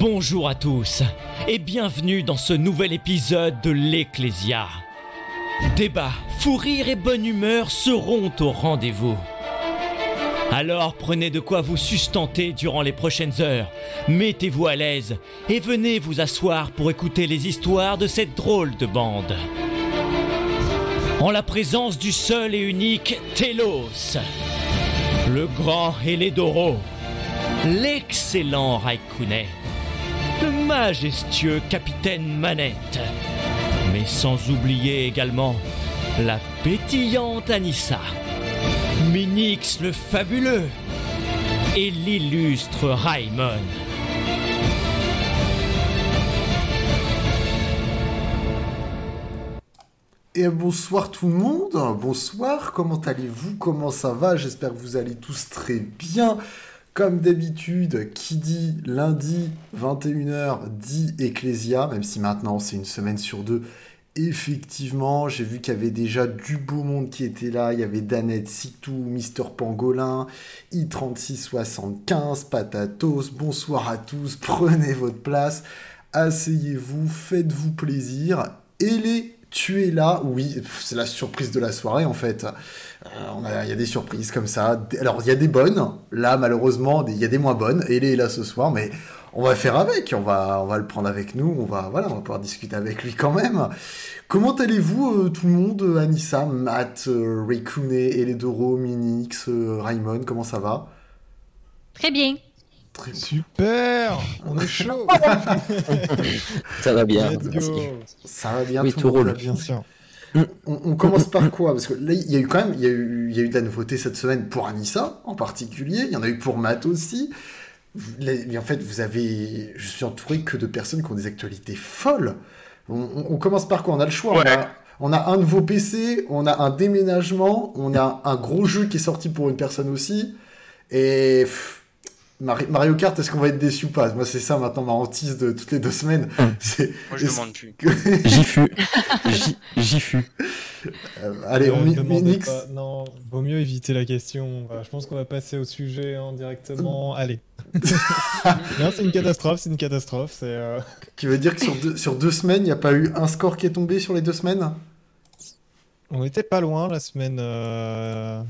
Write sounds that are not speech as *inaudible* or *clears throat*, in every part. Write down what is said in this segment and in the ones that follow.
Bonjour à tous et bienvenue dans ce nouvel épisode de l'Ecclésia. Débat, fou rire et bonne humeur seront au rendez-vous. Alors prenez de quoi vous sustenter durant les prochaines heures, mettez-vous à l'aise et venez vous asseoir pour écouter les histoires de cette drôle de bande. En la présence du seul et unique Telos, le grand Hélédoro, l'excellent Raikkonen, le majestueux capitaine Manette, mais sans oublier également la pétillante Anissa, Minix le fabuleux et l'illustre Raimon. Et bonsoir tout le monde, bonsoir, comment allez-vous, comment ça va? J'espère que vous allez tous très bien. Comme d'habitude, qui dit lundi 21h dit Ecclesia, même si maintenant c'est une semaine sur deux. Effectivement, j'ai vu qu'il y avait déjà du beau monde qui était là. Il y avait Danette, Sitou, Mister Pangolin, I3675, Patatos. Bonsoir à tous, prenez votre place, asseyez-vous, faites-vous plaisir. Et les tu es là, oui, c'est la surprise de la soirée en fait. Euh, Il y a des surprises comme ça. Alors il y a des bonnes, là malheureusement il y a des moins bonnes. Et est là ce soir, mais on va faire avec, on va, on va le prendre avec nous, on va, voilà, on va pouvoir discuter avec lui quand même. Comment allez-vous euh, tout le monde Anissa, Matt, euh, Raikkonen, Eledoro, Minix, euh, Raymond, comment ça va? Très bien. Très Super On est chaud *laughs* Ça va bien. Merci. Ça va bien Oui, tout tout roule. bien. Sûr. On, on commence par quoi? Parce que là, il y a eu quand même, il y a eu, il y a eu de la nouveauté cette semaine pour Anissa en particulier. Il y en a eu pour Matt aussi. Vous- les- mais en fait, vous avez, je suis entouré que de personnes qui ont des actualités folles. On, on- on commence par quoi? On a le choix. On, a, on a un nouveau PC, on a un déménagement, on a un gros jeu qui est sorti pour une personne aussi. Et pff, Mario Kart, est-ce qu'on va être déçu ou pas? Moi, c'est ça maintenant ma hantise de toutes les deux semaines. *laughs* C'est Moi, je Est-ce demande plus. *laughs* J'y fus. J'y- J'y fus. euh, allez, on Euh, Minix. pas. Non, vaut mieux éviter la question. Je pense qu'on va passer au sujet hein, directement. Allez. *laughs* non, c'est une catastrophe, c'est une catastrophe. C'est. euh, Tu veux dire que sur deux, sur deux semaines, il n'y a pas eu un score qui est tombé sur les deux semaines? On était pas loin la semaine euh,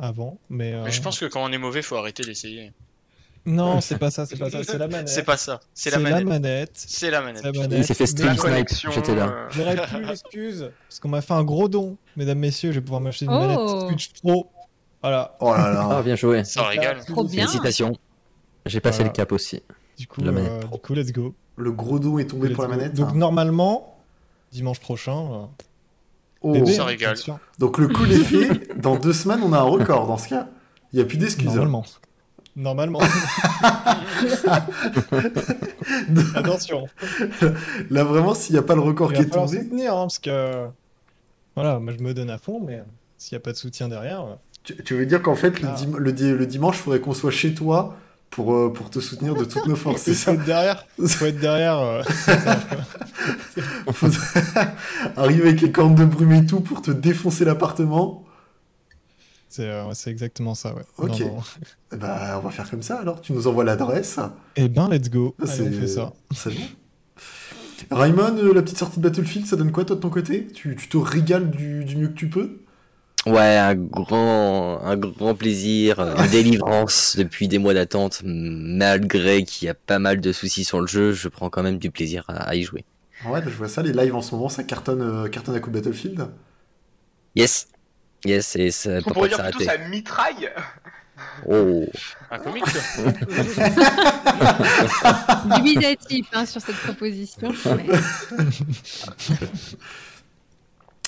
avant, mais. euh, Mais je pense que quand on est mauvais, faut arrêter d'essayer. Non, c'est pas ça, c'est pas ça, c'est la manette. C'est pas ça. C'est la manette. manette. C'est la manette. La Il manette. s'est fait La snipe. J'étais là. euh, J'aurais plus l'excuse parce qu'on m'a fait un gros don, mesdames, messieurs. Je vais pouvoir m'acheter une Oh. manette Switch Pro. Voilà. Oh là Ah, là. bien joué. Ça régale. Trop bien. Félicitations. J'ai passé Voilà. le cap aussi. Du coup, La manette euh, Pro. du coup, let's go. Le gros dos est tombé Let's pour la go. manette. Donc hein. normalement, dimanche prochain, euh, Oh. bébé, Ça hein, régale. Donc le coup est fait. Dans deux semaines, on a un record. Dans ce cas, il n'y a plus d'excuses. Normalement. Normalement. *laughs* Attention. Là, vraiment, s'il n'y a pas le record Il qui va est falloir tombé, soutenir, hein, parce que voilà, moi je me donne à fond, mais s'il n'y a pas de soutien derrière, euh, tu, tu veux dire qu'en fait, le, Ah. dim- le, di- le dimanche, il faudrait qu'on soit chez toi pour, euh, pour te soutenir de toutes nos forces. *laughs* Il faut être derrière. Faut être derrière. euh, *laughs* c'est ça. Faut- Arriver avec les cornes de brume et tout pour te défoncer l'appartement. C'est euh, c'est exactement ça, ouais. Ok. Non, non. Eh Bah, on va faire comme ça alors. Tu nous envoies l'adresse. Eh ben, let's go. Allez, on fait ça. C'est bon. Raymond, euh, la petite sortie de Battlefield, ça donne quoi toi de ton côté? Tu, tu te régales du, du mieux que tu peux? Ouais, un grand, un grand plaisir, une délivrance depuis des mois d'attente. Malgré qu'il y a pas mal de soucis sur le jeu, je prends quand même du plaisir à, à y jouer. Ouais, là, je vois ça, les lives en ce moment, ça cartonne, euh, cartonne à coup de Battlefield? Yes. Yes, et ça On peut pourrait pas dire plutôt s'arrêter. ça mitraille. Oh. Un comique. *laughs* Dubitatif hein, sur cette proposition. mais-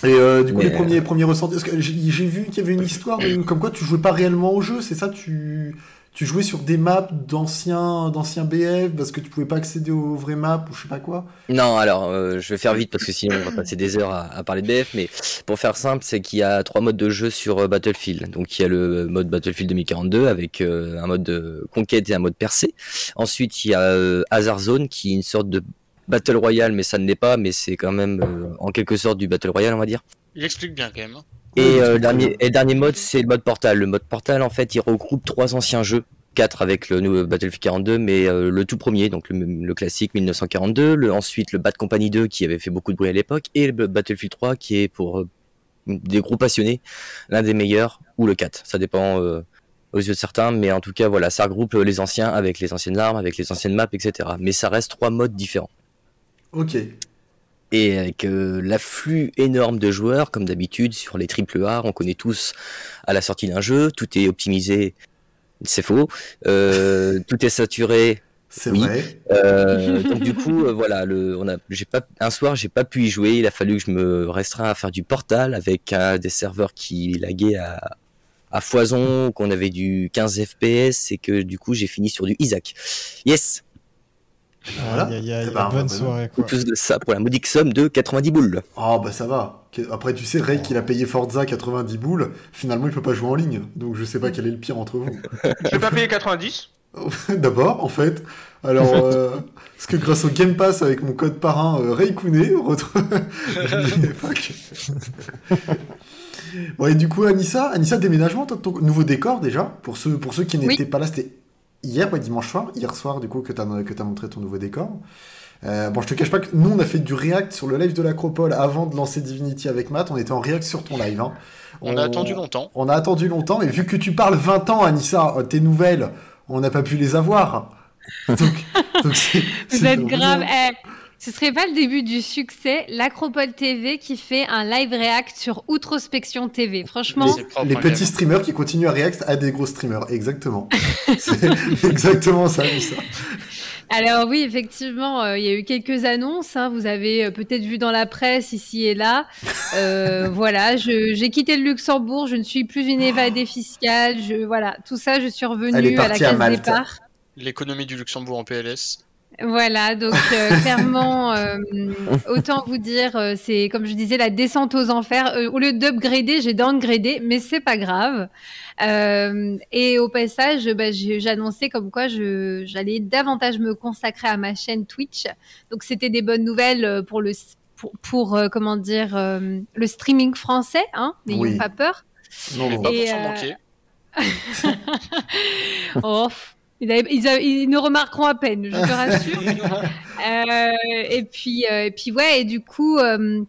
Et euh, du coup, Mais, les premiers, premiers ressentis. Parce que j'ai vu qu'il y avait une histoire comme quoi tu jouais pas réellement au jeu, c'est ça tu, tu jouais sur des maps d'anciens d'anciens BF parce que tu pouvais pas accéder aux vraies maps ou je sais pas quoi? Non, alors euh, je vais faire vite parce que sinon on va passer des heures à, à parler de BF, mais pour faire simple, c'est qu'il y a trois modes de jeu sur euh, Battlefield. Donc il y a le mode Battlefield 2042 avec euh, un mode de conquête et un mode percée. Ensuite il y a euh, Hazard Zone qui est une sorte de Battle Royale, mais ça ne l'est pas, mais c'est quand même euh, en quelque sorte du Battle Royale, on va dire. Il explique bien quand même. Et euh, dernier, très bien. et le dernier mode, c'est le mode Portal. Le mode Portal, en fait, il regroupe trois anciens jeux 4 avec le nouveau Battlefield 42, mais euh, le tout premier, donc le, le classique 1942, le, ensuite le Bad Company 2 qui avait fait beaucoup de bruit à l'époque, et le Battlefield 3 qui est pour euh, des gros passionnés l'un des meilleurs, ou le 4, ça dépend euh, aux yeux de certains, mais en tout cas voilà, ça regroupe les anciens avec les anciennes armes, avec les anciennes maps, etc. Mais ça reste trois modes différents. Ok. Et avec euh, l'afflux énorme de joueurs, comme d'habitude sur les AAA, on connaît tous à la sortie d'un jeu, tout est optimisé, c'est faux, euh, *laughs* tout est saturé. C'est Oui. vrai. Euh, donc du coup, euh, voilà, le, on a, j'ai pas, un soir, j'ai pas pu y jouer. Il a fallu que je me restreins à faire du portal avec des serveurs qui laguaient à, à foison, qu'on avait du 15 FPS et que du coup, j'ai fini sur du Isaac. Yes, Voilà. Aïe, Eh ben, bonne bah, soirée, en quoi. plus de ça, pour la modique somme de 90 boules. Ah bah ça va. Après tu sais, Ray qu'il a payé Forza 90 boules, finalement il peut pas jouer en ligne. Donc je sais pas quel est le pire entre vous. *laughs* Je vais pas payer 90. *laughs* D'abord, en fait. Alors, euh, parce que grâce au Game Pass avec mon code parrain euh, Ray Kouné, retrouve. Fuck. bon, et du coup, Anissa, Anissa, déménagement, toi, ton nouveau décor déjà. Pour ceux, pour ceux qui Oui. n'étaient pas là, c'était hier, ouais, dimanche soir, hier soir, du coup, que t'as que t'as montré ton nouveau décor. Euh, bon, je te cache pas que nous, on a fait du react sur le live de l'Acropole avant de lancer Divinity avec Matt. On était en react sur ton live. hein. On a attendu longtemps. On a attendu longtemps, mais vu que tu parles 20 ans, Anissa, euh, tes nouvelles, on n'a pas pu les avoir. Donc, *laughs* donc c'est- Vous êtes grave. Eh, ce serait pas le début du succès, l'Acropole TV qui fait un live react sur Outrospection TV. Franchement, Les hein, petits streamers qui continuent à react à des gros streamers, exactement. *laughs* c'est exactement ça, Anissa. alors oui, effectivement, euh, il y a eu quelques annonces. hein, vous avez euh, peut-être vu dans la presse ici et là. Euh, *laughs* voilà, j'ai quitté le Luxembourg. Je ne suis plus une évadée fiscale. Je voilà, tout ça, je suis revenue à la à case Malte. départ. L'économie du Luxembourg en PLS. Voilà, donc euh, *laughs* clairement, euh, autant vous dire, euh, c'est comme je disais, la descente aux enfers. Euh, au lieu d'upgrader, j'ai downgradé, mais c'est pas grave. Euh, et au passage, bah, annoncé comme quoi j'allais davantage me consacrer à ma chaîne Twitch. Donc c'était des bonnes nouvelles pour le pour, pour, euh, comment dire euh, le streaming français, hein, n'ayons Oui. pas peur. Non, pas pour s'en manquer. *laughs* Oh, ils, avaient- ils avaient- ils nous remarqueront à peine, je te rassure. *laughs* Euh, et puis, euh, et puis ouais, et du coup, euh,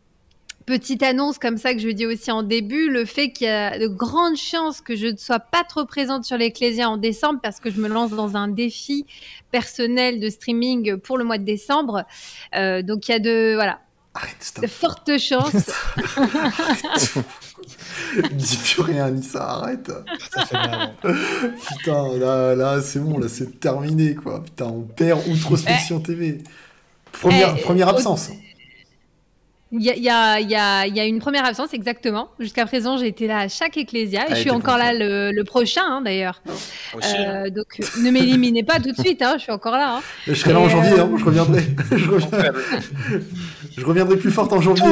petite annonce comme ça que je dis aussi en début, le fait qu'il y a de grandes chances que je ne sois pas trop présente sur l'Ecclésia en décembre parce que je me lance dans un défi personnel de streaming pour le mois de décembre. Euh, donc il y a de voilà Arrête, de fortes chances. *laughs* *laughs* *laughs* Dis plus rien, Anissa, arrête. Ça fait mal. hein. *laughs* Putain, là, là c'est bon, là, c'est terminé, quoi. Putain, on perd Outrospection TV. Première, Eh, première absence. Il y a, il y, a, il y, a, il y a une première absence, exactement. Jusqu'à présent, j'ai été là à chaque Ecclésia. Et Ah, je suis encore là le, le prochain, hein, d'ailleurs. Hein. Euh, donc, ne m'éliminez pas tout de suite, hein, je suis encore là. hein. Je serai là en janvier, euh, hein, je reviendrai. *laughs* je, reviens- je reviendrai plus forte en janvier.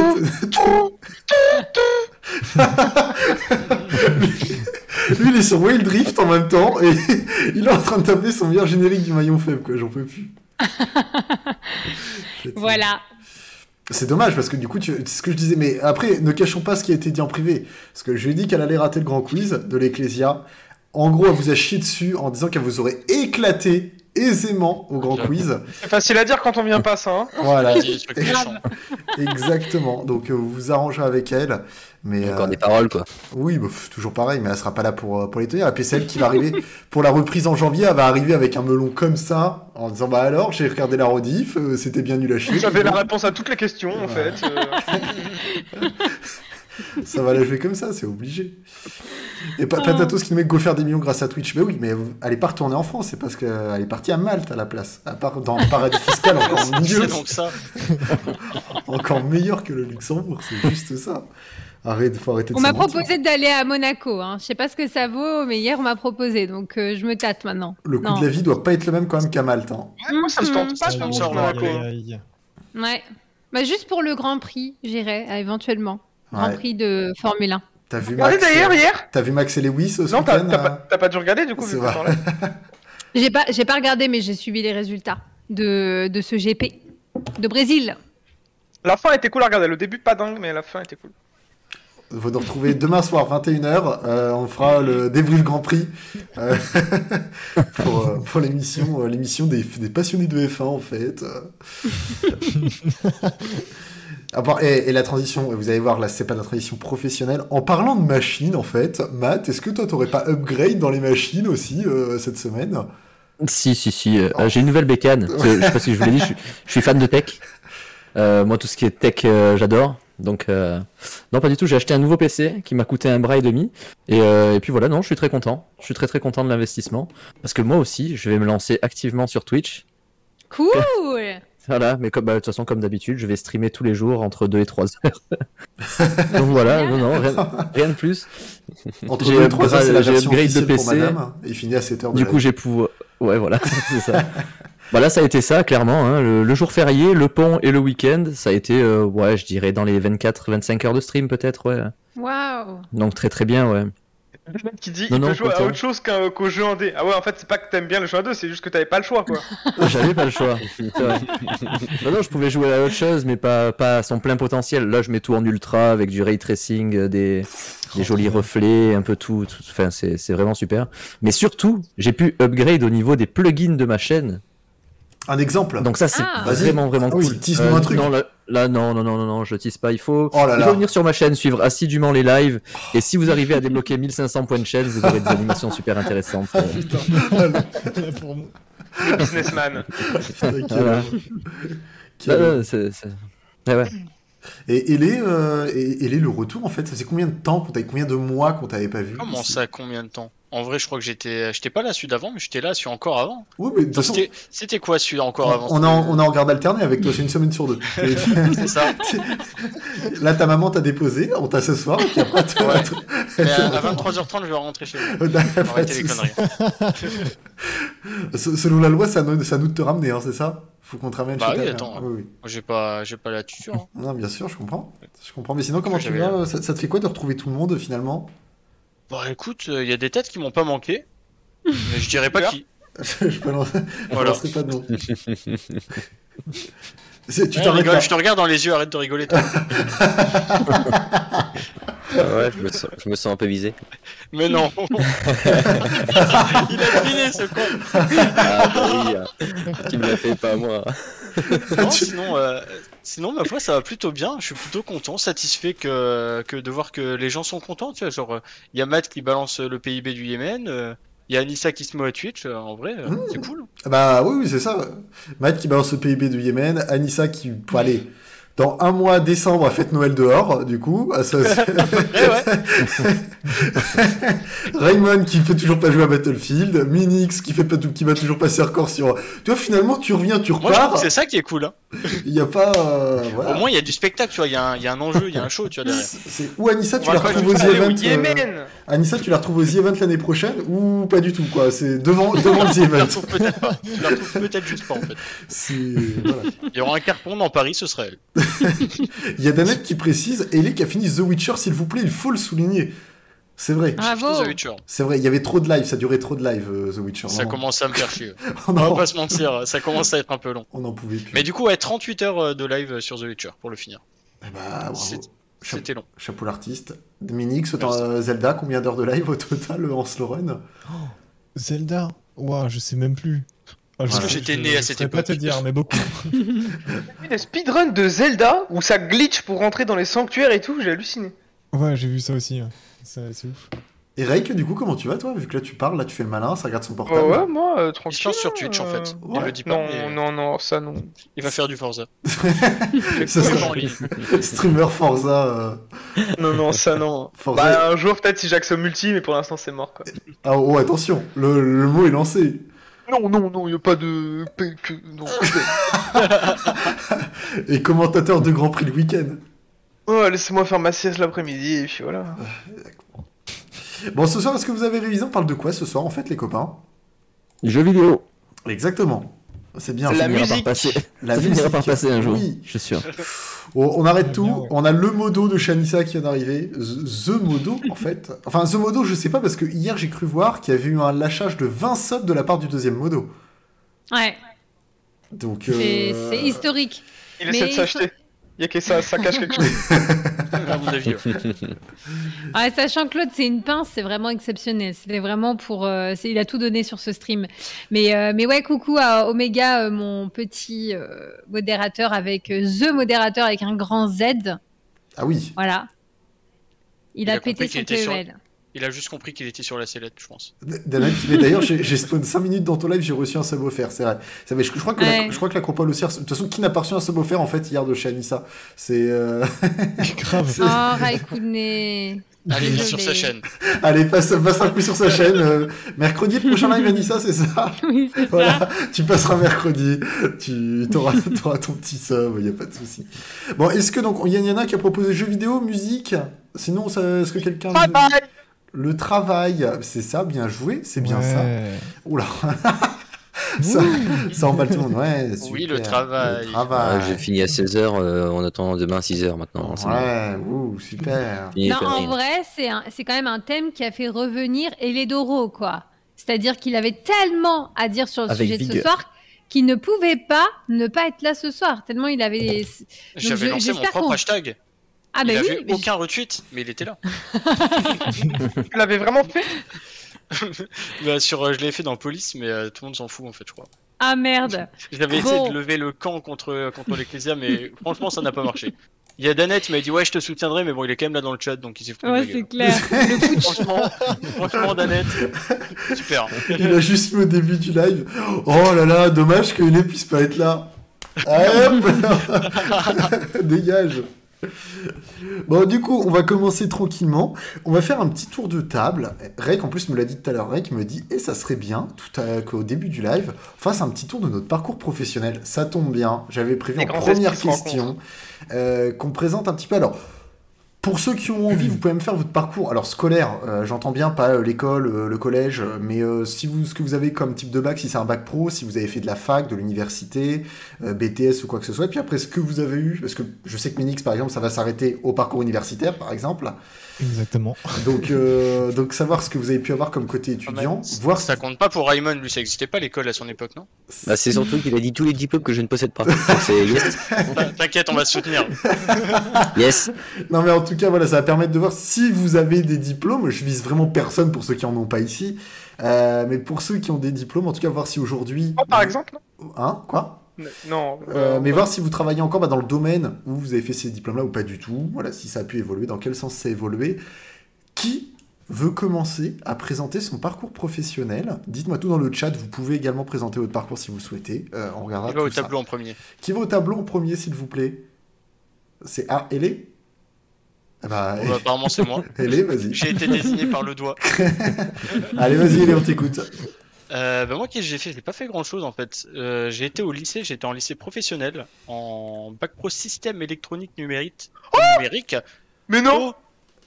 Lui, il est sur Wild Drift en même temps et il est en train de taper son meilleur générique du maillon faible, quoi. J'en peux plus. *laughs* Voilà. C'est dommage parce que du coup, tu... c'est ce que je disais. Mais après, ne cachons pas ce qui a été dit en privé. Parce que je lui ai dit qu'elle allait rater le grand quiz de l'Ecclésia. En gros, elle vous a chié dessus en disant qu'elle vous aurait éclaté aisément au grand quiz. C'est facile à dire quand on vient pas ça. Hein. Voilà, *laughs* exactement. Donc, euh, vous vous arrangerez avec elle. Mais Encore euh, des paroles, quoi. oui, bah, pff, toujours pareil, mais elle sera pas là pour, euh, pour les tenir. Et puis c'est elle qui va arriver *laughs* pour la reprise en janvier. Elle va arriver avec un melon comme ça, en disant Bah alors, j'ai regardé la rediff, euh, c'était bien nul à chier. J'avais la réponse à toutes les questions en fait. euh. *laughs* Ça va la jouer comme ça, c'est obligé. Et pa Patatos qui nous met go faire des millions grâce à Twitch. Mais oui, mais elle est pas retournée en France, c'est parce qu'elle est partie à Malte à la place. À part dans le paradis fiscal *laughs* encore mieux, donc ça. encore meilleur que le Luxembourg, c'est juste ça. Arrête, faut arrêter de On m'a proposé d'aller à Monaco. Hein. Je sais pas ce que ça vaut, mais hier, on m'a proposé. Donc, euh, je me tâte maintenant. Le coût de la vie doit pas être le même quand même qu'à Malte. hein. Ouais, moi ça me tente pas, sponsor, Monaco. Ouais. Bah, juste pour le Grand Prix, j'irai euh, éventuellement. Grand Ouais. Prix de Formule 1. T'as vu Max d'ailleurs euh, hier T'as vu Max et Lewis ce Non, t'as euh pas, pas dû regarder du coup. *laughs* J'ai pas, j'ai pas regardé, mais j'ai suivi les résultats de, de ce GP de Brésil. La fin était cool à regarder. Le début pas dingue, mais la fin était cool. Vous nous retrouvez demain soir 21h. euh, on fera le débrief Grand Prix euh, *laughs* pour, euh, pour l'émission, l'émission des, passionnés de F1 en fait. Ah et, la transition, vous allez voir là, c'est pas la transition professionnelle. En parlant de machines, en fait, Matt, est-ce que toi t'aurais pas upgrade dans les machines aussi cette semaine? Si, si, si. euh, J'ai une nouvelle bécane. Je, sais pas si je vous l'ai dit, je, suis- fan de tech. Moi, tout ce qui est tech, j'adore. Donc, euh, non, pas du tout. J'ai acheté un nouveau PC qui m'a coûté un bras et demi. Et, euh, et puis voilà, non, je suis très content. Je suis très très content de l'investissement. Parce que moi aussi, je vais me lancer activement sur Twitch. Cool *laughs* Voilà, mais comme, bah, de toute façon, comme d'habitude, je vais streamer tous les jours entre 2 et 3 heures. *laughs* Donc voilà, non, non, rien, rien de plus. Entre J'ai 2 et 3 heures, c'est la j'ai version upgrade de officielle pour PC. madame. Et il finit à 7h de Du coup, j'ai pouvoir. Ouais, voilà, *laughs* c'est ça. Voilà, ça a été ça, clairement. hein. Le, le jour férié, le pont et le week-end, ça a été, euh, ouais, je dirais dans les 24-25 heures de stream, peut-être, ouais. Waouh Donc très très bien, ouais. Le mec qui dit Non, il non, peut jouer à autre chose qu'un- qu'au jeu en D. Ah ouais, en fait, c'est pas que t'aimes bien le jeu en 2, c'est juste que t'avais pas le choix, quoi. *laughs* J'avais pas le choix. *laughs* non, non, je pouvais jouer à autre chose, mais pas, pas à son plein potentiel. Là, je mets tout en ultra avec du ray tracing, euh, des, des jolis reflets, un peu tout. tout- Enfin, c'est c'est vraiment super. Mais surtout, j'ai pu upgrade au niveau des plugins de ma chaîne. Un exemple Donc ça, c'est Ah. Vraiment vraiment Ah oui, cool. tease-nous un truc. Non, là, là, non, non, non, non, non, je tease pas. Il faut, Oh là il faut venir sur ma chaîne, suivre assidûment les lives. Et si vous arrivez à débloquer 1500 points de chaîne, vous aurez des animations super intéressantes. *laughs* Ah, Euh, putain. Pour moi. Le businessman. Voilà. Quel c'est- Ouais, ouais. Et, et les, euh, et, et les, le retour, en fait, ça faisait combien de temps qu'on t'avait, combien de mois qu'on t'avait pas vu? Comment ça, combien de temps? En vrai, je crois que j'étais j'étais pas là celui d'avant, mais j'étais là celui encore avant. Oui, mais de toute façon, C'était quoi celui encore avant? on, en, on est en garde alternée avec toi, c'est une semaine sur deux. *laughs* C'est ça. *laughs* Là, ta maman t'a déposé, on t'a ce soir, et puis après, Ouais. Mais à, à 23h30, je vais rentrer chez *laughs* de Arrêtez les conneries. Se- Selon la loi, c'est à nous, de te ramener, hein, c'est ça? Faut qu'on te ramène Bah chez oui, ta attends. mère. Oui, oui. J'ai pas j'ai pas la tuture. hein. Non, bien sûr, je comprends. Je comprends. Mais sinon, comment tu vas? Ça, ça te fait quoi de retrouver tout le monde finalement? Bah écoute, il y a des têtes qui m'ont pas manqué. *laughs* Mais je dirais pas qui. *laughs* Je balance- je Voilà. balancerai pas de nom. *laughs* C'est- tu Ouais, t'arrêtes rigole, là. je te regarde dans les yeux, arrête de rigoler. toi. ouais, je me, sens, je me sens un peu visé. Mais non. Il a deviné ce con. Ah, bah oui, euh, tu me l'as fait pas moi. Non, sinon, euh, sinon, ma foi, ça va plutôt bien. Je suis plutôt content, satisfait que, que de voir que les gens sont contents. Tu vois, genre, il y a Matt qui balance le PIB du Yémen. Il y a Anissa qui se met à Twitch. euh, en vrai, euh, Mmh. c'est cool. Bah oui, oui, c'est ça. Matt qui balance le PIB du Yémen, Anissa qui, aller dans un mois, décembre, fête Noël dehors, du coup. Ah, ça, *laughs* Eh. *laughs* Raymond qui peut toujours pas jouer à Battlefield, Minix qui fait pas tout, qui va toujours passer record sur. Tu vois, finalement, tu reviens, tu repars. c'est ça qui est cool. hein. Il y a pas, euh, voilà. Au moins, il y a du spectacle, tu vois. Il y, a un- il y a un enjeu, il y a un show, tu vois, derrière. Ou Anissa, tu la retrouves aux juste The Allez au Event. euh, Anissa, tu la retrouves aux The Event l'année prochaine ou pas du tout, quoi? C'est devant, *laughs* devant le The Tu la Event. retrouves peut-être peut-être juste pas, en fait. Voilà. Il y aura un carton dans Paris, ce serait elle. Il y a Danette qui précise, Ellie qui a fini The Witcher, s'il vous plaît, il faut le souligner. C'est vrai, Bravo The Witcher. c'est vrai, il y avait trop de live, ça durait trop de live, euh, The Witcher. Ça Non, commence à me faire chier. *laughs* on, On va pas se mentir, ça commence à être un peu long. on en pouvait plus. Mais du coup, ouais, 38 heures euh, de live sur The Witcher pour le finir. Eh bah, C'était long. chapeau l'artiste. Minix, autant, Merci. euh, Zelda, combien d'heures de live au total euh, en slow run? Zelda? Ouah, je sais même plus. Ah, je Parce que j'étais je- né à je cette saurais pas te époque. dire, mais beaucoup. *laughs* J'ai vu des speedruns de Zelda où ça glitch pour rentrer dans les sanctuaires et tout, j'ai halluciné. Ouais, j'ai vu ça aussi. Ça, C'est ouf. Et Rake, du coup, comment tu vas, toi? Vu que là, tu parles, là, tu fais le malin, ça regarde son Bah portable. ouais, moi, euh, Il tranquille. se lance sur Twitch en euh, fait. ouais. Il le dit pas. Non, mais non, non, ça non. Il va faire du Forza. *laughs* Ça Il serait-. *laughs* Streamer Forza. euh, Non, non, ça non. Forza. Bah un jour peut-être si j'accède au multi, mais pour l'instant c'est mort quoi. Ah, oh, attention, le, le mot est lancé. Non, non, non, y a pas de... Non. *laughs* Et commentateur de Grand Prix le week-end. oh, laissez-moi faire ma sieste l'après-midi et puis voilà. Bon, ce soir, est-ce que vous avez révisé On parle de quoi ce soir, en fait, les copains? Jeux vidéo. Exactement. C'est bien. La ça. finira par musique. passer. La ça finira musique. par passer un jour. Oui. Je suis sûr. Oh, on arrête tout. bien, ouais. On a le modo de Shanissa qui vient d'arriver. The The Modo, en fait. Enfin, The Modo, je sais pas, parce que hier, j'ai cru voir qu'il y avait eu un lâchage de 20 subs de la part du deuxième modo. Ouais, Donc, c'est euh, c'est historique. Il Mais essaie de il s'acheter. Y a que ça, ça cache quelque chose. *laughs* *laughs* Ah, sachant que Claude, c'est une pince, c'est vraiment exceptionnel. C'était vraiment pour. euh, c'est- il a tout donné sur ce stream. Mais, euh, mais ouais, coucou à Omega, euh, mon petit euh, modérateur avec The modérateur avec un grand Z. Ah oui. Voilà. Il, Il a, pété son sur- PEL. Il a juste compris qu'il était sur la sellette, je pense. D'ailleurs, j'ai spawn 5 minutes dans ton live, j'ai reçu un sub offert, c'est vrai. Je, je crois que la, Ouais. je crois que la compole aussi. De toute façon, qui n'a pas reçu un sub offert en fait hier de chez Anissa? C'est. euh, *laughs* Grave. c'est- Oh, Raikkoune. Allez, sur sa chaîne. Allez, passe, passe un coup sur sa chaîne. euh, mercredi, le prochain live, Anissa, c'est ça? *laughs* Oui, c'est ça. Tu passeras mercredi, tu auras, *laughs* ton petit sub, il n'y a pas de souci. Bon, est-ce que donc, il y, en- a qui a proposé jeux vidéo, musique? Sinon, est-ce que quelqu'un. Bye bye Le travail, c'est ça, bien joué, c'est bien ça. Ouais. Oula *laughs* ça, ça emballe tout le monde, ouais. Oui, le travail. Le travail. J'ai fini à 16h, on attend demain 6h maintenant. bon. Ouais, ouh, super. Non, en rien. vrai, c'est un- c'est quand même un thème qui a fait revenir Eledoro, quoi. C'est-à-dire qu'il avait tellement à dire sur le Avec sujet de ce soir qu'il ne pouvait pas ne pas être là ce soir. Tellement il avait. J'avais lancé mon j'espère propre qu'on- hashtag. Ah, il avait oui. mais aucun retweet, mais il était là. *laughs* Tu l'avais vraiment fait? *laughs* Bah, sur, euh, je l'ai fait dans Police, mais euh, tout le monde s'en fout en fait, je crois. Ah merde. J'avais essayé de lever le camp contre, contre l'Ecclesia, mais franchement, ça n'a pas marché. Il y a Danette qui m'a dit Ouais, je te soutiendrai, mais bon, il est quand même là dans le chat, donc il s'est foutu de Ouais, ma c'est gueule. clair. *laughs* Franchement, franchement, Danette, super. Il a juste mis au début du live. Oh là là, dommage que ne puisse pas être là. Hop Dégage. Bon, du coup, on va commencer tranquillement. On va faire un petit tour de table. Rek, en plus, me l'a dit tout à l'heure. Rek me dit, et ça serait bien, tout à, qu'au début du live, on fasse un petit tour de notre parcours professionnel. Ça tombe bien. J'avais prévu Les en première question euh, qu'on présente un petit peu. Alors, pour ceux qui ont envie, vous pouvez me faire votre parcours. Alors scolaire, euh, j'entends bien pas euh, l'école, euh, le collège, mais si vous ce que vous avez comme type de bac, si c'est un bac pro, si vous avez fait de la fac, de l'université, BTS ou quoi que ce soit. Et puis après, ce que vous avez eu, parce que je sais que Minix par exemple, ça va s'arrêter au parcours universitaire par exemple. Exactement. Donc donc donc savoir ce que vous avez pu avoir comme côté étudiant, voir Ça compte pas pour Raymond, lui, ça existait pas l'école à son époque, non? Bah, c'est surtout qu'il a dit tous les diplômes que je ne possède pas. Yes, *laughs* T'inquiète, on va se soutenir. *laughs* yes. Non mais en tout cas voilà, ça va permettre de voir si vous avez des diplômes. Je vise vraiment personne pour ceux qui en ont pas ici, Euh, mais pour ceux qui ont des diplômes, en tout cas voir si aujourd'hui. Moi, par exemple Hein? Quoi? Non. Euh, euh, mais voir si vous travaillez encore bah, dans le domaine où vous avez fait ces diplômes-là ou pas du tout. Voilà, si ça a pu évoluer, dans quel sens ça a évolué. Qui veut commencer à présenter son parcours professionnel? Dites-moi tout dans le chat. Vous pouvez également présenter votre parcours si vous souhaitez. Euh, on regardera Il va au ça. tableau en premier? Qui va au tableau en premier, s'il vous plaît? C'est ah, Elé? Ah bah, bah, apparemment, c'est moi. *laughs* Elé, vas-y. J'ai été désigné par le doigt. *laughs* Allez, vas-y, Elé, on t'écoute. Euh, bah moi, qu'est-ce que j'ai fait? J'ai pas fait grand chose en fait. Euh, j'ai été au lycée, j'étais en lycée professionnel, en bac pro système électronique numérique. numérique. Mais non Oh,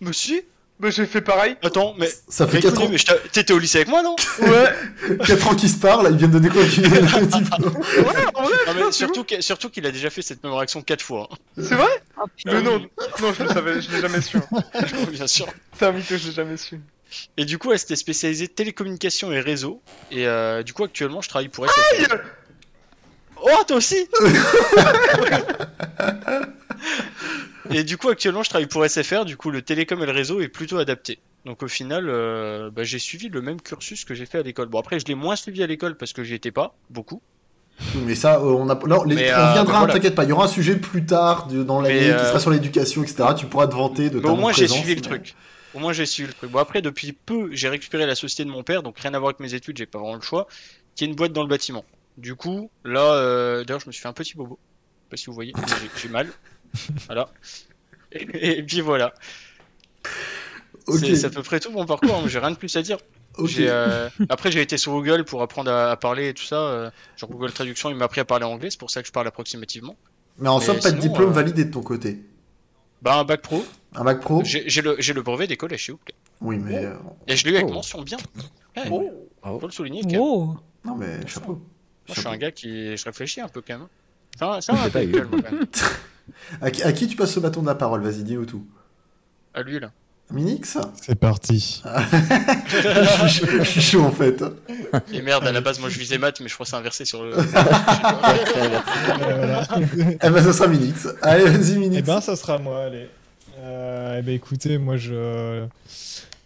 monsieur Mais j'ai fait pareil Attends, mais. Ça fait mais 4 écoutez, ans, mais je t'a- T'étais au lycée avec moi, non? Ouais *laughs* quatre ans qu'ils se parlent, ils viennent de découvrir de diplôme. Ouais, surtout que- surtout qu'il a déjà fait cette même réaction quatre fois. C'est vrai Oh, putain. Mais non, non, je le savais, je l'ai jamais su. hein. *laughs* Bien sûr. T'es un mytho, je l'ai jamais su. Et du coup, elle s'était spécialisée télécommunications et réseaux. Et euh, du coup, actuellement, je travaille pour SFR. Oh, toi aussi *laughs* Et du coup, actuellement, je travaille pour SFR. Du coup, le télécom et le réseau est plutôt adapté. Donc, au final, euh, bah, j'ai suivi le même cursus que j'ai fait à l'école. Bon, après, je l'ai moins suivi à l'école parce que j'y étais pas beaucoup. Mais ça, euh, on, a, là, les- Mais, on euh, viendra, voilà. t'inquiète pas. Il y aura un sujet plus tard de- dans l'année qui euh, sera sur l'éducation, etc. Tu pourras te vanter de Mais ta au moins, j'ai suivi le truc. Au moins, j'ai suivi le truc. Bon, après, depuis peu, j'ai récupéré la société de mon père, donc rien à voir avec mes études, j'ai pas vraiment le choix, qui est une boîte dans le bâtiment. Du coup, là, euh, d'ailleurs, je me suis fait un petit bobo. Je sais pas si vous voyez, mais j'ai- mal. *laughs* Voilà. Et, et puis voilà. C'est à peu près tout mon parcours, hein. j'ai rien de plus à dire. euh, Après, j'ai été sur Google pour apprendre à, à parler et tout ça. euh, Genre Google Traduction, il m'a appris à parler anglais, c'est pour ça que je parle approximativement. Mais en somme, pas de diplôme validé de ton côté. Bah, un bac pro. Un bac pro J'ai le, j'ai le brevet d'école chez Ouplay. Oui, mais. euh, Et je l'ai eu avec Oh. mention bien. Ouais, Bravo. faut le souligner. Oh Non, mais chapeau. Moi, je suis Chapeau. un gars qui. Je réfléchis un peu quand même. C'est un, c'est un J'ai pas eu. intellectuel, moi, quand même. *laughs* À qui, à qui tu passes ce bâton de la parole? Vas-y, dis-nous tout. À lui, là. Minix C'est parti. je, suis- *laughs* je suis chaud en fait. Et merde, à la base, moi je visais maths, mais je crois que c'est inversé sur le. *laughs* Eh ben, ça sera Minix. Allez, vas-y, Minix. Eh ben, ça sera moi, allez. Euh, eh ben écoutez, moi je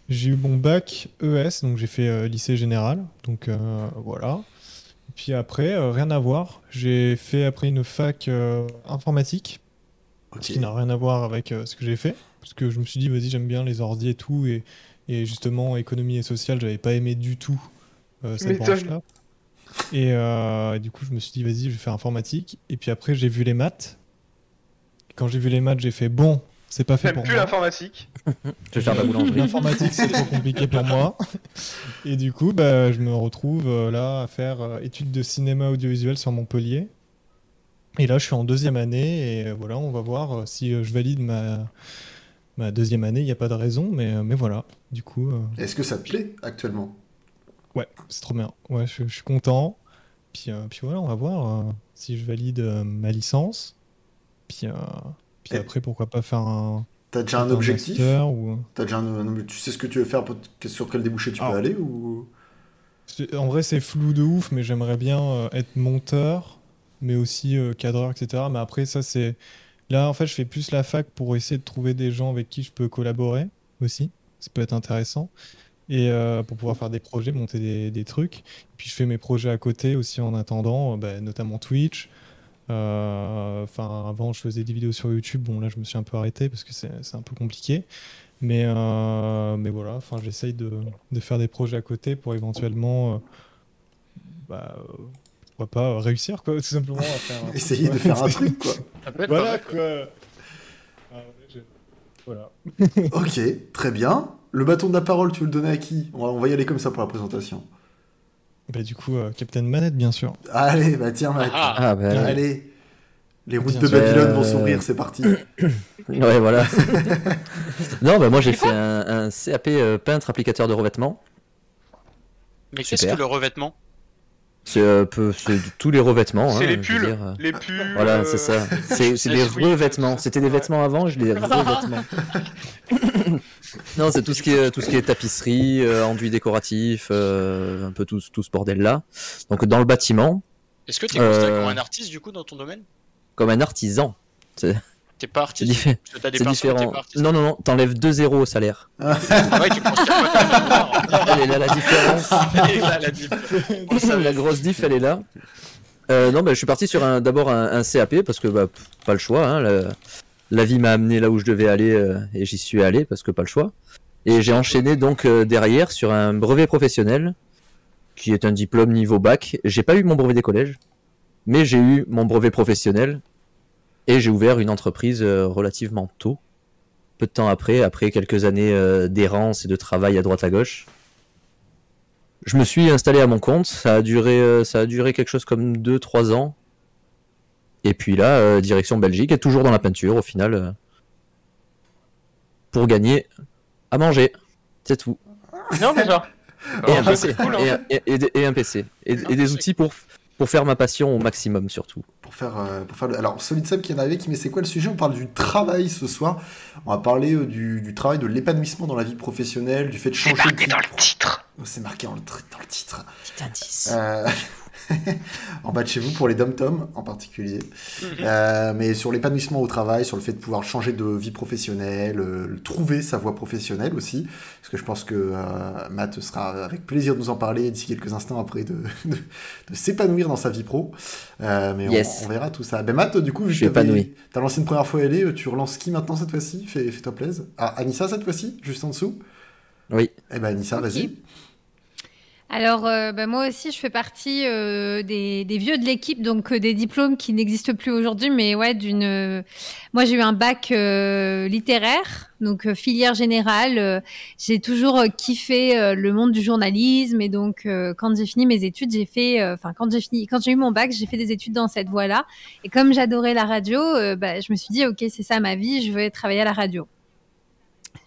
j'ai eu mon bac ES, donc j'ai fait euh, lycée général, donc euh, voilà. Et puis après, euh, rien à voir. J'ai fait après une fac euh, informatique, ce qui n'a rien à voir avec euh, ce que j'ai fait, parce que je me suis dit vas-y j'aime bien les ordi et tout, et, et justement économie et sociale, j'avais pas aimé du tout euh, cette branche-là. Et, euh, et du coup je me suis dit vas-y je vais faire informatique, et puis après j'ai vu les maths. Quand j'ai vu les maths, j'ai fait bon, c'est pas fait pour plus moi. l'informatique. Je vais faire la boulangerie. L'informatique, c'est trop compliqué pour moi. Et du coup, bah, je me retrouve euh, là à faire euh, études de cinéma audiovisuel sur Montpellier. Et là, je suis en deuxième année et voilà, on va voir si je valide ma, ma deuxième année. Il n'y a pas de raison, mais, euh, mais voilà. Du coup, euh, Est-ce que ça te plaît actuellement? Ouais, c'est trop bien. Ouais, je, je suis content. Puis, euh, puis voilà, on va voir si je valide ma licence. Puis, puis Et- après, pourquoi pas faire un, T'as déjà un objectif ou... T'as déjà un, un- Tu sais ce que tu veux faire Sur quel débouché tu peux Ah. aller ou... En vrai, c'est flou de ouf, mais j'aimerais bien être monteur, mais aussi cadreur, etc. Mais après, ça, c'est. Là, en fait, je fais plus la fac pour essayer de trouver des gens avec qui je peux collaborer aussi. Ça peut être intéressant. Et euh, pour pouvoir faire des projets, monter des, trucs. Puis je fais mes projets à côté aussi en attendant, euh, bah, notamment Twitch. Euh, avant, je faisais des vidéos sur YouTube. Bon, là, je me suis un peu arrêté parce que c'est un peu compliqué. Mais, voilà, j'essaye de, faire des projets à côté pour éventuellement, bah, pourquoi pas réussir, quoi, tout simplement. À faire, un- *laughs* Essayer de faire un truc, quoi. *laughs* Voilà, quoi. Ah, je- Voilà. *laughs* Ok, très bien. Le bâton de la parole, tu veux le donner à qui? On va, on va y aller comme ça pour la présentation. Bah, du coup, euh, Captain Manette, bien sûr. Allez, bah tiens, Matt. Ah, Ah, bah. Allez. Les routes Bien de. Babylone vont Euh, s'ouvrir, c'est parti. *coughs* Ouais, voilà. non, bah, moi j'ai fait un, un CAP euh, peintre applicateur de revêtement. Mais qu'est-ce que le revêtement? C'est euh, tous les revêtements. C'est hein, les pulls. dire, euh, Les pulls. Voilà, euh, c'est ça. *laughs* C'est c'est des revêtements. C'était des vêtements avant, je les *laughs* revêtements. non, c'est tout ce qui est tout ce qui est tapisserie, euh, enduit décoratif, euh, un peu tout, tout ce bordel là. Donc dans le bâtiment, Est-ce que considéré Euh, comme un artiste du coup dans ton domaine? comme un artisan. C'est T'es pas c'est artiste t'as des différent. pas. Non, non, non, t'enlèves 2 zéros au salaire. Ah *laughs* ouais, tu penses. Elle est là la différence. *laughs* Là, la différence. Grosse diff, elle est là. Euh, non, bah, je suis parti sur un, d'abord un, un CAP parce que bah, pas le choix. hein, la, la vie m'a amené là où je devais aller euh, et j'y suis allé parce que pas le choix. Et j'ai enchaîné donc euh, derrière sur un brevet professionnel qui est un diplôme niveau bac. J'ai pas eu mon brevet des collèges, mais j'ai eu mon brevet professionnel et j'ai ouvert une entreprise euh, relativement tôt. Peu de temps après, après quelques années euh, d'errance et de travail à droite à gauche, je me suis installé à mon compte. Ça a duré, euh, ça a duré quelque chose comme 2-3 ans. Et puis là, direction Belgique, et toujours dans la peinture au final, pour gagner à manger. C'est tout. Non, déjà. Et un PC. cool, hein. Et, un- et- et des- et un PC. Et, et des outils pour, pour faire ma passion au maximum surtout. Pour faire, euh, pour faire le- Alors, Solid Seb qui est arrivé, qui met c'est quoi le sujet? On parle du travail ce soir. On va parler euh, du, du travail, de l'épanouissement dans la vie professionnelle, du fait de C'est changer de marqué vie. dans le titre. Oh, c'est marqué dans le, tr- dans le titre. Petit indice. *laughs* *laughs* En bas de chez vous pour les dom-toms en particulier. Euh, mais sur l'épanouissement au travail, sur le fait de pouvoir changer de vie professionnelle, euh, trouver sa voie professionnelle aussi. Parce que je pense que euh, Matt sera avec plaisir de nous en parler d'ici quelques instants après de, *laughs* de, de s'épanouir dans sa vie pro. Euh, mais on- Yes. on, verra tout ça. Ben Matt, du coup, vu Je que t'as lancé une première fois LA, tu relances qui maintenant cette fois-ci? Fais- Fais-toi plaisir. Ah, Anissa cette fois-ci, juste en dessous? Oui. Eh ben Anissa, vas-y. Alors, euh, bah, moi aussi, je fais partie euh, des, des vieux de l'équipe, donc euh, des diplômes qui n'existent plus aujourd'hui, mais ouais, d'une. euh, Moi, j'ai eu un bac euh, littéraire, donc euh, filière générale. J'ai toujours kiffé le monde du journalisme, et donc quand j'ai fini mes études, j'ai fait, enfin quand j'ai fini, quand j'ai eu mon bac, j'ai fait des études dans cette voie-là. Et comme j'adorais la radio, bah, je me suis dit, ok, c'est ça ma vie, je vais travailler à la radio.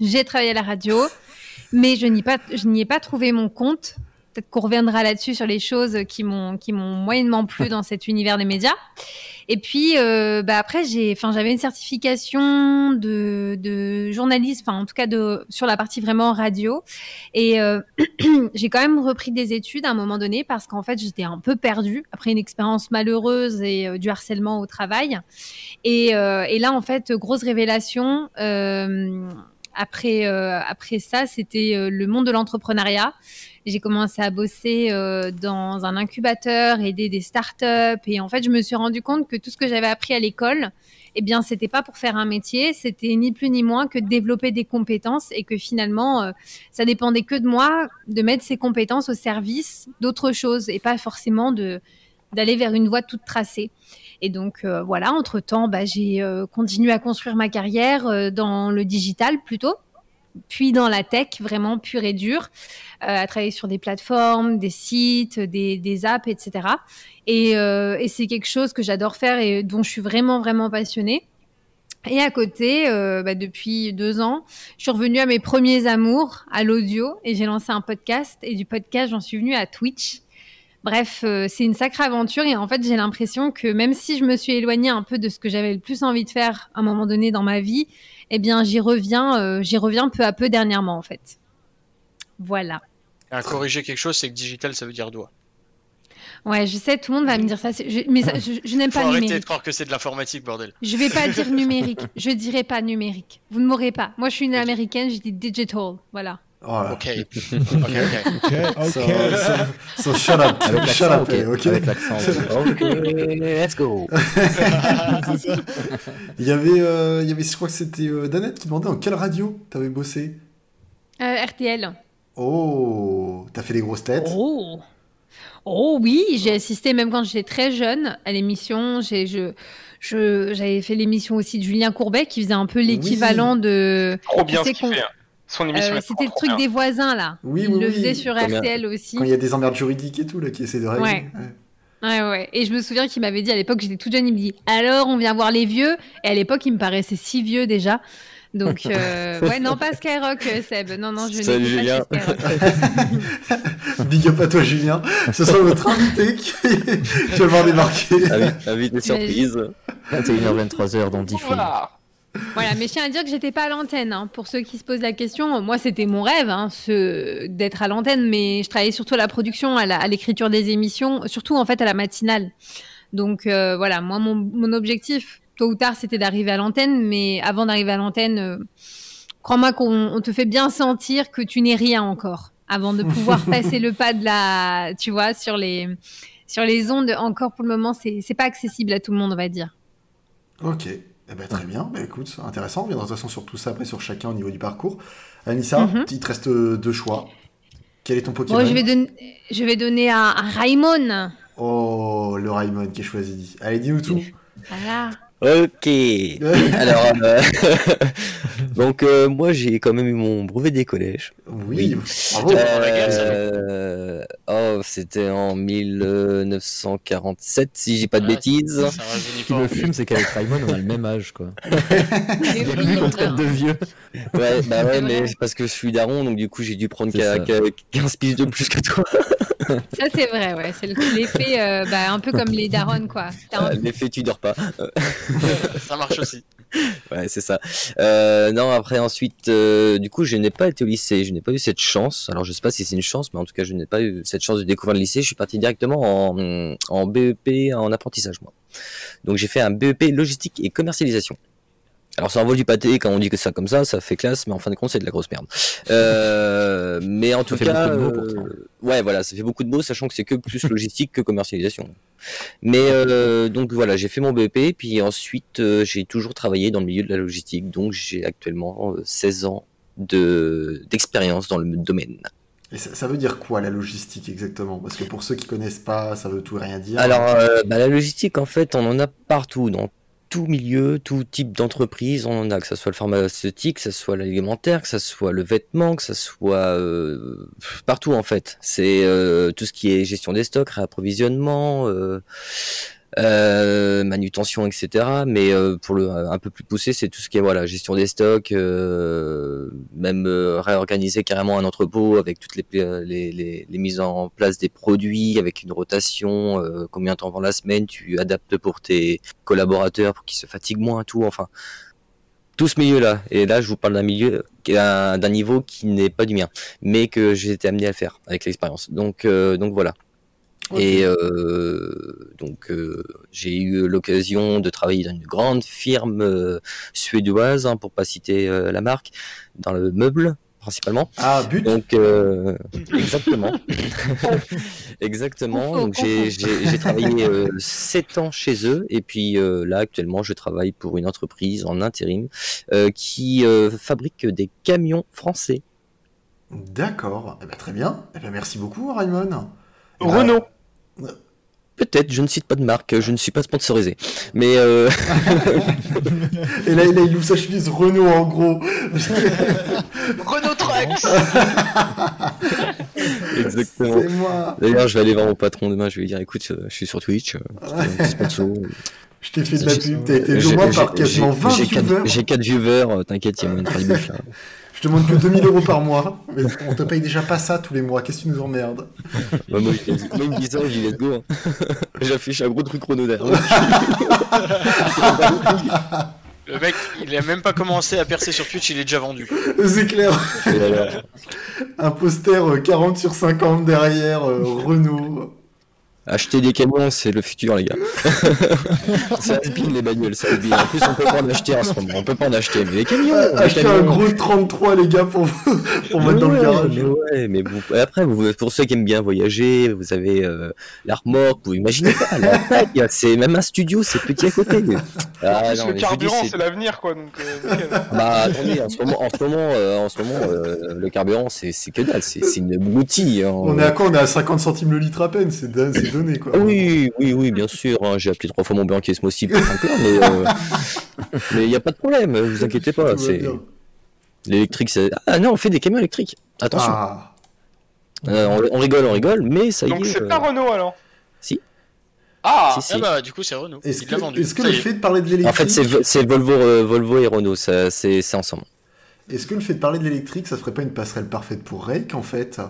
J'ai travaillé à la radio, mais je n'y ai pas trouvé mon compte peut-être qu'on reviendra là-dessus sur les choses qui m'ont qui m'ont moyennement plu *laughs* dans cet univers des médias. Et puis, euh, bah après, j'ai, enfin, j'avais une certification de, de journaliste, enfin, en tout cas, de sur la partie vraiment radio. Et euh, *clears throat* j'ai quand même repris des études à un moment donné parce qu'en fait, j'étais un peu perdue après une expérience malheureuse et euh, du harcèlement au travail. Et, euh, et, là, en fait, grosse révélation. Euh, après, après ça, c'était le monde de l'entrepreneuriat. J'ai commencé à bosser euh, dans un incubateur, aider des startups. Et en fait, je me suis rendu compte que tout ce que j'avais appris à l'école, eh bien, c'était pas pour faire un métier, c'était ni plus ni moins que développer des compétences et que finalement, euh, ça dépendait que de moi de mettre ces compétences au service d'autre chose et pas forcément de d'aller vers une voie toute tracée. Et donc euh, voilà, entre temps, bah, j'ai continué à construire ma carrière dans le digital plutôt puis dans la tech, vraiment pure et dure, euh, à travailler sur des plateformes, des sites, des, apps, etc. Et, euh, et c'est quelque chose que j'adore faire et dont je suis vraiment, vraiment passionnée. Et à côté, euh, bah, depuis deux ans, je suis revenue à mes premiers amours, à l'audio, et j'ai lancé un podcast. Et du podcast, j'en suis venue à Twitch. Bref, c'est une sacrée aventure et en fait, j'ai l'impression que même si je me suis éloignée un peu de ce que j'avais le plus envie de faire à un moment donné dans ma vie, eh bien, j'y reviens, euh, j'y reviens peu à peu dernièrement, en fait. Voilà. À corriger quelque chose, c'est que digital, ça veut dire doigt. Ouais, je sais, tout le monde va me dire ça, je, mais ça, je, je n'aime pas arrêter numérique. de croire que c'est de l'informatique, bordel. Je vais pas dire *laughs* numérique, je dirai pas numérique. Vous ne m'aurez pas. Moi, je suis une américaine, je dis digital. Voilà. Oh là. Ok. *laughs* ok, ok. Ok, ok. So, so, so shut up, Avec shut up, ok. eh, ok? Avec l'accent. *laughs* ok, let's go. Il y avait, euh, il y avait, je crois que c'était euh, Danette qui demandait en quelle radio t'avais bossé? Euh, RTL. Oh, t'as fait les grosses têtes. Oh. Oh oui, j'ai assisté même quand j'étais très jeune à l'émission. J'ai, je, je, j'avais fait l'émission aussi de Julien Courbet qui faisait un peu l'équivalent de. Trop bien ce qu'il fait. Son émission Euh, c'était le truc bien. des voisins là. Oui, Il oui, le oui. faisait sur bien. RTL aussi. Quand il y a des emmerdes juridiques et tout là qui essaient de régler. Ouais. Ouais. Ouais, ouais. Et je me souviens qu'il m'avait dit à l'époque, j'étais toute jeune, il me dit alors on vient voir les vieux. Et à l'époque, il me paraissait si vieux déjà. Donc, euh, *laughs* ouais, non, pas Skyrock, euh, Seb. Non, non, je Salut, Julien. pas Skyrock. *laughs* Big up à toi, Julien. Ce sera votre invité qui, qui va voir débarquer. Invite, invite des surprises. 21h, 23h dans 10 films. Voilà. Voilà, mais je tiens à dire que j'étais pas à l'antenne. hein. Pour ceux qui se posent la question, moi c'était mon rêve, hein, ce... d'être à l'antenne, mais je travaillais surtout à la production, à l'écriture des émissions, surtout en fait à la matinale. Donc euh, voilà, moi mon, mon objectif, tôt ou tard, c'était d'arriver à l'antenne, mais avant d'arriver à l'antenne, euh, crois-moi qu'on on te fait bien sentir que tu n'es rien encore, avant de pouvoir *laughs* passer le pas de la, tu vois, sur les sur les ondes. Encore pour le moment, c'est c'est pas accessible à tout le monde, on va dire. Ok. Eh ben, très bien. Bah, écoute, intéressant. On reviendra de toute façon sur tout ça après sur chacun au niveau du parcours. Anissa, Mhm. il te reste euh, deux choix. Quel est ton Pokémon? Bon, je vais, donner, je vais donner à, à Raimon. Oh, le Raimon qui est choisi. Allez, dis-nous tout. Voilà. Ok. *laughs* Alors, euh, *laughs* donc euh, moi j'ai quand même eu mon brevet des collèges. Oui, bravo. Euh, ça, oh, c'était en 1947 si j'ai pas de Ouais, bêtises. Ça rajeunit Ce qui me fume, c'est qu'avec Raymond, on a le même âge, quoi. *laughs* Il y a qu'on traite de vieux. Ouais, bah ouais, mais parce que je suis daron, donc du coup j'ai dû prendre C'est qu'à- ça. qu'à 15 piges de plus que toi. Ça, c'est vrai, ouais. C'est le- l'effet, euh, bah, un peu comme les darons, quoi. Un- L'effet tu dors pas. *laughs* Ça marche aussi. Ouais, c'est ça. Euh, non, après, ensuite, euh, du coup, je n'ai pas été au lycée, je n'ai pas eu cette chance. Alors, je sais pas si c'est une chance, mais en tout cas, je n'ai pas eu cette chance de découvrir le lycée. Je suis parti directement en, en BEP, en apprentissage, moi. Donc, j'ai fait un BEP logistique et commercialisation. Alors, ça envoie du pâté quand on dit que ça comme ça, ça fait classe, mais en fin de compte, c'est de la grosse merde. Euh, *laughs* mais en tout fait cas, beaucoup de mots, pourtant. euh, ouais, voilà, ça fait beaucoup de mots, sachant que c'est que plus *laughs* logistique que commercialisation. Mais euh, donc voilà, j'ai fait mon BEP, puis ensuite euh, j'ai toujours travaillé dans le milieu de la logistique, donc j'ai actuellement euh, 16 ans de d'expérience dans le domaine. Et ça, ça veut dire quoi la logistique exactement? Parce que pour ceux qui connaissent pas, ça veut tout et rien dire. Alors euh, bah, la logistique, en fait, on en a partout, dans tout milieu, tout type d'entreprise, on en a, que ce soit le pharmaceutique, que ce soit l'alimentaire, que ce soit le vêtement, que ce soit euh, partout en fait. C'est euh, tout ce qui est gestion des stocks, réapprovisionnement, euh, manutention, etc. Mais euh, pour le un peu plus poussé, c'est tout ce qui est voilà gestion des stocks, euh, même euh, réorganiser carrément un entrepôt avec toutes les, les, les, les mises en place des produits, avec une rotation, euh, combien de temps vend la semaine, tu adaptes pour tes collaborateurs pour qu'ils se fatiguent moins, tout. Enfin, tout ce milieu-là. Et là, je vous parle d'un milieu, d'un niveau qui n'est pas du mien, mais que j'ai été amené à faire avec l'expérience. Donc, euh, donc voilà. Et euh, donc euh, j'ai eu l'occasion de travailler dans une grande firme euh, suédoise, hein, pour pas citer euh, la marque, dans le meuble principalement. Ah, but Donc euh, exactement, *laughs* exactement. Donc j'ai confo. j'ai- j'ai travaillé euh, sept ans chez eux et puis euh, là actuellement je travaille pour une entreprise en intérim euh, qui euh, fabrique des camions français. D'accord. Eh ben, très bien. Eh ben, merci beaucoup, Raymond. Eh ben, Renault. Peut-être, je ne cite pas de marque, je ne suis pas sponsorisé, mais euh, *laughs* Et là, là, il ouvre sa chemise Renault, en gros. *laughs* Renault Trucks. *laughs* exactement. C'est moi. D'ailleurs, je vais aller voir mon patron demain. Je vais lui dire, écoute, euh, je suis sur Twitch, euh, je te donne un petit sponsor. Je t'ai fait de la pub. T'as été j'ai- par quasiment j'ai- 20 j'ai quatre- viewers. J'ai 4 viewers, euh, t'inquiète, il y a moyen de faire là. Je te demande que 2000 euros par mois. Mais on te paye déjà pas ça tous les mois. Qu'est-ce que tu nous emmerdes Bah, moi, je- même 10 ans, j'y let's go. hein. *laughs* J'affiche un gros truc Renault derrière. *laughs* Le mec, il a même pas commencé à percer sur Twitch, il est déjà vendu. C'est clair. Un poster euh, 40 sur 50 derrière, euh, Renault. Acheter des camions, c'est le futur, les gars. *laughs* ça has-been, les bagnoles, ça. En plus, on peut pas en acheter en ce moment. On peut pas en acheter. Mais les camions, Acheter un gros 33, les gars, pour, pour mettre dans le garage. Mais ouais, mais vous, après, vous, pour ceux qui aiment bien voyager, vous avez euh, la remorque, vous imaginez pas, la taille, c'est même un studio, c'est petit à côté. *laughs* Ah, non, le mais vous dis, carburant, c'est- l'avenir, quoi. Donc, euh, nickel. Bah attendez, en ce moment, en ce moment, euh, en ce moment euh, le carburant, c'est c'est que dalle, c'est une broutille. hein. On est à quoi? On est à 50 centimes le litre à peine, c'est c'est donné quoi. Oui, oui, oui, bien sûr. hein, J'ai appelé trois fois mon banquier ce mois-ci pour faire mais euh, mais il y a pas de problème, vous *laughs* inquiétez pas. C'est l'électrique. c'est- Ah non, on fait des camions électriques. Attention, Ah, Euh, on, on rigole, on rigole, mais ça y Donc, est. c'est euh, pas Renault, alors? Si. Ah Si, si. Ah bah, du coup, c'est Renault. est-ce que, vendu. est-ce que le y est. fait de parler de l'électrique, En fait, c'est Vo- c'est Volvo, euh, Volvo et Renault, ça- c'est c'est ensemble. est-ce que le fait de parler de l'électrique, ça ferait pas une passerelle parfaite pour Rake en fait?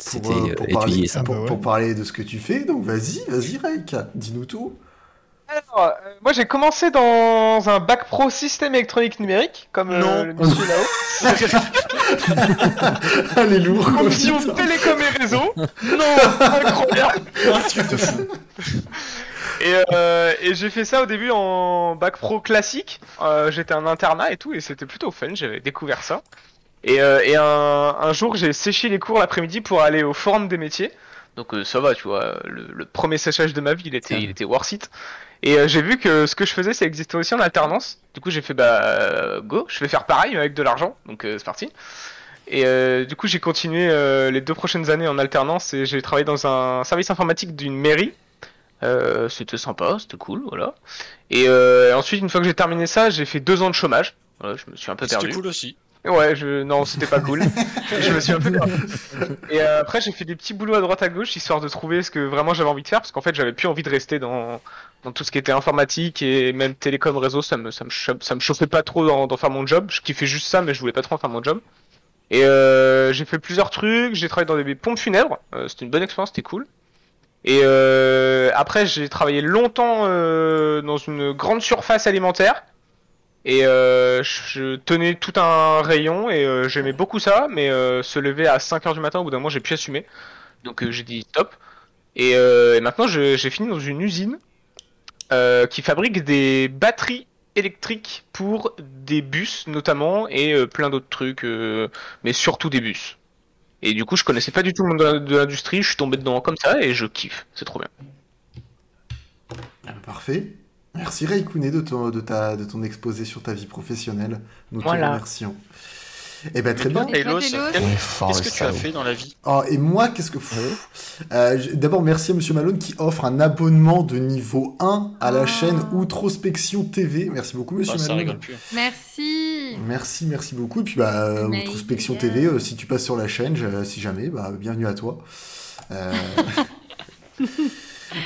C'était pour, euh, euh, parler, ça. Ah pour, bah ouais. pour parler de ce que tu fais, donc vas-y, vas-y Rake, dis-nous tout. Alors, euh, moi j'ai commencé dans un bac pro système électronique numérique, comme euh, Non. le monsieur là-haut. *laughs* Ah les lourds quoi, Option télécom et réseau. *laughs* Non, incroyable. Un truc de fou. Et, euh, et j'ai fait ça au début en bac pro classique. Euh, J'étais en internat et tout, et c'était plutôt fun. J'avais découvert ça. Et, euh, et un, un jour, j'ai séché les cours l'après-midi pour aller au forum des métiers. Donc euh, ça va, tu vois. Le, le premier séchage de ma vie, il était, il était worth it. Et euh, j'ai vu que ce que je faisais, ça existait aussi en alternance. Du coup, j'ai fait bah euh, go, je vais faire pareil avec de l'argent. Donc c'est parti. Et euh, du coup, j'ai continué les deux prochaines années en alternance et j'ai travaillé dans un service informatique d'une mairie. C'était sympa, c'était cool, voilà. Et euh, ensuite, une fois que j'ai terminé ça, j'ai fait deux ans de chômage. Voilà, je me suis un peu perdu. C'était cool aussi. Ouais, je... non, c'était pas cool. *laughs* je me suis un peu. Et euh, après, j'ai fait des petits boulots à droite à gauche, histoire de trouver ce que vraiment j'avais envie de faire, parce qu'en fait, j'avais plus envie de rester dans, dans tout ce qui était informatique et même télécom réseau, ça me, ça me, cho- ça me chauffait pas trop d'en faire mon job. Je kiffais juste ça, mais je voulais pas trop en faire mon job. Et euh, j'ai fait plusieurs trucs, j'ai travaillé dans des pompes funèbres, euh, c'était une bonne expérience, c'était cool. Et euh, après, j'ai travaillé longtemps dans une grande surface alimentaire. Et euh, je tenais tout un rayon et euh, j'aimais beaucoup ça, mais euh, se lever à 5h du matin, au bout d'un moment, j'ai pu assumer. Donc euh, j'ai dit stop. Et, euh, et maintenant, j'ai fini dans une usine qui fabrique des batteries électriques pour des bus notamment et plein d'autres trucs, mais surtout des bus. Et du coup, je connaissais pas du tout le monde de l'industrie, je suis tombé dedans comme ça et je kiffe, c'est trop bien. Ah, Parfait. Merci Raikouné de ton, de, ta, de ton exposé sur ta vie professionnelle. Nous Voilà. te remercions. Eh ben très bien. Qu'est-ce que tu as fait dans la vie? Ah, et moi, qu'est-ce que... Pff, euh, D'abord, merci à Monsieur Malone qui offre un abonnement de niveau 1 à la Ah. chaîne Outrospection TV. Merci beaucoup, Monsieur Ah, Malone. Merci. Merci, merci beaucoup. Et puis, bah, euh, Outrospection. TV, euh, si tu passes sur la chaîne, je- si jamais, bah, bienvenue à toi. Euh, *laughs*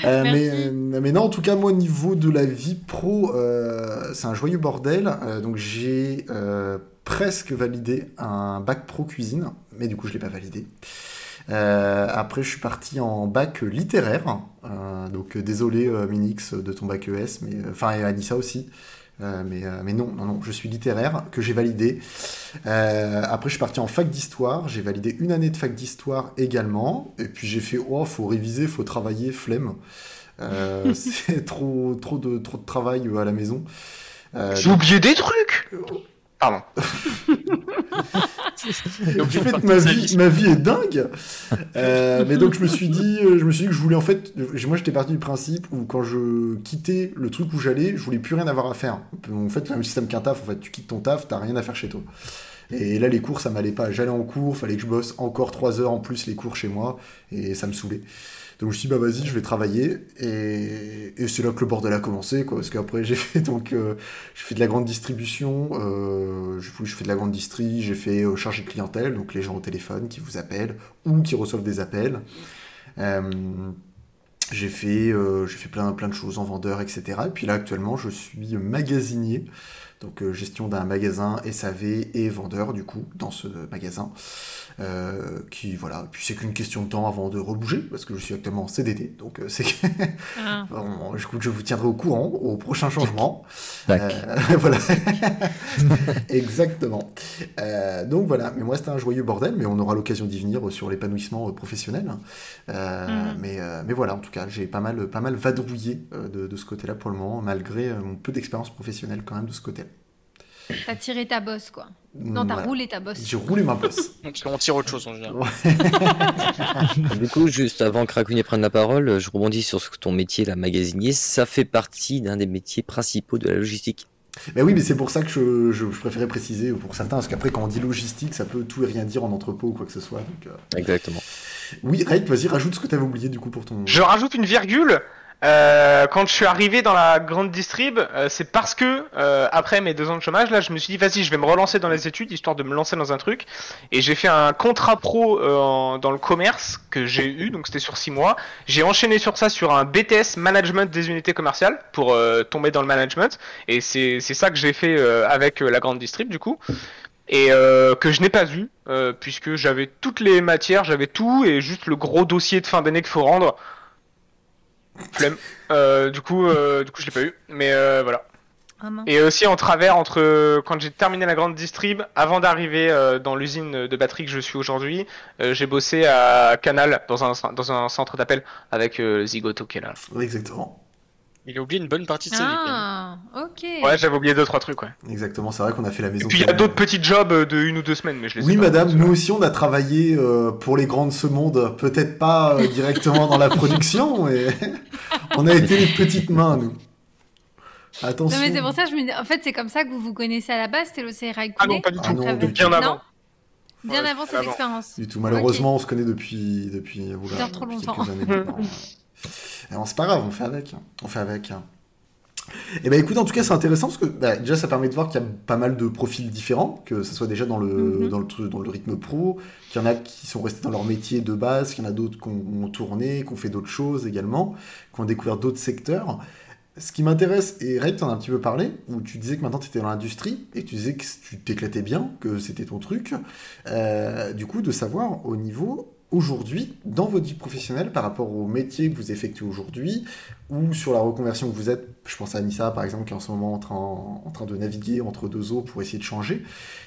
Euh, mais, mais non, en tout cas, moi, au niveau de la vie pro, euh, c'est un joyeux bordel. Euh, donc, j'ai euh, presque validé un bac pro cuisine, mais du coup, je l'ai pas validé. Euh, après, je suis parti en bac littéraire. Euh, donc, euh, désolé, euh, Minix, de ton bac ES, mais euh, enfin, et Anissa aussi. Euh, mais, euh, mais non, non, non, je suis littéraire, que j'ai validé. Euh, après, je suis parti en fac d'histoire. J'ai validé une année de fac d'histoire également. Et puis, j'ai fait, oh, faut réviser, faut travailler, flemme. *laughs* C'est trop, trop, de, trop de travail à la maison. J'ai oublié des trucs Pardon. *laughs* En fait, ma vie, ma vie est dingue. Euh, mais donc, je me suis dit, euh, je me suis dit que je voulais en fait, moi, j'étais parti du principe où quand je quittais le truc où j'allais, je voulais plus rien avoir à faire. En fait, le même système qu'un taf. En fait, tu quittes ton taf, t'as rien à faire chez toi. Et là, les cours, ça m'allait pas. J'allais en cours, fallait que je bosse encore 3 heures en plus les cours chez moi, et ça me saoulait. Donc je dit, bah vas-y, je vais travailler. Et, c'est là que le bordel a commencé, quoi. Parce qu'après, *laughs* j'ai fait donc, euh, j'ai fait de la grande distribution, euh, je, fais de la grande distri, j'ai fait euh, chargé de clientèle, donc les gens au téléphone qui vous appellent ou qui reçoivent des appels. J'ai fait, euh, j'ai fait plein, plein de choses en vendeur, etc. Et puis là, actuellement, je suis magasinier, donc euh, gestion d'un magasin SAV et vendeur, du coup, dans ce magasin. Euh, qui, voilà, puis c'est qu'une question de temps avant de rebouger, parce que je suis actuellement en CDD, donc euh, c'est que... Ah. *laughs* Bon, je, je vous tiendrai au courant au prochain changement. Euh, *laughs* voilà. *laughs* Exactement. Euh, donc voilà, mais moi c'était un joyeux bordel, mais on aura l'occasion d'y venir sur l'épanouissement professionnel. Euh, Mhm. mais, euh, mais voilà, en tout cas, j'ai pas mal, pas mal vadrouillé de, de ce côté-là pour le moment, malgré mon peu d'expérience professionnelle quand même de ce côté-là. T'as tiré ta bosse, quoi. Non, t'as roulé ta bosse. J'ai roulé ma bosse. *laughs* Parce qu'on tire autre chose en général. *laughs* Du coup, juste avant que Raccoonier prenne la parole, je rebondis sur ce que ton métier, la magasinier, ça fait partie d'un des métiers principaux de la logistique. Mais oui, mais c'est pour ça que je, je- je préférais préciser pour certains, parce qu'après, quand on dit logistique, ça peut tout et rien dire en entrepôt ou quoi que ce soit. Donc, euh, Exactement. Oui, Raid, vas-y, rajoute ce que t'avais oublié du coup pour ton. Je rajoute une virgule. Euh, quand je suis arrivé dans la grande distrib, euh, c'est parce que euh, après mes deux ans de chômage, là, je me suis dit vas-y, je vais me relancer dans les études histoire de me lancer dans un truc. Et j'ai fait un contrat pro euh, en- dans le commerce que j'ai eu, donc c'était sur six mois. J'ai enchaîné sur ça sur un BTS management des unités commerciales pour euh, tomber dans le management. Et c'est ça que j'ai fait avec la grande distrib du coup. Et euh, que je n'ai pas eu, euh, puisque j'avais toutes les matières, j'avais tout, et juste le gros dossier de fin d'année qu'il faut rendre. Flemme. Euh, du coup, euh, du coup, je l'ai pas eu. Mais euh, voilà. Ah, mince. Et aussi en travers entre quand j'ai terminé la grande distrib, avant d'arriver euh, dans l'usine de batterie que je suis aujourd'hui, euh, j'ai bossé à Canal dans un dans un centre d'appel avec euh, Zigoto qui est là. Oui, exactement. Il a oublié une bonne partie de sa vie. quand même. Ah, ok. Ouais, j'avais oublié deux trois trucs. Ouais. Exactement, c'est vrai qu'on a fait la Et maison. puis il y a d'autres petits jobs euh, de une ou deux semaines, mais je les ai Oui, pas. madame, nous aussi, on a travaillé euh, pour les grands de ce monde. Peut-être pas euh, *laughs* directement dans la production, mais *laughs* on a été les petites mains, nous. Attention. Non, mais c'est pour ça que je me dis. En fait, c'est comme ça que vous vous connaissez à la base, c'était l'océan Ah non, pas du Ah tout. non, Très du Bien Non avant. Bien Ouais, avant cette avant. expérience. Du tout. Malheureusement, on se connaît depuis depuis, oula, trop depuis longtemps. quelques années *laughs* Et bon, c'est pas grave, on fait avec. hein. On fait avec. hein. Et ben écoute, en tout cas, c'est intéressant parce que bah, déjà, ça permet de voir qu'il y a pas mal de profils différents, que ce soit déjà dans le, Mhm. dans le, dans le rythme pro, qu'il y en a qui sont restés dans leur métier de base, qu'il y en a d'autres qui ont, ont tourné, qui ont fait d'autres choses également, qui ont découvert d'autres secteurs. Ce qui m'intéresse, et Ray, tu en as un petit peu parlé, où tu disais que maintenant tu étais dans l'industrie, et tu disais que tu t'éclatais bien, que c'était ton truc. Euh, du coup, de savoir au niveau, aujourd'hui, dans votre vie professionnelle, par rapport au métier que vous effectuez aujourd'hui, ou sur la reconversion que vous êtes, je pense à Anissa par exemple, qui est en ce moment en train, en train de naviguer entre deux eaux pour essayer de changer.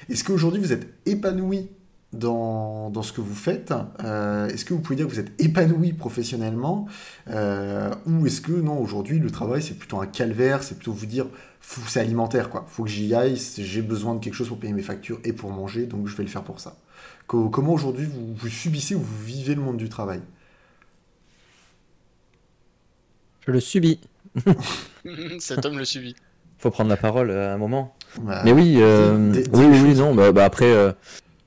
Est-ce qu'aujourd'hui vous êtes épanoui dans, ce que vous faites? Euh, Est-ce que vous pouvez dire que vous êtes épanoui professionnellement? Euh, Ou est-ce que non, aujourd'hui le travail c'est plutôt un calvaire, c'est plutôt vous dire c'est alimentaire quoi, faut que j'y aille, j'ai besoin de quelque chose pour payer mes factures et pour manger, donc je vais le faire pour ça. Co- comment aujourd'hui vous, vous subissez ou vous vivez le monde du travail? Je le subis. *laughs* Cet homme le subit. Faut prendre la parole à un moment. Bah, Mais oui, euh, oui, oui, non. Bah, bah après, euh,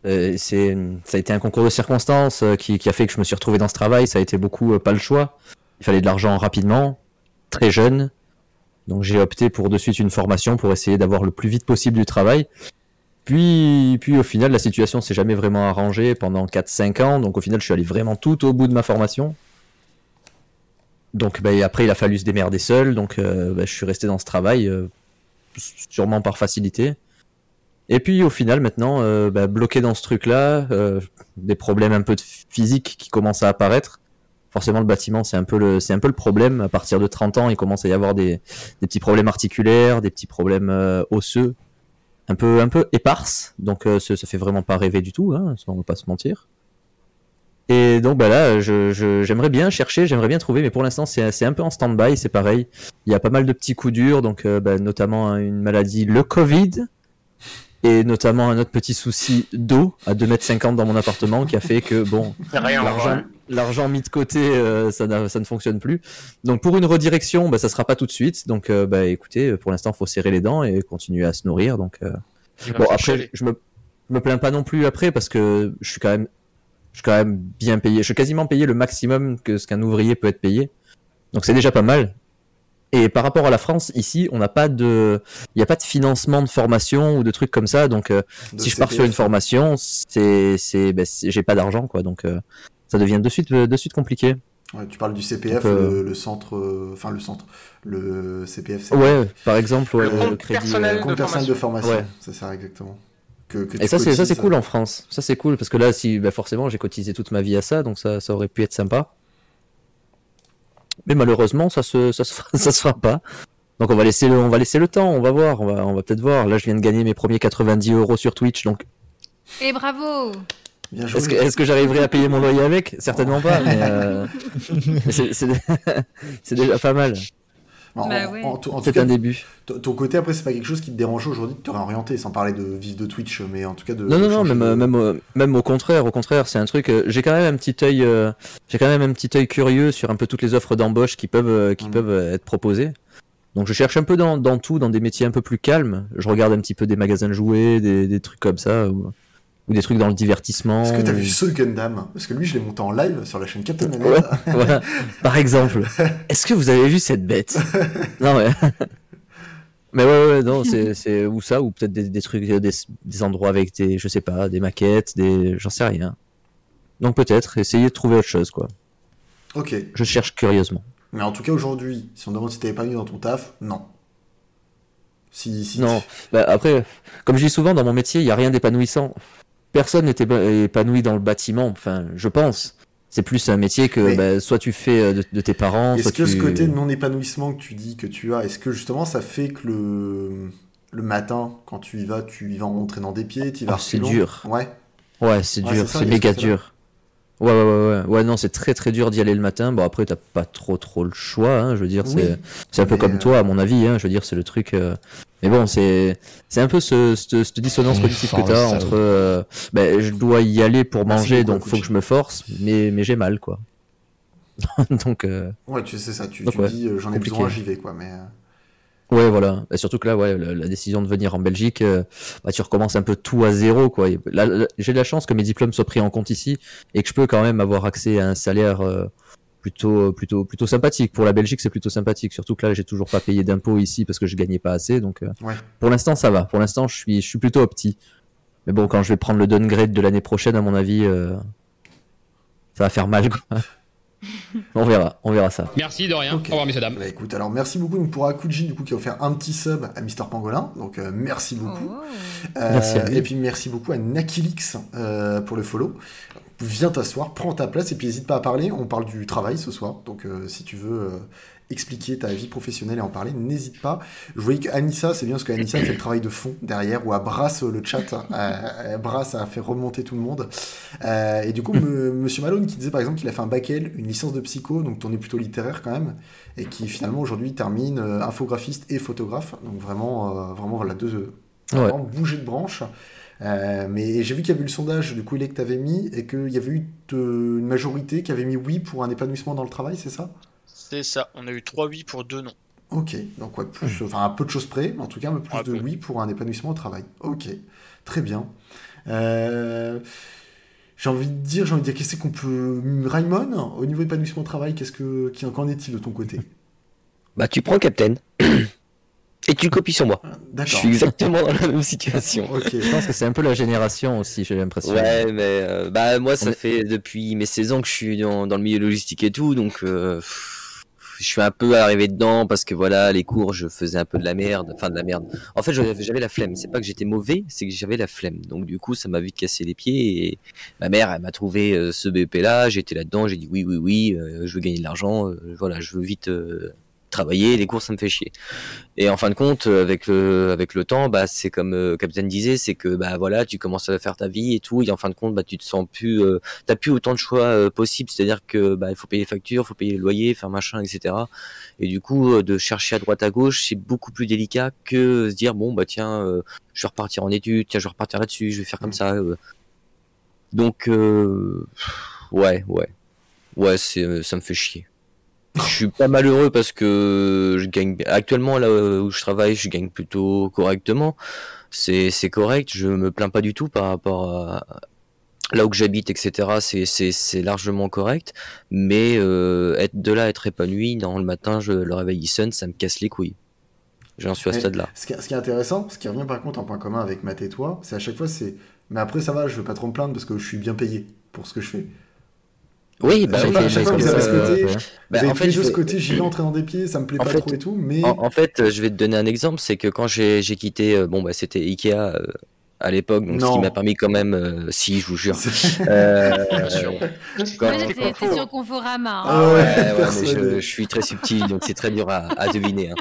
euh, c'est, ça a été un concours de circonstances euh, qui, qui a fait que je me suis retrouvé dans ce travail. Ça a été beaucoup euh, pas le choix. Il fallait de l'argent rapidement, très jeune. Donc j'ai opté pour de suite une formation pour essayer d'avoir le plus vite possible du travail. Puis, puis au final, la situation s'est jamais vraiment arrangée pendant 4-5 ans. Donc au final, je suis allé vraiment tout au bout de ma formation. donc et après, il a fallu se démerder seul. Donc euh, bah, je suis resté dans ce travail, euh, sûrement par facilité. Et puis au final, maintenant, euh, bah, bloqué dans ce truc-là, des problèmes un peu de physique qui commencent à apparaître. Forcément, le bâtiment, c'est un peu le, un peu le problème. À partir de 30 ans, il commence à y avoir des, petits problèmes articulaires, des petits problèmes osseux, un peu, un peu éparses. Donc, euh, ça, ça fait vraiment pas rêver du tout, hein, ça, on va pas se mentir. Et donc, bah là, je, je- j'aimerais bien chercher, j'aimerais bien trouver, mais pour l'instant, c'est, un peu en stand-by, c'est pareil. Il y a pas mal de petits coups durs, donc, euh, bah, notamment une maladie, le Covid, et notamment un autre petit souci d'eau à 2m50 dans mon appartement qui a fait que, bon, Rien. l'argent, l'argent mis de côté, euh, ça, ne fonctionne plus. Donc pour une redirection, bah, ça sera pas tout de suite. Donc euh, bah, écoutez, pour l'instant, faut serrer les dents et continuer à se nourrir. Donc euh, bon, après, je me, me plains pas non plus après parce que je suis quand même, je suis quand même bien payé. Je suis quasiment payé le maximum que ce qu'un ouvrier peut être payé. Donc c'est déjà pas mal. Et par rapport à la France, ici, on n'a pas de, il n'y a pas de financement de formation ou de trucs comme ça. Donc euh, si je pars sur une formation, c'est, c'est, ben, c'est- j'ai pas d'argent, quoi. Donc, euh, ça devient de suite, de suite compliqué. Ouais, tu parles du CPF, Donc, euh, le, le centre, euh, enfin le centre, le CPF, Ouais, par exemple, ouais, Le compte le crédit. personnel euh, compte de personnel de formation. Ouais. Ça exactement. Que, que Et ça, c'est, ça, c'est cool en France. Ça, c'est cool parce que là, si, ben, forcément, j'ai cotisé toute ma vie à ça, donc ça, ça aurait pu être sympa. Mais malheureusement, ça se, ça se, fera, *laughs* ça se fera pas. Donc on va laisser le, on va laisser le temps, on va voir, on va, on va peut-être voir. Là, je viens de gagner mes premiers 90 euros sur Twitch, donc Et bravo. Est-ce que, que j'arriverai à payer mon loyer avec? Certainement pas, mais, euh, mais *laughs* c'est, déjà pas mal. Bah ouais. tout C'est un début. ton côté après, c'est pas quelque chose qui te dérange aujourd'hui de te réorienter, sans parler de vivre de Twitch, mais en tout cas de. Non, de non, non, même, de- même, euh, même au contraire, au contraire, c'est un truc. euh, j'ai quand même un petit œil, euh, j'ai quand même un petit œil curieux sur un peu toutes les offres d'embauche qui peuvent, qui Mhm. peuvent être proposées. Donc je cherche un peu dans, dans tout, dans des métiers un peu plus calmes. Je regarde un petit peu des magasins de jouets, des, des trucs comme ça, ou, ou des trucs dans le divertissement. Est-ce que t'as vu ce Gundam? Parce que lui, je l'ai monté en live sur la chaîne Captain Ouais, *laughs* voilà. Par exemple, *laughs* est-ce que vous avez vu cette bête? *laughs* Non mais. Mais ouais, ouais, non, c'est, ou ça, ou peut-être des, des trucs, des, des endroits avec des, je sais pas, des maquettes, des, j'en sais rien. Donc peut-être essayer de trouver autre chose, quoi. Ok. Je cherche curieusement. Mais en tout cas, aujourd'hui, si on demande si t'es épanoui dans ton taf, non. Si, si Non, bah, après, comme je dis souvent, dans mon métier, il y a rien d'épanouissant. Personne n'est épa- épanoui dans le bâtiment. Enfin, je pense. C'est plus un métier que Mais- bah, soit tu fais euh, de, de tes parents, Est-ce que tu... ce côté de non-épanouissement que tu dis que tu as, est-ce que justement ça fait que le, le matin, quand tu y vas, tu y vas en entraînant des pieds, tu y vas Oh, c'est dur. Ouais. Ouais, c'est Ouais, dur, c'est méga dur. Ouais, ouais, ouais, ouais. Ouais, non, c'est très très dur d'y aller le matin. Bon, après, t'as pas trop trop le choix, hein, je veux dire, Oui, c'est un peu comme euh, toi, à mon avis, hein, je veux dire, c'est le truc. euh, Mais bon, c'est un peu ce, ce- cette dissonance On cognitive que t'as entre. euh, ben, je dois y aller pour manger, donc faut que je me force, mais, mais j'ai mal, quoi. *laughs* donc, euh, Ouais, tu sais ça, tu, Donc, tu ouais, dis j'en ai besoin, j'y vais quoi. Mais Ouais, voilà. Et surtout que là, ouais, la, la décision de venir en Belgique, euh, bah, tu recommences un peu tout à zéro, quoi. J'ai de la chance que mes diplômes soient pris en compte ici et que je peux quand même avoir accès à un salaire euh, plutôt, plutôt, plutôt sympathique. Pour la Belgique, c'est plutôt sympathique. Surtout que là, j'ai toujours pas payé d'impôts ici parce que je gagnais pas assez. Donc, euh, Ouais. pour l'instant, ça va. Pour l'instant, je suis, je suis plutôt opti. Mais bon, quand je vais prendre le downgrade de l'année prochaine, à mon avis, euh, ça va faire mal, quoi. *laughs* on verra, on verra ça. Merci de rien. Ok. Au revoir, messieurs dames. bah, écoute, alors merci beaucoup donc, pour Akuji du coup qui a offert un petit sub à Mister Pangolin, donc euh, merci beaucoup. Oh. Euh, Merci à lui. et puis merci beaucoup à Nakilix euh, pour le follow. Viens t'asseoir, prends ta place et puis n'hésite pas à parler. On parle du travail ce soir, donc euh, si tu veux euh, expliquer ta vie professionnelle et en parler, n'hésite pas. Je voyais qu'Anissa, c'est bien parce qu'Anissa fait le travail de fond derrière elle brasse le chat, euh, elle brasse, elle fait remonter tout le monde. Euh, et du coup, me- Monsieur Malone qui disait par exemple qu'il a fait un bac L, une licence de psycho, donc tourné plutôt littéraire quand même, et qui finalement aujourd'hui termine euh, infographiste et photographe. Donc vraiment, euh, vraiment voilà deux, Ouais. vraiment bouger de branche. Euh, mais j'ai vu qu'il y avait eu le sondage du coup que tu avais mis et qu'il y avait eu de- une majorité qui avait mis oui pour un épanouissement dans le travail, c'est ça? C'est ça, on a eu 3 oui pour 2 non. Ok, donc ouais, plus, enfin un peu de choses près, mais en tout cas un peu plus Un de peu. oui pour un épanouissement au travail. Ok, très bien. Euh, j'ai envie de dire, j'ai envie de dire, qu'est-ce qu'on peut, Raymond, au niveau épanouissement au travail, qu'est-ce que, qu'en est-il de ton côté? Bah, tu prends Captain *coughs* et tu le copies sur moi. Je D'accord. suis exactement dans la même situation. *laughs* Ok. Je pense que c'est un peu la génération aussi, j'ai l'impression. Ouais, mais euh, bah moi ça est- fait depuis mes 16 ans que je suis dans, dans le milieu logistique et tout, donc euh, je suis un peu arrivé dedans parce que voilà, les cours, je faisais un peu de la merde, enfin de la merde. En fait, j'avais la flemme. C'est pas que j'étais mauvais, c'est que j'avais la flemme. Donc du coup, ça m'a vite cassé les pieds. Et ma mère, elle m'a trouvé euh, ce BP là. J'étais là-dedans. J'ai dit oui, oui, oui. euh, je veux gagner de l'argent. euh, voilà, je veux vite travailler. Les cours, ça me fait chier. Et en fin de compte, euh, avec le avec le temps, bah c'est comme euh, Captain disait, c'est que bah voilà, tu commences à faire ta vie et tout. Et en fin de compte, bah tu te sens plus, euh, t'as plus autant de choix euh, possibles. C'est-à-dire que bah il faut payer les factures, faut payer le loyer, faire machin, etc. Et du coup, euh, de chercher à droite à gauche, c'est beaucoup plus délicat que se dire bon bah tiens, euh, je vais repartir en études, tiens je vais repartir là-dessus, je vais faire comme ça. euh. Donc ouais, ouais, ouais, c'est ça me fait chier. Je suis pas malheureux parce que je gagne actuellement là où je travaille, je gagne plutôt correctement. C'est c'est correct, je me plains pas du tout par rapport à là où j'habite, etc. C'est c'est c'est largement correct, mais euh, être de là, être épanoui, dans le matin, je le réveil il sonne, ça me casse les couilles. J'en suis à ce stade-là. Ce qui, ce qui est intéressant, ce qui revient par contre en point commun avec Matt et toi, c'est à chaque fois c'est. Mais après ça va, je veux pas trop me plaindre parce que je suis bien payé pour ce que je fais. Oui, bah à chaque oui, que, vous avez ce euh, côté, bah, en fait, je ce côté, j'y vais en traînant des pieds, ça me plaît En pas fait, trop et tout, mais. En, en fait, euh, je vais te donner un exemple, c'est que quand j'ai j'ai quitté, euh, bon bah c'était Ikea euh, à l'époque, donc ce Non. qui m'a permis quand même, euh, si je vous jure. *laughs* Euh, quand- Moi, j'étais sur Conforama. hein. Ah ouais, Ouais, ouais, mais je, je suis très subtil, donc c'est très dur à, à deviner. hein.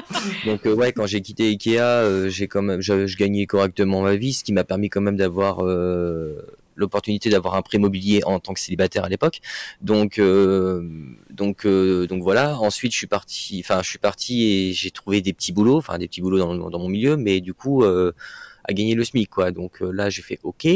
Donc euh, ouais, quand j'ai quitté Ikea, euh, j'ai quand même, je, je gagnais correctement ma vie, ce qui m'a permis quand même d'avoir euh, l'opportunité d'avoir un prêt immobilier en tant que célibataire à l'époque. Donc euh, donc euh, donc voilà. Ensuite, je suis parti, enfin je suis parti et j'ai trouvé des petits boulots, enfin des petits boulots dans, dans mon milieu, mais du coup euh, à gagner le SMIC quoi. Donc là, j'ai fait OK.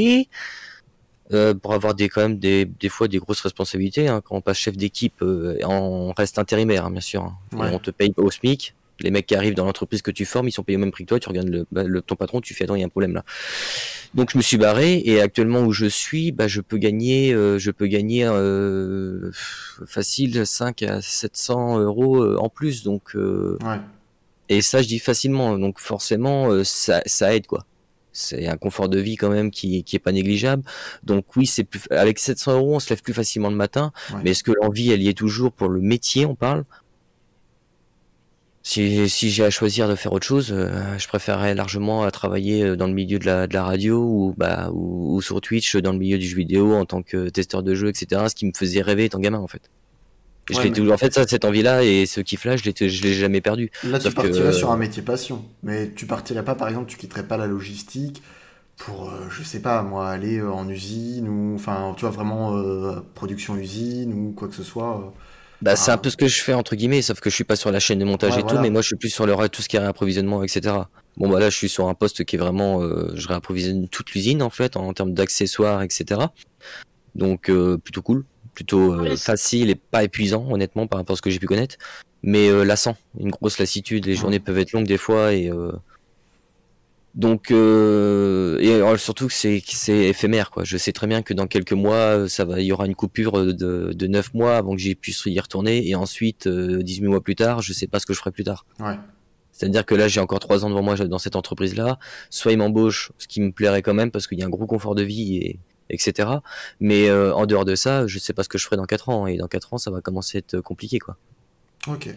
Euh, pour avoir des quand même des, des fois des grosses responsabilités hein. quand on passe chef d'équipe euh, on reste intérimaire hein, bien sûr hein. Ouais. on te paye au SMIC les mecs qui arrivent dans l'entreprise que tu formes ils sont payés au même prix que toi tu regardes le, bah, le- ton patron tu fais attends il y a un problème là donc je me suis barré et actuellement où je suis bah je peux gagner euh, je peux gagner euh, facile 5 à 700 euros euh, en plus donc euh, Ouais. et ça, je dis facilement. Donc forcément, euh, ça, ça aide quoi. C'est un confort de vie quand même qui, qui est pas négligeable. Donc oui, c'est plus avec 700 euros, on se lève plus facilement le matin. Ouais. Mais est-ce que l'envie, elle y est toujours pour le métier, on parle? Si, si j'ai à choisir de faire autre chose, euh, je préférerais largement travailler euh, dans le milieu de la, de la radio ou, bah, ou, ou sur Twitch dans le milieu du jeu vidéo en tant que testeur de jeux, etc. Ce qui me faisait rêver étant gamin en fait. Je Ouais, mais- toujours en fait ça, cette envie-là et ce kiff-là, je l'ai, jamais perdu. Là, tu que- partirais sur un métier passion. Mais tu partirais pas, par exemple, tu quitterais pas la logistique pour, euh, je sais pas, moi, aller euh, en usine ou, enfin, tu vois, vraiment euh, production usine ou quoi que ce soit. Bah, c'est Ah. un peu ce que je fais entre guillemets, sauf que je suis pas sur la chaîne de montage Ouais, et voilà. tout, mais moi je suis plus sur le tout ce qui est réapprovisionnement, etc. Bon bah là je suis sur un poste qui est vraiment, euh, je réapprovisionne toute l'usine en fait en, termes d'accessoires, etc. Donc euh, plutôt cool, plutôt euh, facile et pas épuisant honnêtement par rapport à ce que j'ai pu connaître, mais euh, lassant, une grosse lassitude, les journées peuvent être longues des fois et euh, donc euh, et euh, surtout que c'est c'est éphémère quoi. Je sais très bien que dans quelques mois euh, ça va, il y aura une coupure de de neuf mois avant que j'y puisse y retourner et ensuite euh, 18 mois plus tard, je sais pas ce que je ferai plus tard. Ouais. C'est-à-dire que là j'ai encore trois ans devant moi dans cette entreprise là. Soit ils m'embauchent, ce qui me plairait quand même parce qu'il y a un gros confort de vie et etc. Mais euh, en dehors de ça, je sais pas ce que je ferai dans quatre ans et dans quatre ans ça va commencer à être compliqué quoi. Ok.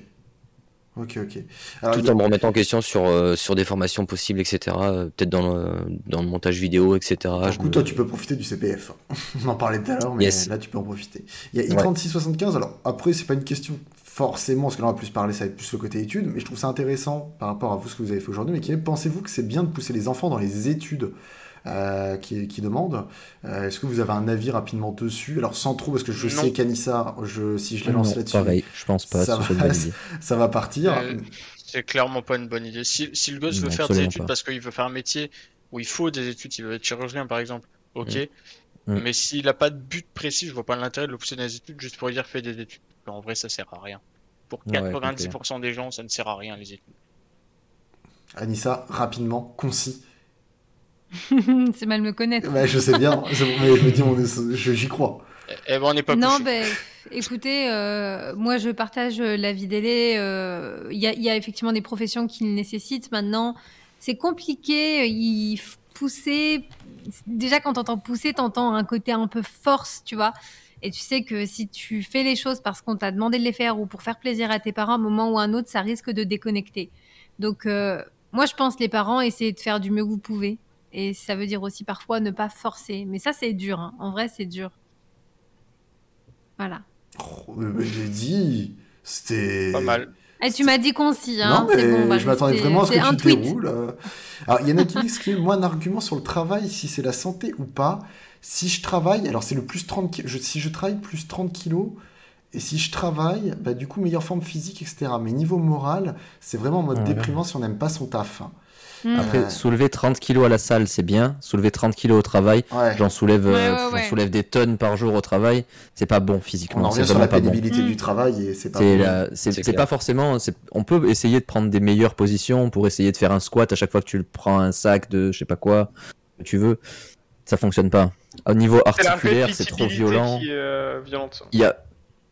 Ok, ok. Alors, Tout a- en me remettant en question sur euh, sur des formations possibles etc. euh, Peut-être dans le dans le montage vidéo etc. Du coup, me- toi, tu peux profiter du CPF. *laughs* On en parlait tout à l'heure, mais Yes. là, tu peux en profiter. Il y a i3675. Alors, après, c'est pas une question forcément, parce que là, on va plus parler, ça va être plus le côté études, mais je trouve ça intéressant par rapport à vous, ce que vous avez fait aujourd'hui. Mais qui est, pensez-vous que c'est bien de pousser les enfants dans les études? Euh, qui, qui demandent Euh, Est-ce que vous avez un avis rapidement dessus? Alors, sans trop, parce que je Non. sais qu'Anissa, je, si je la lance là-dessus, pareil, je pense pas. Ça va, bonne idée. *laughs* ça va partir. Euh, C'est clairement pas une bonne idée. Si, si le gosse Non, veut faire des études pas. parce qu'il veut faire un métier où il faut des études, il veut être chirurgien par exemple, ok. Mm. Mais s'il a pas de but précis, je vois pas l'intérêt de le pousser dans les études juste pour dire fais des études. En vrai, ça sert à rien. Pour Ouais, 90% des gens, ça ne sert à rien les études. Anissa, rapidement, concis. *laughs* c'est mal me connaître. Ouais, je sais bien, mais je me dis, on est- je- j'y crois. Eh eh ben, on n'est pas Non, ben, écoutez, euh, moi je partage euh, l'avis d'Élé. euh, Il y, y a effectivement des professions qui le nécessitent. Maintenant, c'est compliqué. Il f- pousser. Déjà, quand t'entends pousser, t'entends un côté un peu force, tu vois. Et tu sais que si tu fais les choses parce qu'on t'a demandé de les faire ou pour faire plaisir à tes parents, à un moment ou à un autre, ça risque de déconnecter. Donc, euh, moi, je pense les parents, essayez de faire du mieux que vous pouvez. Et ça veut dire aussi parfois ne pas forcer. Mais ça, c'est dur. hein. En vrai, c'est dur. Voilà. Oh, mais J'ai dit, c'était. Pas mal. Et tu m'as dit concis, hein. non, mais bon, bah, je m'attendais vraiment à ce que tu tweet. déroules. euh. Alors, il y en a qui disent que moi, un argument sur le travail, si c'est la santé ou pas. Si je travaille, alors c'est le plus 30 ki- je, Si je travaille, plus 30 kilos. Et si je travaille, bah, du coup, meilleure forme physique, etc. Mais niveau moral, c'est vraiment en mode Ouais. déprimant si on n'aime pas son taf. Hein. Mm. Après, soulever 30 kilos à la salle, c'est bien. Soulever 30 kilos au travail, Ouais. j'en soulève, euh, Ouais, ouais, j'en ouais. soulève des tonnes par jour au travail. C'est pas bon On physiquement. en C'est revient sur la vraiment pas bon. pénibilité Mm. du travail et c'est pas C'est bon. la- c'est- C'est c'est clair. pas forcément. On peut essayer de prendre des meilleures positions pour essayer de faire un squat à chaque fois que tu prends un sac de je sais pas quoi que tu veux. Ça fonctionne pas. Au niveau articulaire, c'est trop violent. qui euh, violente. Il y a,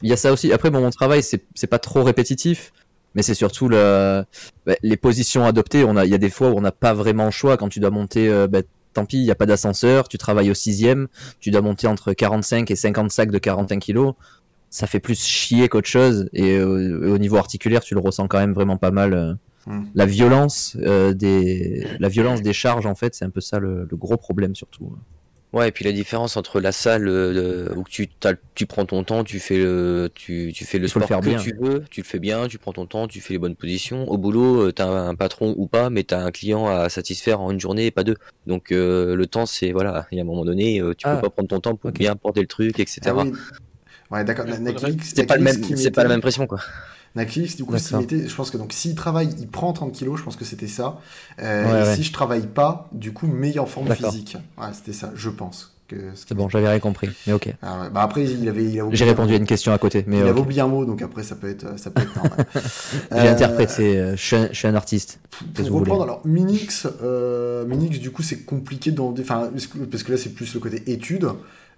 il y a ça aussi. Après, bon, mon travail, c'est c'est pas trop répétitif, mais c'est surtout le, bah, les positions adoptées. On a, il y a des fois où on n'a pas vraiment le choix quand tu dois monter. euh, bah, tant pis, il n'y a pas d'ascenseur. Tu travailles au sixième. Tu dois monter entre 45 et 50 sacs de 41 kilos. Ça fait plus chier qu'autre chose. Et euh, au niveau articulaire, tu le ressens quand même vraiment pas mal. euh. Hmm. La violence euh, des, la violence des charges, en fait, c'est un peu ça le, le gros problème surtout. Ouais, et puis la différence entre la salle euh, où tu, tu prends ton temps, tu fais le, tu, tu fais le sport faire que bien. tu veux, tu le fais bien, tu prends ton temps, tu fais les bonnes positions. Au boulot, tu t'as un patron ou pas, mais t'as un client à satisfaire en une journée et pas deux. Donc euh, le temps, c'est voilà, il y a un moment donné, euh, tu Ah. peux pas prendre ton temps pour bien porter le truc, etc. Ah oui. Ouais, d'accord. C'est pas le Nakilix même, qui c'est pas la même pression quoi. Nakilix, du coup, s'il mettait, je pense que donc s'il travaille, il prend 30 kilos, je pense que c'était ça. Euh, Ouais, et ouais. si je travaille pas, du coup, meilleure forme physique. Ouais, c'était ça, je pense. Ce C'est bon, j'avais rien compris. Mais ok. Ah. Bah après, il avait, il a oublié J'ai un- répondu à une question à côté. Mais il ok. avait oublié un mot, donc après, ça peut être, ça peut être normal. *laughs* J'ai Euh, interprété. euh, je, suis un, je suis un artiste. Pour vous reprendre, voulez alors Minix, euh, Minix, du coup, c'est compliqué dans, enfin, parce que- là, c'est plus le côté études.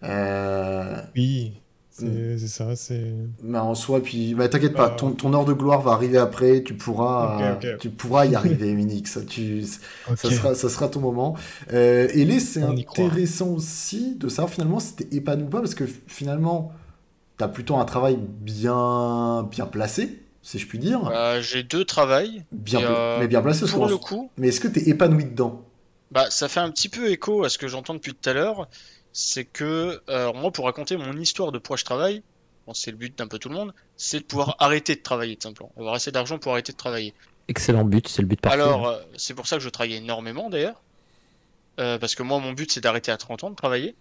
Euh, Oui, c'est Mm. c'est ça, c'est. mais en soi, puis, bah, t'inquiète pas, Bah, ton, ton heure de gloire va arriver après. Tu pourras, tu pourras y arriver, *laughs* Minix. Tu, ça sera, ça sera ton moment. Euh, et les, c'est intéressant aussi de savoir finalement si t'es épanoui ou pas, parce que finalement, t'as plutôt un travail bien, bien placé, si je puis dire. Bah, j'ai deux travails. Bien, euh, mais bien placé. Pour qu'en- le coup, Mais est-ce que t'es épanoui dedans? Bah, ça fait un petit peu écho à ce que j'entends depuis tout à l'heure. C'est que, euh, moi, pour raconter mon histoire de pourquoi je travaille, bon, c'est le but d'un peu tout le monde, c'est de pouvoir arrêter de travailler, tout simplement. Avoir assez d'argent pour arrêter de travailler. Excellent but, c'est le but parfait. Alors, euh, c'est pour ça que je travaille énormément, d'ailleurs. Euh, parce que moi, mon but, c'est d'arrêter à 30 ans de travailler.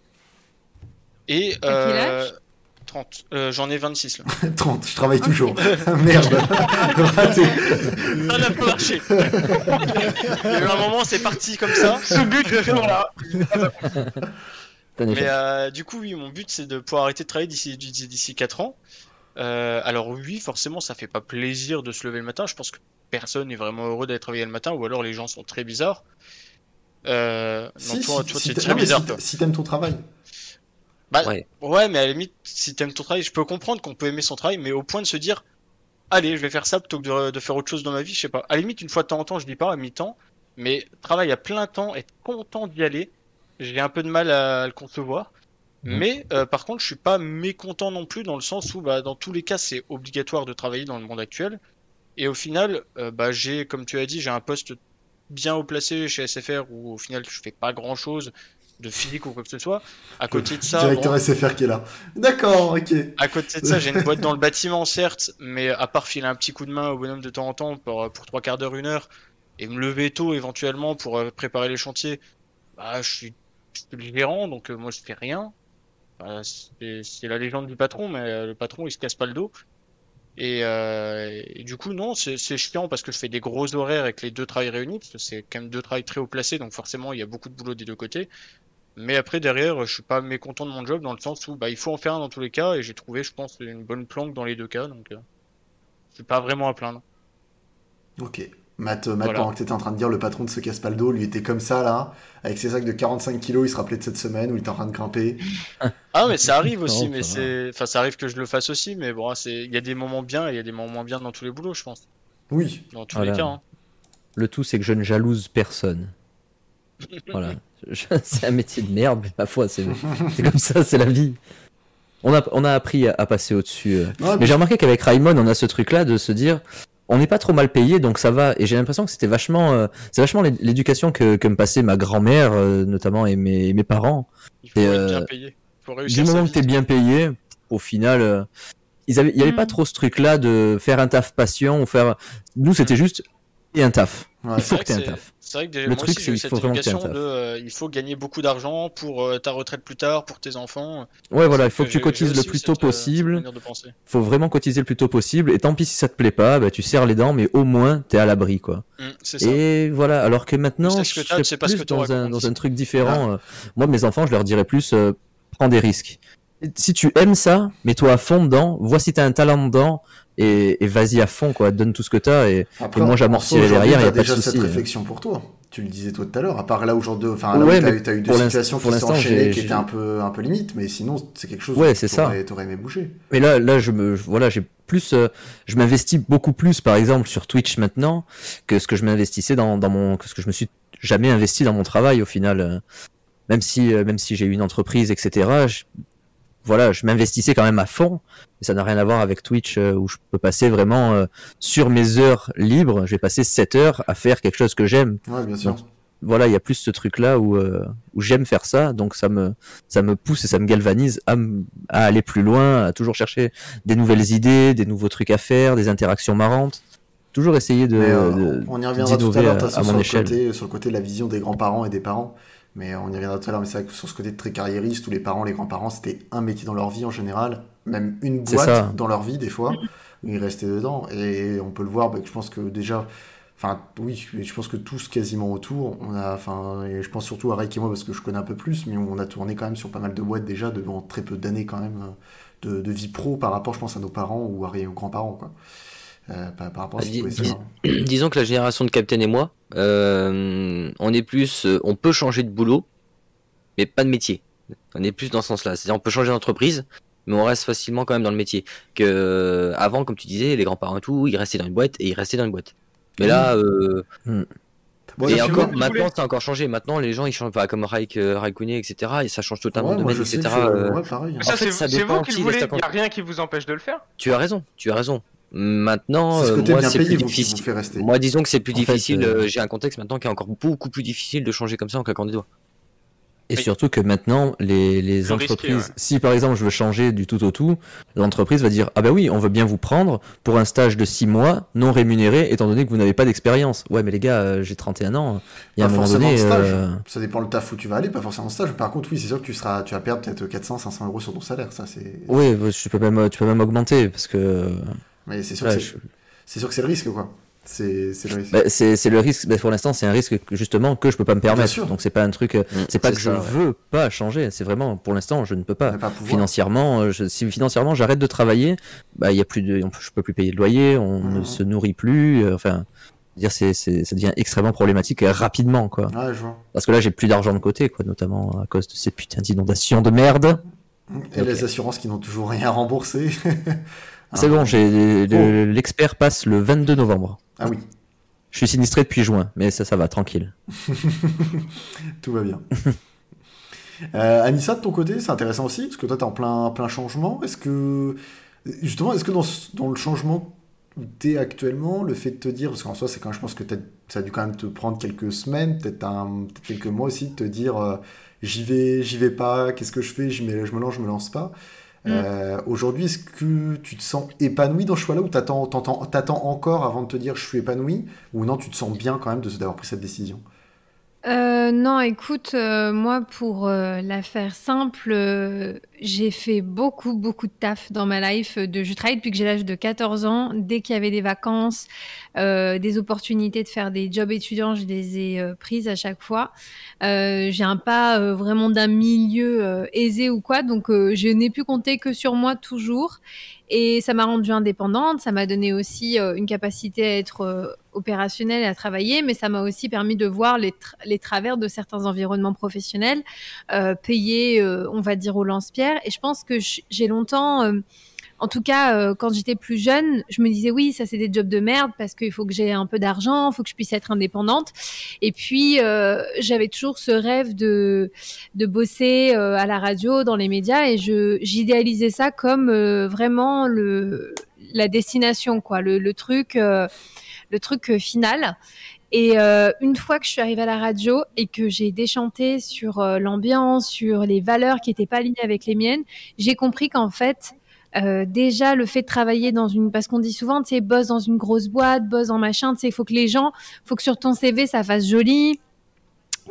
Et, T'as quel euh, âge? 30. Euh, J'en ai 26, là. *laughs* 30, je travaille toujours. *laughs* Merde. Raté. Ça n'a pas marché. *laughs* Il y a eu un moment, c'est parti comme ça. Ce but là. Mais euh, du coup, oui, mon but c'est de pouvoir arrêter de travailler d'ici d'ici d'ici 4 ans. Euh, alors oui, forcément, ça fait pas plaisir de se lever le matin. Je pense que personne n'est vraiment heureux d'aller travailler le matin, ou alors les gens sont très bizarres. Euh, non, Si, toi, si- toi, si très non, bizarre, si toi. t'a- si t'aimes ton travail. Bah, Ouais. ouais. mais à la limite, si t'aimes ton travail, je peux comprendre qu'on peut aimer son travail, mais au point de se dire, allez, je vais faire ça plutôt que de, de faire autre chose dans ma vie, je sais pas. À la limite, une fois de temps en temps, je dis pas à mi-temps, mais travail à plein temps, être content d'y aller, j'ai un peu de mal à le concevoir. Mhm. Mais euh, par contre, je suis pas mécontent non plus dans le sens où, bah, dans tous les cas, c'est obligatoire de travailler dans le monde actuel. Et au final, euh, bah, j'ai, comme tu as dit, j'ai un poste bien haut placé chez SFR où au final, je fais pas grand chose de physique ou quoi que ce soit. À côté de ça, Directeur bon, SFR qui est là. D'accord, ok. à côté de ça, j'ai une boîte dans le *laughs* bâtiment, certes, mais à part filer un petit coup de main au bonhomme de temps en temps pour, pour trois quarts d'heure, une heure, et me lever tôt éventuellement pour euh, préparer les chantiers, bah, je suis, je suis le gérant, donc euh, moi je fais rien. C'est la légende du patron, mais euh, le patron il se casse pas le dos. Et, euh, du coup, non, c'est c'est chiant parce que je fais des gros horaires avec les deux travails réunis, parce que c'est quand même deux travails très haut placés, donc forcément il y a beaucoup de boulot des deux côtés. Mais après, derrière, je suis pas mécontent de mon job dans le sens où bah, il faut en faire un dans tous les cas et j'ai trouvé, je pense, une bonne planque dans les deux cas. Donc, euh, je suis pas vraiment à plaindre. Ok. Matt, euh, Matt Voilà. pendant que t'étais en train de dire le patron de se casse pas le dos, lui était comme ça là, avec ses sacs de 45 kilos, il se rappelait de cette semaine où il était en train de grimper. Ah, mais ça arrive aussi, Non, mais c'est, enfin, ça arrive que je le fasse aussi, mais bon, c'est, il y a des moments bien et il y a des moments moins bien dans tous les boulots, je pense. Oui. Dans tous Voilà. les cas. hein. Le tout, c'est que je ne jalouse personne. *laughs* Voilà. *laughs* C'est un métier de merde, mais ma foi, c'est c'est comme ça, c'est la vie. on a, on a appris à, à passer au-dessus. euh. Ouais, Mais j'ai remarqué qu'avec Raimon, on a ce truc-là de se dire, on n'est pas trop mal payé, donc ça va. Et j'ai l'impression que c'était vachement, euh, c'est vachement l'é- l'éducation que, que me passait ma grand-mère, euh, notamment, et mes, mes parents. Il faut Et, être euh, bien payé. Faut Du réussir moment que t'es bien payé, au final, euh, ils avaient, il y avait Mm. pas trop ce truc-là de faire un taf patient ou faire. Nous, c'était juste et un taf. Ouais. Il faut que t'aies un taf. C'est vrai que déjà, Le moi truc, aussi, c'est j'ai eu qu'il cette éducation de euh, il faut gagner beaucoup d'argent pour euh, ta retraite plus tard, pour tes enfants. Ouais, voilà, il faut que tu cotises le plus tôt euh, cette possible. penser. faut vraiment cotiser le plus tôt possible. Et tant pis si ça te plaît pas, bah, tu serres les dents, mais au moins t'es à l'abri, quoi. Mm, c'est ça. Et voilà, alors que maintenant, je que pas ce plus que dans un, dans un truc différent. euh, Moi, mes enfants, je leur dirais plus, prends des risques. Si tu aimes ça, mets-toi à fond dedans, vois si t'as un talent dedans, et, et vas-y à fond, quoi. Donne tout ce que t'as, et, Après, et moi j'amortirai derrière, y a t'as pas de déjà souci. cette réflexion pour toi. Tu le disais toi tout à l'heure, à part là aujourd'hui, enfin là Ouais, où t'as eu, l'inst- situations qui s'enchaînaient, qui étaient un peu, un peu limite, mais sinon c'est quelque chose Ouais, ça. t'aurais- aimé bouger. Mais là, là, je me, voilà, j'ai plus, euh, je m'investis beaucoup plus, par exemple, sur Twitch maintenant, que ce que je m'investissais dans, dans mon, que ce que je me suis jamais investi dans mon travail au final. euh. Même si, euh, même si j'ai eu une entreprise, etc. je- voilà, je m'investissais quand même à fond. Ça n'a rien à voir avec Twitch euh, où je peux passer vraiment euh, sur mes heures libres. Je vais passer 7 heures à faire quelque chose que j'aime. Ouais, bien sûr. Voilà, il y a plus ce truc-là où, euh, où j'aime faire ça, donc ça me, ça me pousse et ça me galvanise à, aller plus loin, à toujours chercher des nouvelles idées, des nouveaux trucs à faire, des interactions marrantes. Toujours essayer de, on y reviendra tout à l'heure, à, sur mon le, échelle. côté, sur le côté de la vision des grands-parents et des parents. Mais on y reviendra tout à l'heure, mais c'est vrai que sur ce côté très carriériste, où les parents, les grands-parents, c'était un métier dans leur vie en général, même une boîte dans leur vie des fois, où ils restaient dedans. Et on peut le voir, bah, je pense que déjà, enfin oui, je pense que tous quasiment autour, on a, enfin, et je pense surtout à Rake et moi parce que je connais un peu plus, mais on a tourné quand même sur pas mal de boîtes déjà devant très peu d'années quand même euh, de, de vie pro par rapport, je pense, à nos parents ou à aux grands-parents, quoi. Euh, par, par rapport à ce Dis- savoir. *clears throat* Disons que la génération de Captain et moi, euh, on est plus, euh, on peut changer de boulot, mais pas de métier. On est plus dans ce sens-là. C'est-à-dire, on peut changer d'entreprise, mais on reste facilement quand même dans le métier. Que euh, avant, comme tu disais, les grands-parents et tout, ils restaient dans une boîte et ils restaient dans une boîte. Mais là, euh, Bon, et encore, maintenant, ça a encore changé. Maintenant, les gens, ils changent pas comme Raik, euh, Raikkonen, etc. Et ça change totalement Ouais, de domaine, sais etc. que je- euh, ouais, pareil. Mais En ça, fait, c'est ça c'est dépend vous qui voulez. Il n'y a rien qui vous empêche de le faire. Tu as raison, tu as raison. Maintenant, C'est ce euh, moi, c'est plus vous, qui vous difficile. Moi, disons que c'est plus En difficile. euh, euh, J'ai un contexte maintenant qui est encore beaucoup plus difficile de changer comme ça en claquant des doigts. Et Oui. surtout que maintenant, les, les Plus risqué, entreprises, ouais. si par exemple je veux changer du tout au tout, l'entreprise va dire Ah bah oui, on veut bien vous prendre pour un stage de 6 mois non rémunéré, étant donné que vous n'avez pas d'expérience. Ouais, mais les gars, euh, j'ai 31 ans. Il y a Pas un moment forcément donné. de stage. euh, Ça dépend le taf où tu vas aller, pas forcément de stage. Par contre, oui, c'est sûr que tu seras, tu vas perdre peut-être 400, 500 euros sur ton salaire. Ça, c'est. Oui, tu peux même, tu peux même augmenter parce que Mais c'est sûr, ouais, je- sûr que c'est le risque, quoi. C'est le risque. bah, c'est c'est le risque. bah, pour l'instant, c'est un risque que, justement que je peux pas me permettre. Donc c'est pas un truc. euh, c'est pas que ça, je ouais. veux pas changer. C'est vraiment pour l'instant, je ne peux pas. Financièrement, euh, je- si financièrement j'arrête de travailler, bah il y a plus de, je peux plus payer de loyer, on ne Mhm. se nourrit plus. euh, enfin, dire c'est, ça devient extrêmement problématique rapidement quoi. Ouais, je vois. Parce que là j'ai plus d'argent de côté quoi, notamment à cause de ces putains d'inondations de merde. Et les assurances qui n'ont toujours rien remboursé. *laughs* C'est Ah. bon, j'ai le- l'expert passe le 22 novembre. Ah oui, Je suis sinistré depuis juin, mais ça ça va tranquille. *laughs* tout va bien. *laughs* Euh, Anissa, de ton côté, c'est intéressant aussi, parce que toi, t'es en plein, plein changement. Est-ce que, justement, est-ce que dans, le changement où t'es actuellement, le fait de te dire, parce qu'en soi, c'est quand je pense que t'as- ça a dû quand même te prendre quelques semaines, peut-être quelques mois aussi, de te dire, euh, j'y vais, j'y vais pas, qu'est-ce que je fais, je, mets- je me lance, je me lance pas. Euh, Aujourd'hui, est-ce que tu te sens épanoui dans ce choix-là ou t'attends, encore avant de te dire je suis épanoui? Ou non, tu te sens bien quand même d'avoir pris cette décision? Euh, non, écoute, euh, moi, pour euh, la faire simple, euh, j'ai fait beaucoup, beaucoup de taf dans ma life. De, je travaille depuis que j'ai l'âge de 14 ans. Dès qu'il y avait des vacances, euh, des opportunités de faire des jobs étudiants, je les ai euh, prises à chaque fois. Euh, j'ai un pas euh, vraiment d'un milieu euh, aisé ou quoi, donc euh, je n'ai pu compter que sur moi toujours. Et ça m'a rendue indépendante, ça m'a donné aussi euh, une capacité à être euh, opérationnelle et à travailler, mais ça m'a aussi permis de voir les, tra- les travers de certains environnements professionnels, euh, payés, on va dire, au lance-pierre. Et je pense que j'ai longtemps en tout cas, euh, quand j'étais plus jeune, je me disais oui, ça c'est des jobs de merde parce qu'il faut que j'ai un peu d'argent, il faut que je puisse être indépendante. Et puis euh, j'avais toujours ce rêve de de bosser euh, à la radio, dans les médias, et je j'idéalisais ça comme vraiment le la destination, quoi, le, truc, le truc final. Et une fois que je suis arrivée à la radio et que j'ai déchanté sur l'ambiance, sur les valeurs qui n'étaient pas alignées avec les miennes, j'ai compris qu'en fait, euh, déjà le fait de travailler dans une, parce qu'on dit souvent, tu sais, bosse dans une grosse boîte, bosse dans machin, tu sais, il faut que les gens, faut que sur ton CV ça fasse joli,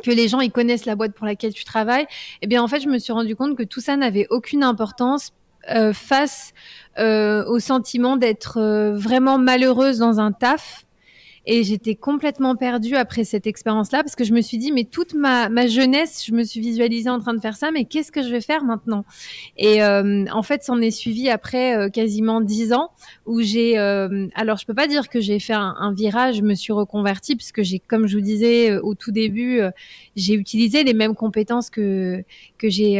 que les gens ils connaissent la boîte pour laquelle tu travailles. Et bien en fait, je me suis rendu compte que tout ça n'avait aucune importance euh, face euh, au sentiment d'être euh, vraiment malheureuse dans un taf et j'étais complètement perdue après cette expérience-là parce que je me suis dit, mais toute ma, ma jeunesse, je me suis visualisée en train de faire ça, mais qu'est-ce que je vais faire maintenant? Et euh, en fait, s'en est suivi après euh, quasiment dix ans où j'ai, euh, alors je peux pas dire que j'ai fait un, virage, je me suis reconvertie puisque j'ai, comme je vous disais au tout début, j'ai utilisé les mêmes compétences que que j'ai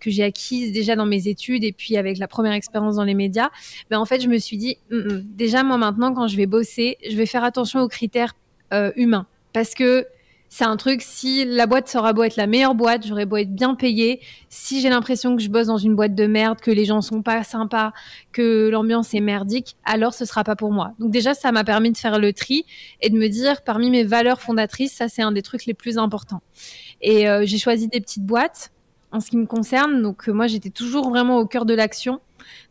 que j'ai acquises déjà dans mes études et puis avec la première expérience dans les médias. Mais en fait, je me suis dit, mm -mm, déjà moi maintenant, quand je vais bosser, je vais faire attention aux critères euh, humains parce que c'est un truc, si la boîte sera beau être la meilleure boîte, j'aurais beau être bien payée, si j'ai l'impression que je bosse dans une boîte de merde, que les gens sont pas sympas, que l'ambiance est merdique, alors ce sera pas pour moi. Donc déjà, ça m'a permis de faire le tri et de me dire, parmi mes valeurs fondatrices, ça c'est un des trucs les plus importants. Et euh, j'ai choisi des petites boîtes en ce qui me concerne. Donc euh, moi, j'étais toujours vraiment au cœur de l'action.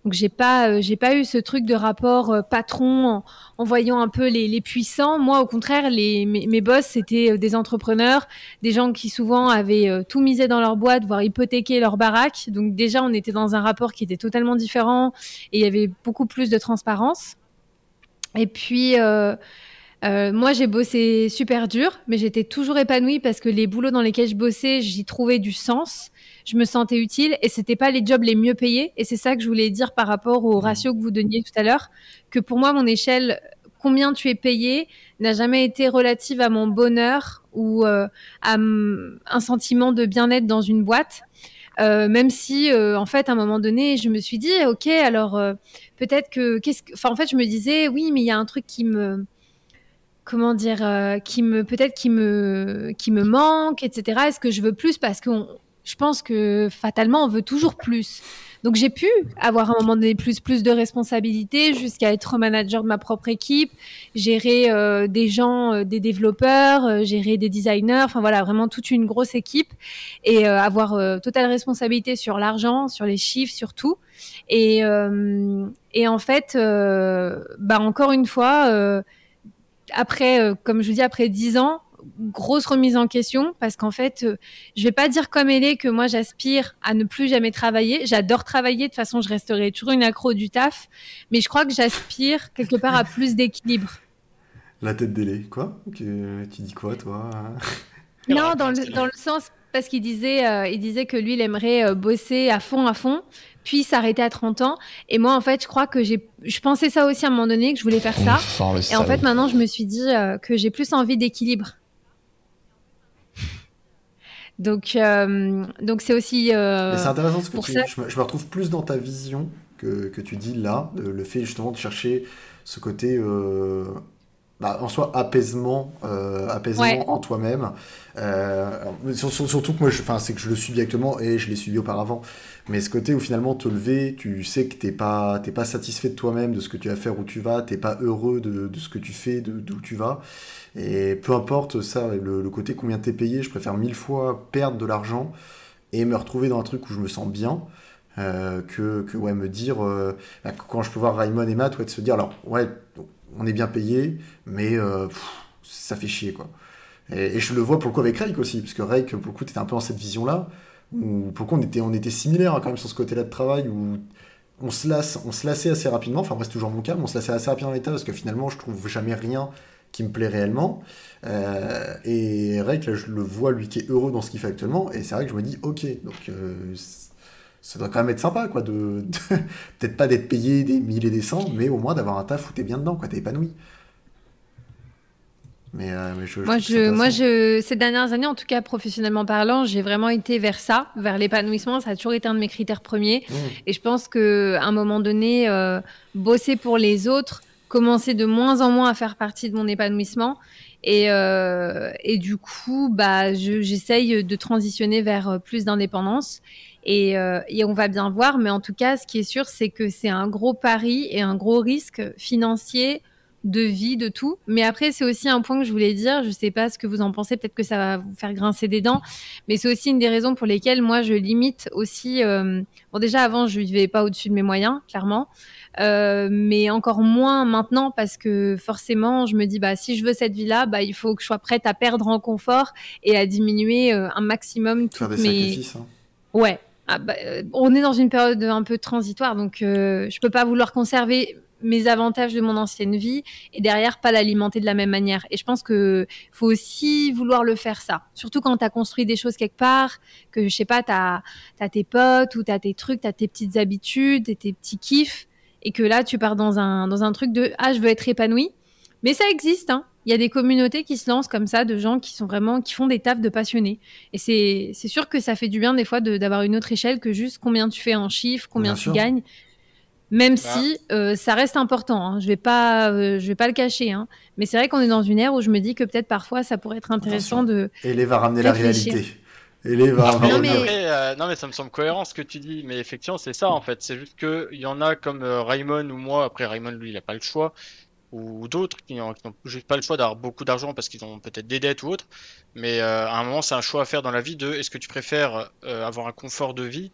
Donc j'ai pas euh, j'ai pas eu ce truc de rapport euh, patron en, voyant un peu les, puissants. Moi au contraire mes, mes boss c'était euh, des entrepreneurs, des gens qui souvent avaient tout misé dans leur boîte, voire hypothéqué leur baraque. Donc déjà on était dans un rapport qui était totalement différent et il y avait beaucoup plus de transparence. Et puis moi, j'ai bossé super dur, mais j'étais toujours épanouie parce que les boulots dans lesquels je bossais, j'y trouvais du sens. Je me sentais utile et c'était pas les jobs les mieux payés. Et c'est ça que je voulais dire par rapport au ratio que vous donniez tout à l'heure, que pour moi, mon échelle, combien tu es payé, n'a jamais été relative à mon bonheur ou euh, à un sentiment de bien-être dans une boîte. Euh, même si, euh, en fait, à un moment donné, je me suis dit, ok, alors peut-être que, qu'est-ce que, enfin, en fait, je me disais, oui, mais il y a un truc qui me, comment dire, qui me peut-être qui me qui me manque, etc. Est-ce que je veux plus? Parce que je pense que fatalement on veut toujours plus. Donc j'ai pu avoir à un moment donné plus plus de responsabilités jusqu'à être manager de ma propre équipe, gérer euh, des gens, euh, des développeurs, euh, gérer des designers, enfin voilà vraiment toute une grosse équipe et avoir totale responsabilité sur l'argent, sur les chiffres, sur tout. Et et en fait, bah encore une fois après, comme je vous dis, après dix ans, grosse remise en question parce qu'en fait, euh, je vais pas dire comme elle est que moi j'aspire à ne plus jamais travailler. J'adore travailler, de toute façon, je resterai toujours une accro du taf, mais je crois que j'aspire quelque part à plus d'équilibre. La tête délai, quoi? Tu dis quoi, toi? *laughs* Non, dans le, dans le sens parce qu'il disait, euh, il disait que lui, il aimerait euh, bosser à fond, à fond, puis s'arrêter à 30 ans. Et moi, en fait, je crois que j'ai, je pensais ça aussi à un moment donné, que je voulais faire ça. et en fait, maintenant, je me suis dit euh, que j'ai plus envie d'équilibre. Donc, euh, donc c'est aussi. Euh, c'est intéressant ce que tu ça... je, me, je me retrouve plus dans ta vision que, que tu dis là, de, le fait justement de chercher ce côté. Euh, bah, en soi apaisement apaisement ouais. en toi-même surtout que moi enfin c'est que je le suis directement et je l'ai suivi auparavant mais ce côté où finalement te lever tu sais que t'es pas t'es pas satisfait de toi-même de ce que tu vas faire où tu vas t'es pas heureux de, de ce que tu fais d'où tu vas et peu importe ça le, côté combien t'es payé je préfère mille fois perdre de l'argent et me retrouver dans un truc où je me sens bien euh, que, que ouais me dire bah, quand je peux voir Raymond et Matt ouais de se dire alors ouais on est bien payé, mais euh, ça fait chier, quoi. Et, je le vois pour le coup avec Rake aussi, parce que Rake, pour le coup, t'étais un peu dans cette vision-là, où pour le coup, on était, on était similaires hein, quand même sur ce côté-là de travail, où on se, lasse, on se lassait assez rapidement, enfin, c'est toujours mon cas, on se lassait assez rapidement dans l'état, parce que finalement, je trouve jamais rien qui me plaît réellement. Euh, et Rake, là, je le vois, lui, qui est heureux dans ce qu'il fait actuellement, et c'est vrai que je me dis, ok, donc... Euh, ça doit quand même être sympa, quoi, de, de *laughs* peut-être pas d'être payé des mille et des cents, mais au moins d'avoir un taf où t'es bien dedans, quoi, t'es épanoui. Mais, euh, mais je, Moi, je, moi, je, ces dernières années, en tout cas professionnellement parlant, j'ai vraiment été vers ça, vers l'épanouissement. Ça a toujours été un de mes critères premiers. Mmh. Et je pense que à un moment donné, euh, bosser pour les autres, commencer de moins en moins à faire partie de mon épanouissement. Et, euh, et du coup, bah, je- j'essaye de transitionner vers euh, plus d'indépendance. Et, euh, et on va bien voir. Mais en tout cas, ce qui est sûr, c'est que c'est un gros pari et un gros risque financier, de vie, de tout. Mais après, c'est aussi un point que je voulais dire. Je sais pas ce que vous en pensez. Peut-être que ça va vous faire grincer des dents. Mais c'est aussi une des raisons pour lesquelles moi, je limite aussi. Bon, déjà, avant, je vivais pas au-dessus de mes moyens, clairement. Euh, mais encore moins maintenant parce que forcément, je me dis, bah, si je veux cette vie-là, bah, il faut que je sois prête à perdre en confort et à diminuer euh, un maximum Faire des mes. sacrifices. hein. Ouais. Ah, bah, euh, on est dans une période un peu transitoire, donc euh, je peux pas vouloir conserver mes avantages de mon ancienne vie et derrière pas l'alimenter de la même manière. Et je pense que faut aussi vouloir le faire ça. Surtout quand tu as construit des choses quelque part, que je sais pas, tu as, tes potes ou tu as tes trucs, tu as tes petites habitudes et tes petits kiffs et que là tu pars dans un, dans un truc de ah je veux être épanoui. Mais ça existe, hein. Il y a des communautés qui se lancent comme ça, de gens qui sont vraiment, qui font des tafs de passionnés. Et c'est, c'est sûr que ça fait du bien des fois de- d'avoir une autre échelle que juste combien tu fais en chiffres, combien Bien tu sûr. gagnes. Même Bah. si euh, ça reste important, hein. je vais pas, euh, je vais pas le cacher. Hein. Mais c'est vrai qu'on est dans une ère où je me dis que peut-être parfois ça pourrait être intéressant de. Et les va ramener la réalité. Et les va Après, Non, mais- après, euh, non mais ça me semble cohérent ce que tu dis, mais effectivement c'est ça en fait. C'est juste que il y en a comme euh, Raymond ou moi. Après Raymond lui il a pas le choix, ou d'autres qui n'ont juste pas le choix d'avoir beaucoup d'argent parce qu'ils ont peut-être des dettes ou autre. Mais euh, à un moment c'est un choix à faire dans la vie de est-ce que tu préfères euh, avoir un confort de vie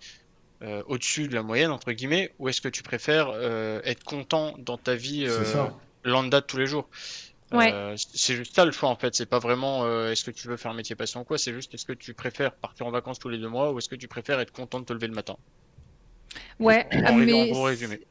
euh, au-dessus de la moyenne entre guillemets, ou est-ce que tu préfères euh, être content dans ta vie euh, lambda de tous les jours? Ouais. Euh, c'est juste ça le choix en fait, c'est pas vraiment euh, est-ce que tu veux faire un métier passion ou quoi, c'est juste est-ce que tu préfères partir en vacances tous les deux mois ou est-ce que tu préfères être content de te lever le matin. Ouais, mais gros résumé.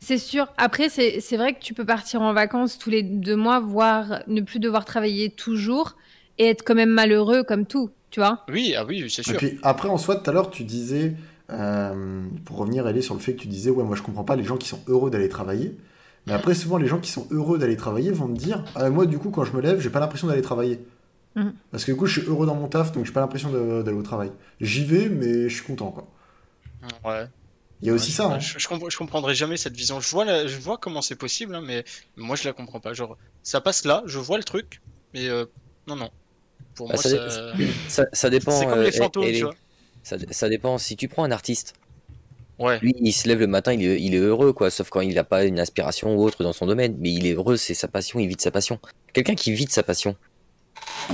C'est sûr. Après, c'est c'est vrai que tu peux partir en vacances tous les deux mois, voire ne plus devoir travailler toujours et être quand même malheureux comme tout, tu vois. Oui, ah oui, c'est Et sûr. puis après, en soi, tout à l'heure, tu disais, euh, pour revenir, aller sur le fait que tu disais, ouais, moi je comprends pas les gens qui sont heureux d'aller travailler. Mais après, souvent, les gens qui sont heureux d'aller travailler vont me dire, ah, moi, du coup, quand je me lève, j'ai pas l'impression d'aller travailler. Mhm. Parce que du coup, je suis heureux dans mon taf, donc j'ai pas l'impression d'aller au travail. J'y vais, mais je suis content, quoi. Ouais. Il y a aussi Ouais, ça, hein. Je, je, compre- je comprendrai jamais cette vision. Je vois, la- je vois comment c'est possible, hein, mais moi je la comprends pas. Genre, ça passe là, je vois le truc, mais euh, non, non. Pour Bah, moi, ça, ça... ça, ça dépend. c'est comme euh, les fantômes, tu vois. ça, ça dépend. Si tu prends un artiste, Ouais. lui, il se lève le matin, il est, il est heureux, quoi. Sauf quand il n'a pas une aspiration ou autre dans son domaine. Mais il est heureux, c'est sa passion, il vit de sa passion. Quelqu'un qui vit de sa passion,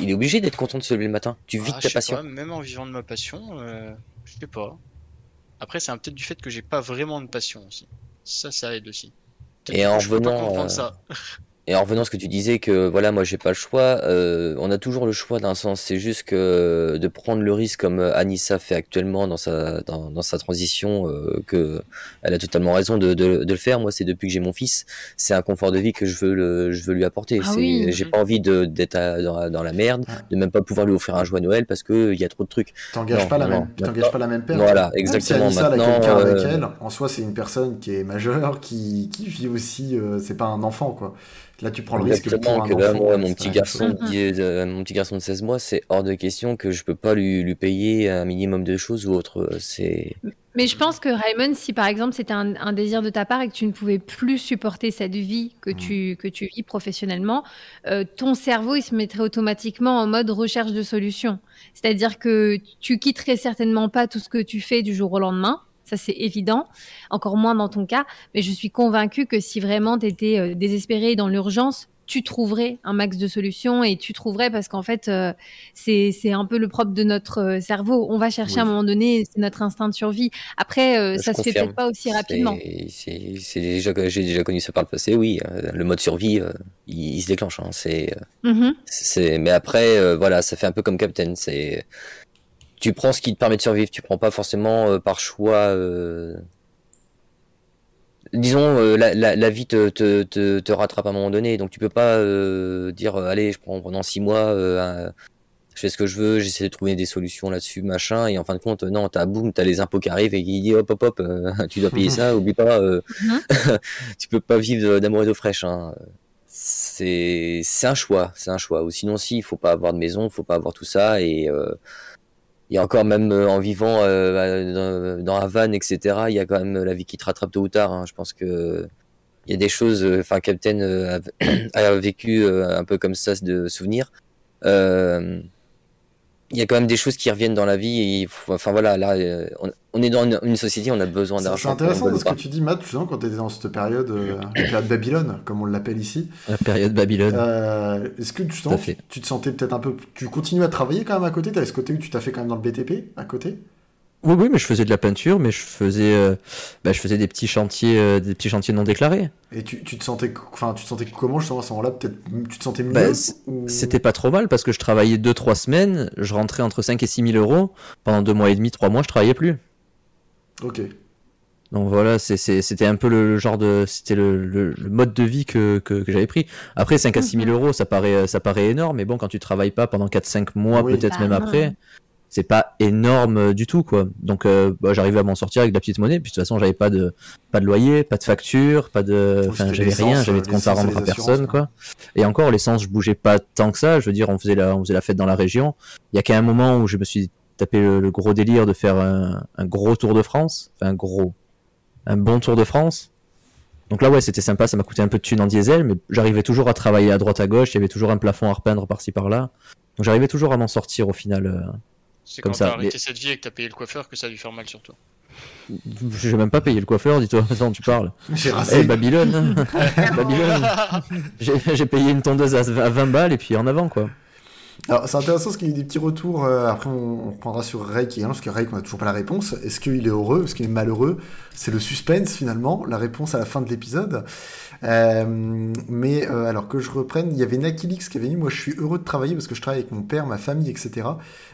il est obligé d'être content de se lever le matin. Tu vis Ah, de ta passion. pas, même en vivant de ma passion, euh, je sais pas. Après, c'est un- peut-être du fait que j'ai pas vraiment de passion aussi. Ça, ça aide aussi. Et en je revenant, euh, ça. Et en revenant à ce que tu disais que voilà, moi j'ai pas le choix, euh, on a toujours le choix d'un sens. C'est juste que de prendre le risque comme euh, Anissa fait actuellement dans sa dans, dans sa transition, euh, que elle a totalement raison de, de, de le faire. Moi, c'est depuis que j'ai mon fils, c'est un confort de vie que je veux le, je veux lui apporter. Ah oui. j'ai pas envie de d'être dans, la- dans la merde, de même pas pouvoir lui offrir un joyeux Noël parce que il y a trop de trucs. T'engages pas, la non, même, non. t'engages pas la même personne. Voilà, Même si exactement. Anissa, elle a Maintenant, avec euh, elle, en soi, c'est une personne qui est majeure, qui, qui vit aussi, euh, c'est pas un enfant, quoi. Là, tu prends le risque prendre un que enfant. moi, mon petit garçon, euh, mon petit garçon de 16 mois, c'est hors de question que je peux pas lui, lui payer un minimum de choses ou autre. C'est Mais je pense que Raymond, si par exemple c'était un, un désir de ta part et que tu ne pouvais plus supporter cette vie que, tu, que tu vis professionnellement, euh, ton cerveau il se mettrait automatiquement en mode recherche de solutions. C'est-à-dire que tu quitterais certainement pas tout ce que tu fais du jour au lendemain. Ça, c'est évident. Encore moins dans ton cas. Mais je suis convaincue que si vraiment tu étais désespéré dans l'urgence, tu trouverais un max de solutions et tu trouverais parce qu'en fait, euh, c'est c'est un peu le propre de notre euh, cerveau. On va chercher Oui. à un moment donné, c'est notre instinct de survie. Après, euh, Je ça se fait confirme. peut-être pas aussi rapidement. c'est- c'est déjà, j'ai déjà connu ça par le passé, oui. euh, Le mode survie, euh, il, il se déclenche. hein, c'est, Mhm. c'est, mais après, euh, voilà, ça fait un peu comme Captain. C'est, tu prends ce qui te permet de survivre. Tu prends pas forcément euh, par choix. euh, Disons, euh, la, la, la vie te, te, te, te rattrape à un moment donné, donc tu peux pas euh, dire, allez, je prends pendant six mois, euh, un- je fais ce que je veux, j'essaie de trouver des solutions là-dessus, machin, et en fin de compte, non, t'as boum, t'as les impôts qui arrivent et qui disent, hop, hop, hop, euh, *laughs* tu dois payer ça, *laughs* oublie pas, euh, Mhm. *laughs* tu peux pas vivre d'amour et d'eau fraîche, hein. c'est un choix, c'est un choix. Ou sinon, si, il faut pas avoir de maison, il faut pas avoir tout ça. Et, euh, et encore, même euh, en vivant euh, dans, dans un van, etc., il y a quand même la vie qui te rattrape tôt ou tard. hein. Je pense que il y a des choses. euh, Enfin, Captain euh, a, *clears throat* a vécu euh, un peu comme ça de souvenirs. Euh, il y a quand même des choses qui reviennent dans la vie. Et, enfin voilà, là, euh, on, on est dans une, une société, on a besoin C'est c'est d'argent. intéressant parce que tu dis, Matt, justement, quand tu étais dans cette période, euh, la période Babylone, comme on l'appelle ici, La période Babylone. euh, est-ce que tu, tu te sentais peut-être un peu. Tu continues à travailler quand même à côté? T'avais ce côté où tu t'as fait quand même dans le BTP à côté? Oui, oui, mais je faisais de la peinture, mais je faisais, euh, bah, je faisais des petits chantiers, euh, des petits chantiers non déclarés. Et tu, tu te sentais. Enfin, tu te sentais comment justement à ce moment-là Peut-être tu te sentais mieux Bah, ou- C'était pas trop mal parce que je travaillais 2-3 semaines, je rentrais entre 5 et 6 000 euros. Pendant 2 mois et demi, 3 mois, je travaillais plus. Ok. Donc voilà, c'était un peu le, le genre de. C'était le, le- le mode de vie que, que, que j'avais pris. Après, 5 à 6 000 euros, ça paraît, ça paraît énorme, mais bon, quand tu travailles pas pendant 4-5 mois, Oui. peut-être Bah même non. après, c'est pas énorme euh, du tout, quoi. Donc euh, bah, j'arrivais à m'en sortir avec de la petite monnaie, puis de toute façon, j'avais pas de, pas de loyer, pas de facture, pas de. Enfin, j'avais rien, j'avais de compte à rendre à personne, quoi. quoi. Et encore, l'essence, je bougeais pas tant que ça. Je veux dire, on faisait la, on faisait la fête dans la région. Il y a qu'à un moment où je me suis tapé le, le gros délire de faire un, un gros Tour de France. Enfin, un gros. Un bon Tour de France. Donc là, ouais, c'était sympa. Ça m'a coûté un peu de thunes en diesel, mais j'arrivais toujours à travailler à droite à gauche. Il y avait toujours un plafond à repeindre par-ci par-là. Donc j'arrivais toujours à m'en sortir au final. euh. C'est Comme quand ça, t'as arrêté mais- cette vie et que t'as payé le coiffeur que ça a dû faire mal sur toi. J'ai même pas payé le coiffeur, dis-toi. *laughs* Attends, tu parles. J'ai Eh, rassé. Babylone. *laughs* Babylone. J'ai payé une tondeuse à 20 balles et puis en avant, quoi. Alors, c'est intéressant parce qu'il y a eu des petits retours. euh, après, on, on reprendra sur Ray qui est là, parce que Ray, on n'a toujours pas la réponse. Est-ce qu'il est heureux? Est-ce qu'il est malheureux? C'est le suspense finalement, la réponse à la fin de l'épisode. Euh, mais euh, alors que je reprenne, il y avait Nakilix qui avait dit Moi, je suis heureux de travailler parce que je travaille avec mon père, ma famille, etc.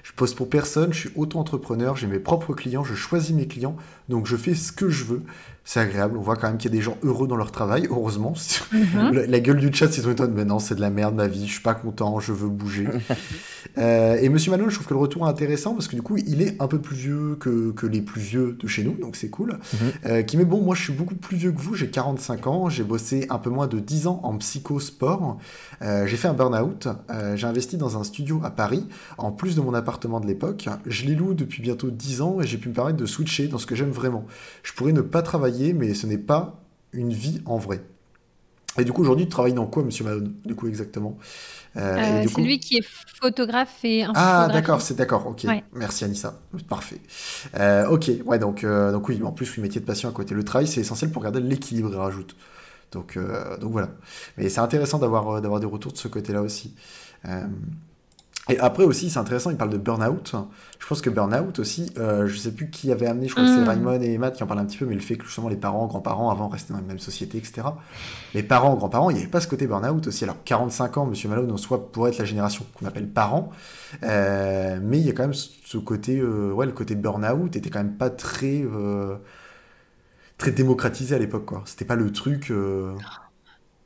Je pose pour personne, je suis auto-entrepreneur, j'ai mes propres clients, je choisis mes clients, donc je fais ce que je veux. C'est agréable, on voit quand même qu'il y a des gens heureux dans leur travail, heureusement. Mhm. La, *laughs* la gueule du chat, ils sont étonnés. Mais non, c'est de la merde, ma vie. Je suis pas content. Je veux bouger. *laughs* Euh, et Monsieur Malone, je trouve que le retour est intéressant parce que du coup, il est un peu plus vieux que, que les plus vieux de chez nous, donc c'est cool. Mhm. Euh, qui met bon, moi, je suis beaucoup plus vieux que vous. J'ai 45 ans. J'ai bossé un peu moins de 10 ans en psychosport. Euh, j'ai fait un burn-out. Euh, j'ai investi dans un studio à Paris, en plus de mon appartement de l'époque. Je l'ai loue depuis bientôt 10 ans et j'ai pu me permettre de switcher dans ce que j'aime vraiment. Je pourrais ne pas travailler, mais ce n'est pas une vie en vrai. Et du coup, aujourd'hui, tu travailles dans quoi, monsieur Malone Du coup, exactement? Euh, Euh, c'est coup- lui qui est photographe et Ah, d'accord, c'est d'accord, ok. Ouais. Merci Anissa, parfait. Euh, ok, ouais, donc, donc oui, en plus, oui, métier de passion à côté. Le travail, c'est essentiel pour garder l'équilibre, il rajoute. Donc, donc voilà. Mais c'est intéressant d'avoir d'avoir des retours de ce côté-là aussi. Euh, et après aussi, c'est intéressant, il parle de burn-out. Je pense que burn-out aussi, euh, je sais plus qui avait amené, je crois que c'est Mm. Raymond et Matt qui en parlent un petit peu, mais le fait que justement les parents, grands-parents, avant restaient dans la même société, etc. Les parents, grands-parents, il n'y avait pas ce côté burn-out aussi. Alors 45 ans, Monsieur Malone, en soi, pourrait être la génération qu'on appelle parents, euh, mais il y a quand même ce côté, euh, ouais, le côté burn-out était quand même pas très, euh, très démocratisé à l'époque, quoi. C'était pas le truc.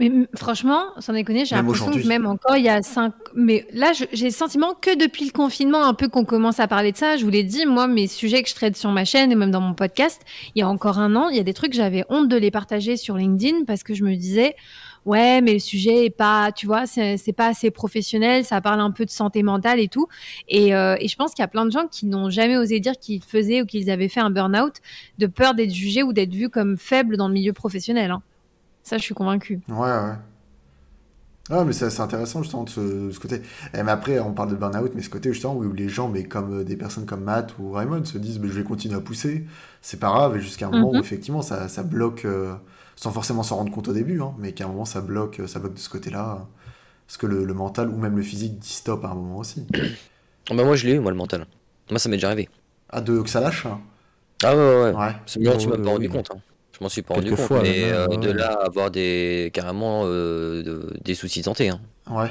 Mais franchement, sans déconner, j'ai l'impression que même encore il y a cinq. Mais là, j'ai le sentiment que depuis le confinement, un peu qu'on commence à parler de ça. Je vous l'ai dit, moi, mes sujets que je traite sur ma chaîne et même dans mon podcast, il y a encore un an, il y a des trucs, j'avais honte de les partager sur LinkedIn parce que je me disais, ouais, mais le sujet est pas, tu vois, c'est c'est pas assez professionnel, ça parle un peu de santé mentale et tout. Et, euh, et je pense qu'il y a plein de gens qui n'ont jamais osé dire qu'ils faisaient ou qu'ils avaient fait un burn-out de peur d'être jugés ou d'être vus comme faibles dans le milieu professionnel. hein. Ça, je suis convaincue. Ouais, ouais. Ah, mais c'est c'est intéressant justement de ce, de ce côté. Eh, mais après, on parle de burn-out, mais ce côté justement où les gens, mais comme euh, des personnes comme Matt ou Raymond, se disent mais je vais continuer à pousser, c'est pas grave, et jusqu'à un moment où Mhm. effectivement ça, ça bloque, euh, sans forcément s'en rendre compte au début, hein, mais qu'à un moment ça bloque, ça bloque de ce côté-là. euh, Parce que le, le mental ou même le physique dit stop à un moment aussi. Ah bah moi je l'ai eu, moi le mental. Moi ça m'est déjà arrivé. Ah, de, que ça lâche hein. Ah ouais, ouais, ouais. M'en suis Ouais, même pas ouais, rendu compte. hein. Je m'en suis pas rendu compte. fois, mais euh, de là à avoir des carrément euh, de- des soucis de santé. Hein. Ouais.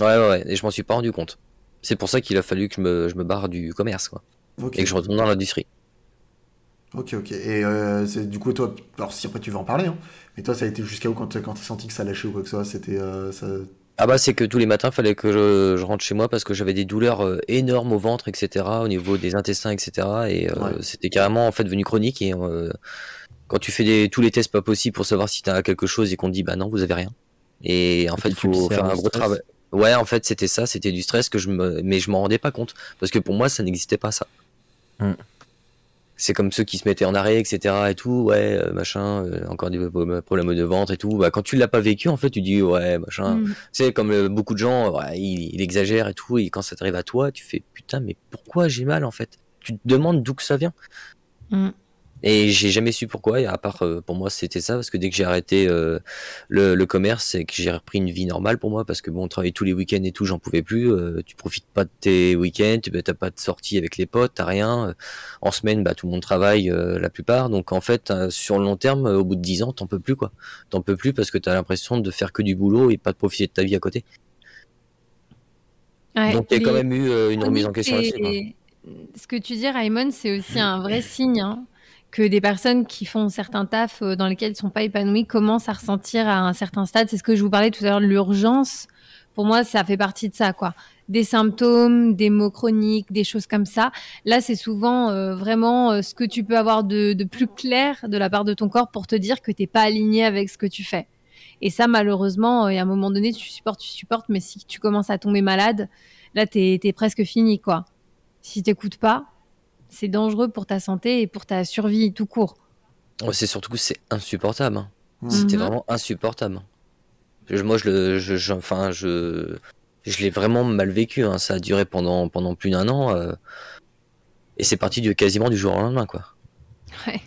Ouais, ouais. Et je m'en suis pas rendu compte. C'est pour ça qu'il a fallu que je me, je me barre du commerce, quoi. Ok. Et que je retourne dans l'industrie. Ok, ok. Et euh, c'est du coup, toi, alors si après tu veux en parler, hein, mais toi, ça a été jusqu'à où quand, quand t'as senti que ça lâchait ou quoi que ce soit? C'était. euh, ça... Ah bah c'est que tous les matins, fallait que je, je rentre chez moi parce que j'avais des douleurs euh, énormes au ventre, etc., au niveau des intestins, etc. Et Ouais. c'était carrément en fait devenu chronique. Et quand tu fais des, tous les tests pas possibles pour savoir si t'as quelque chose et qu'on te dit bah non, vous avez rien. Et en fait, il tu faut faire un gros travail. Ouais, en fait, c'était ça, c'était du stress que je me, mais je m'en rendais pas compte parce que pour moi, ça n'existait pas ça. Hmm. C'est comme ceux qui se mettaient en arrêt, etc. et tout, ouais, euh, machin, euh, encore des pro- problèmes de ventre et tout. Bah, quand tu l'as pas vécu, en fait, tu dis, ouais, machin. Mm. Tu sais, comme euh, beaucoup de gens, ouais, il, il exagère et tout, et quand ça t'arrive à toi, tu fais, putain, mais pourquoi j'ai mal, en fait? Tu te demandes d'où que ça vient. Mm. Et j'ai jamais su pourquoi, et à part euh, pour moi c'était ça, parce que dès que j'ai arrêté euh, le, le commerce et que j'ai repris une vie normale pour moi, parce que bon, travailler tous les week-ends et tout, j'en pouvais plus, euh, tu profites pas de tes week-ends, tu- bah, t'as pas de sortie avec les potes, t'as rien, en semaine, bah tout le monde travaille la plupart, donc en fait, sur le long terme, au bout de 10 ans, t'en peux plus quoi. T'en peux plus parce que t'as l'impression de faire que du boulot et pas de profiter de ta vie à côté. Ouais, donc il y a quand même eu une remise en question. Ce que tu dis, Raymond, c'est aussi un vrai signe hein, que des personnes qui font certains tafs euh, dans lesquels ils ne sont pas épanouis commencent à ressentir à un certain stade. C'est ce que je vous parlais tout à l'heure, l'urgence. Pour moi, ça fait partie de ça, quoi. Des symptômes, des maux chroniques, des choses comme ça. Là, c'est souvent euh, vraiment euh, ce que tu peux avoir de, plus clair de la part de ton corps pour te dire que tu n'es pas aligné avec ce que tu fais. Et ça, malheureusement, euh, à un moment donné, tu supportes, tu supportes, mais si tu commences à tomber malade, là, t'es es presque fini, quoi. Si t'écoutes pas, c'est dangereux pour ta santé et pour ta survie tout court. Ouais, c'est surtout que c'est insupportable. hein. Mhm. C'était Mhm. vraiment insupportable. Je- moi, je le, je, je- enfin, je, je l'ai vraiment mal vécu. hein. Ça a duré pendant, pendant plus d'un an. euh, et c'est parti du, quasiment du jour au lendemain, quoi. Ouais.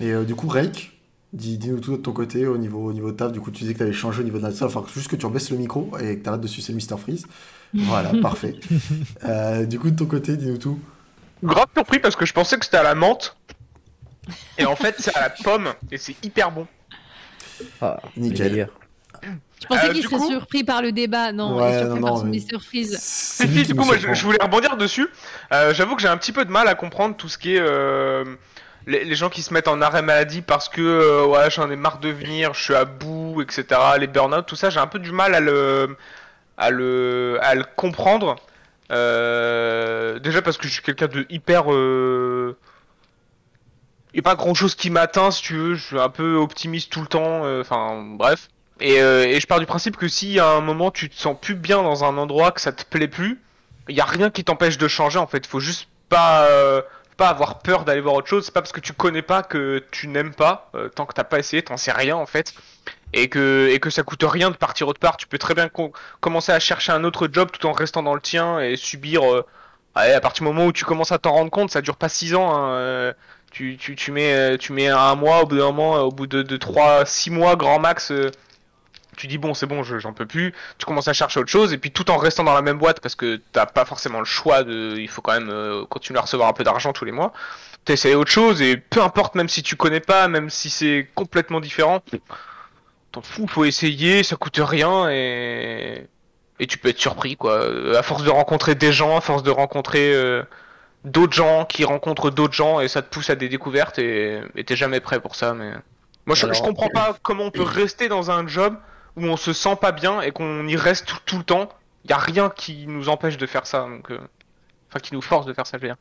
Et euh, du coup, Rake, dis- dis-nous tout de ton côté au niveau, au niveau de taf. Du coup, tu disais que tu avais changé au niveau de la salle. Enfin, juste que tu rebaisses le micro et que tu arrêtes de sucer le Mr. Freeze. *laughs* Voilà, parfait. Euh, du coup, de ton côté, dis-nous tout. Grave surpris parce que je pensais que c'était à la menthe. Et en fait, c'est à la pomme. Et c'est hyper bon. Ah, Nickel. Je pensais Euh, qu'il serait coup- surpris par le débat. Non, Ouais, il est surpris non, par non, son mais- Mr. Freeze. Si, du coup, moi, je, voulais rebondir dessus. Euh, J'avoue que j'ai un petit peu de mal à comprendre tout ce qui est euh, les, les gens qui se mettent en arrêt maladie parce que euh, ouais, j'en ai marre de venir, je suis à bout, etc. Les burn-out, tout ça, j'ai un peu du mal à le, à le, à le comprendre. Euh, déjà parce que je suis quelqu'un de hyper. Euh... Il a pas grand chose qui m'atteint, si tu veux. Je suis un peu optimiste tout le temps. euh, Enfin, bref. Et, euh, et je pars du principe que si à un moment tu te sens plus bien dans un endroit, que ça te plaît plus, il a rien qui t'empêche de changer en fait. Faut juste pas pas avoir peur d'aller voir autre chose. C'est pas parce que tu connais pas que tu n'aimes pas. Tant que t'as pas essayé, t'en sais rien en fait. Et que et que ça coûte rien de partir autre part. Tu peux très bien co- commencer à chercher un autre job tout en restant dans le tien et subir. euh, à partir du moment où tu commences à t'en rendre compte, ça dure pas six ans. hein, euh, tu, tu, tu mets euh, tu mets un mois au bout d'un moment, au bout de, de 3 six mois grand max. euh, tu dis bon c'est bon je- j'en peux plus tu commences à chercher autre chose et puis tout en restant dans la même boîte parce que t'as pas forcément le choix de il faut quand même euh, continuer à recevoir un peu d'argent tous les mois t'essayes autre chose et peu importe même si tu connais pas même si c'est complètement différent t'en fous faut essayer ça coûte rien et et tu peux être surpris quoi à force de rencontrer des gens à force de rencontrer euh, d'autres gens qui rencontrent d'autres gens et ça te pousse à des découvertes et t'es jamais prêt pour ça mais moi je, Alors- je comprends pas comment on peut rester dans un job où on se sent pas bien et qu'on y reste tout, tout le temps. Il y a rien qui nous empêche de faire ça, donc euh, enfin qui nous force de faire ça, je veux dire.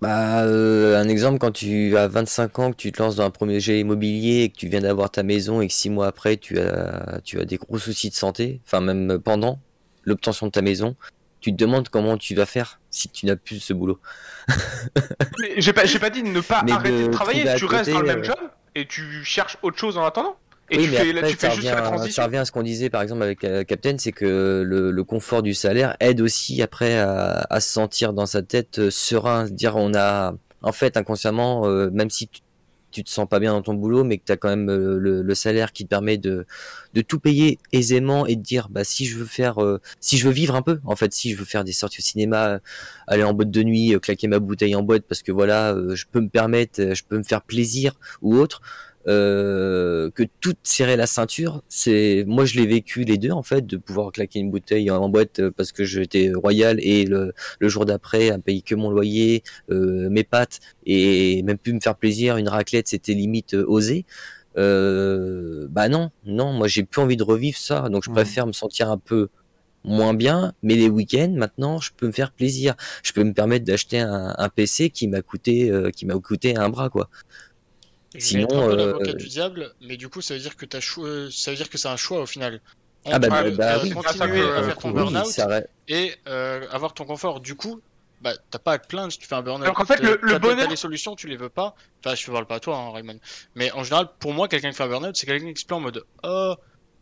Bah, euh, un exemple, quand tu as 25 ans, que tu te lances dans un premier jet immobilier et que tu viens d'avoir ta maison et que 6 mois après, tu as, tu as des gros soucis de santé, enfin même pendant l'obtention de ta maison, tu te demandes comment tu vas faire si tu n'as plus ce boulot. J'ai pas, j'ai pas dit de ne pas Mais arrêter de, de travailler, tu restes dans le même euh, job et tu cherches autre chose en attendant. Et oui, tu mais fais, après, tu fais ça, juste revient, la ça transition. revient à ce qu'on disait par exemple avec euh, Captain, c'est que le, le confort du salaire aide aussi après à, à se sentir dans sa tête euh, serein, se dire on a en fait inconsciemment, euh, même si tu, tu te sens pas bien dans ton boulot, mais que tu as quand même euh, le, le salaire qui te permet de, de tout payer aisément et de dire bah si je veux faire, si je veux vivre un peu, en fait, si je veux faire des sorties au cinéma, aller en boîte de nuit, claquer ma bouteille en boîte parce que voilà, je peux me permettre, je peux me faire plaisir ou autre euh, que tout serrer la ceinture, c'est moi je l'ai vécu les deux en fait, de pouvoir claquer une bouteille en boîte euh, parce que j'étais royal et le, le jour d'après à payer que mon loyer, euh, mes pâtes et même plus me faire plaisir, une raclette c'était limite euh, osé. Euh, bah non, non, moi j'ai plus envie de revivre ça, donc je préfère me sentir un peu moins bien, mais les week-ends maintenant je peux me faire plaisir, je peux me permettre d'acheter un, un PC qui m'a coûté, euh, qui m'a coûté un bras quoi. Sinon, euh, l'avocat du diable, mais du coup, ça veut dire que t'as cho- euh, ça veut dire que c'est un choix au final. Ah bah, bah euh, oui. continuer Euh, à faire ton oui, burn-out et euh, avoir ton confort. Du coup, bah t'as pas à te plaindre si tu fais un burn-out. Donc, en fait, le- le bonheur- t'as solutions, tu les veux pas. Enfin, je parle pas à toi, hein, Raymond. Mais en général, pour moi, quelqu'un qui fait un burn-out, c'est quelqu'un qui se plaint en mode oh.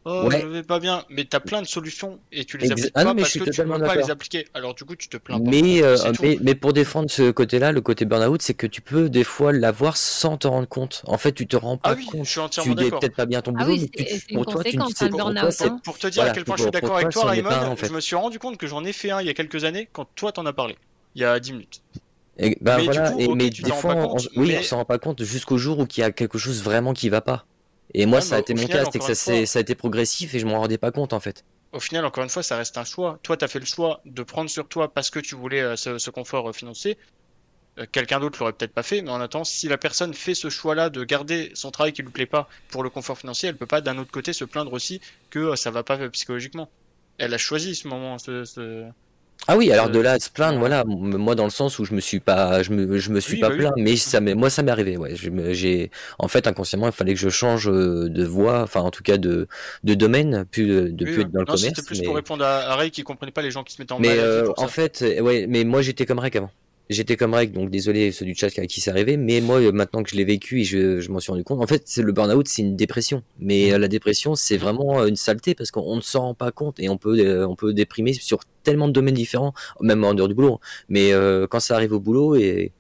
Oh, Ouais. je vais pas bien, mais t'as plein de solutions et tu les Exa- appliques Ah non, pas mais je parce suis que tu totalement veux pas d'accord. les appliquer. Alors du coup, tu te plains pas. Mais, euh, mais, mais pour défendre ce côté-là, le côté burn-out, c'est que tu peux des fois l'avoir sans te rendre compte. En fait, tu te rends pas Ah oui, compte. je suis Tu entièrement d'accord. peut-être pas bien ton Ah boulot, oui, mais c'est tu- pour toi, tu ne conséquence, sais c'est- hein. Pour te dire Voilà, à quel point je suis d'accord avec toi, Raymond, pas je me suis rendu compte que j'en ai fait un il y a quelques années quand toi t'en as parlé. Il y a 10 minutes. Et, bah Mais du voilà, coup, et, ok, mais tu des t'en fois, pas oui, on s'en rend pas compte jusqu'au jour où il y a quelque chose vraiment qui va pas. Et moi, Ouais, ça a mais été mon final, cas, c'est que ça, fois- ça a été progressif et je m'en rendais pas compte en fait. Au final, encore une fois, ça reste un choix. Toi, t'as fait le choix de prendre sur toi parce que tu voulais euh, ce, ce confort euh, financier. Euh, Quelqu'un d'autre l'aurait peut-être pas fait, mais en attendant, si la personne fait ce choix-là de garder son travail qui lui plaît pas pour le confort financier, elle peut pas d'un autre côté se plaindre aussi que ça va pas psychologiquement. Elle a choisi ce moment, ce, ce- Ah oui, alors Euh, de là à se plaindre, voilà. moi dans le sens où je me suis pas, je me, je me suis Oui, pas bah oui. plaint, mais ça moi ça m'est arrivé, ouais. J'ai, en fait, inconsciemment, il fallait que je change euh, de voie, enfin en tout cas de, de domaine, plus de, de Oui, plus être dans le commerce. c'était plus mais... pour répondre à, Ray qui comprenait pas les gens qui se mettaient en Mais euh, en ça. fait, euh, ouais, mais moi j'étais comme Rec avant. J'étais comme Rec, donc désolé ceux du chat à qui c'est arrivé, mais moi euh, maintenant que je l'ai vécu et je, je m'en suis rendu compte, en fait, le burn-out, c'est une dépression. Mais euh, la dépression, c'est vraiment euh, une saleté parce qu'on ne s'en rend pas compte et on peut, on peut déprimer sur tellement de domaines différents, même en dehors du boulot. Mais euh, quand ça arrive au boulot et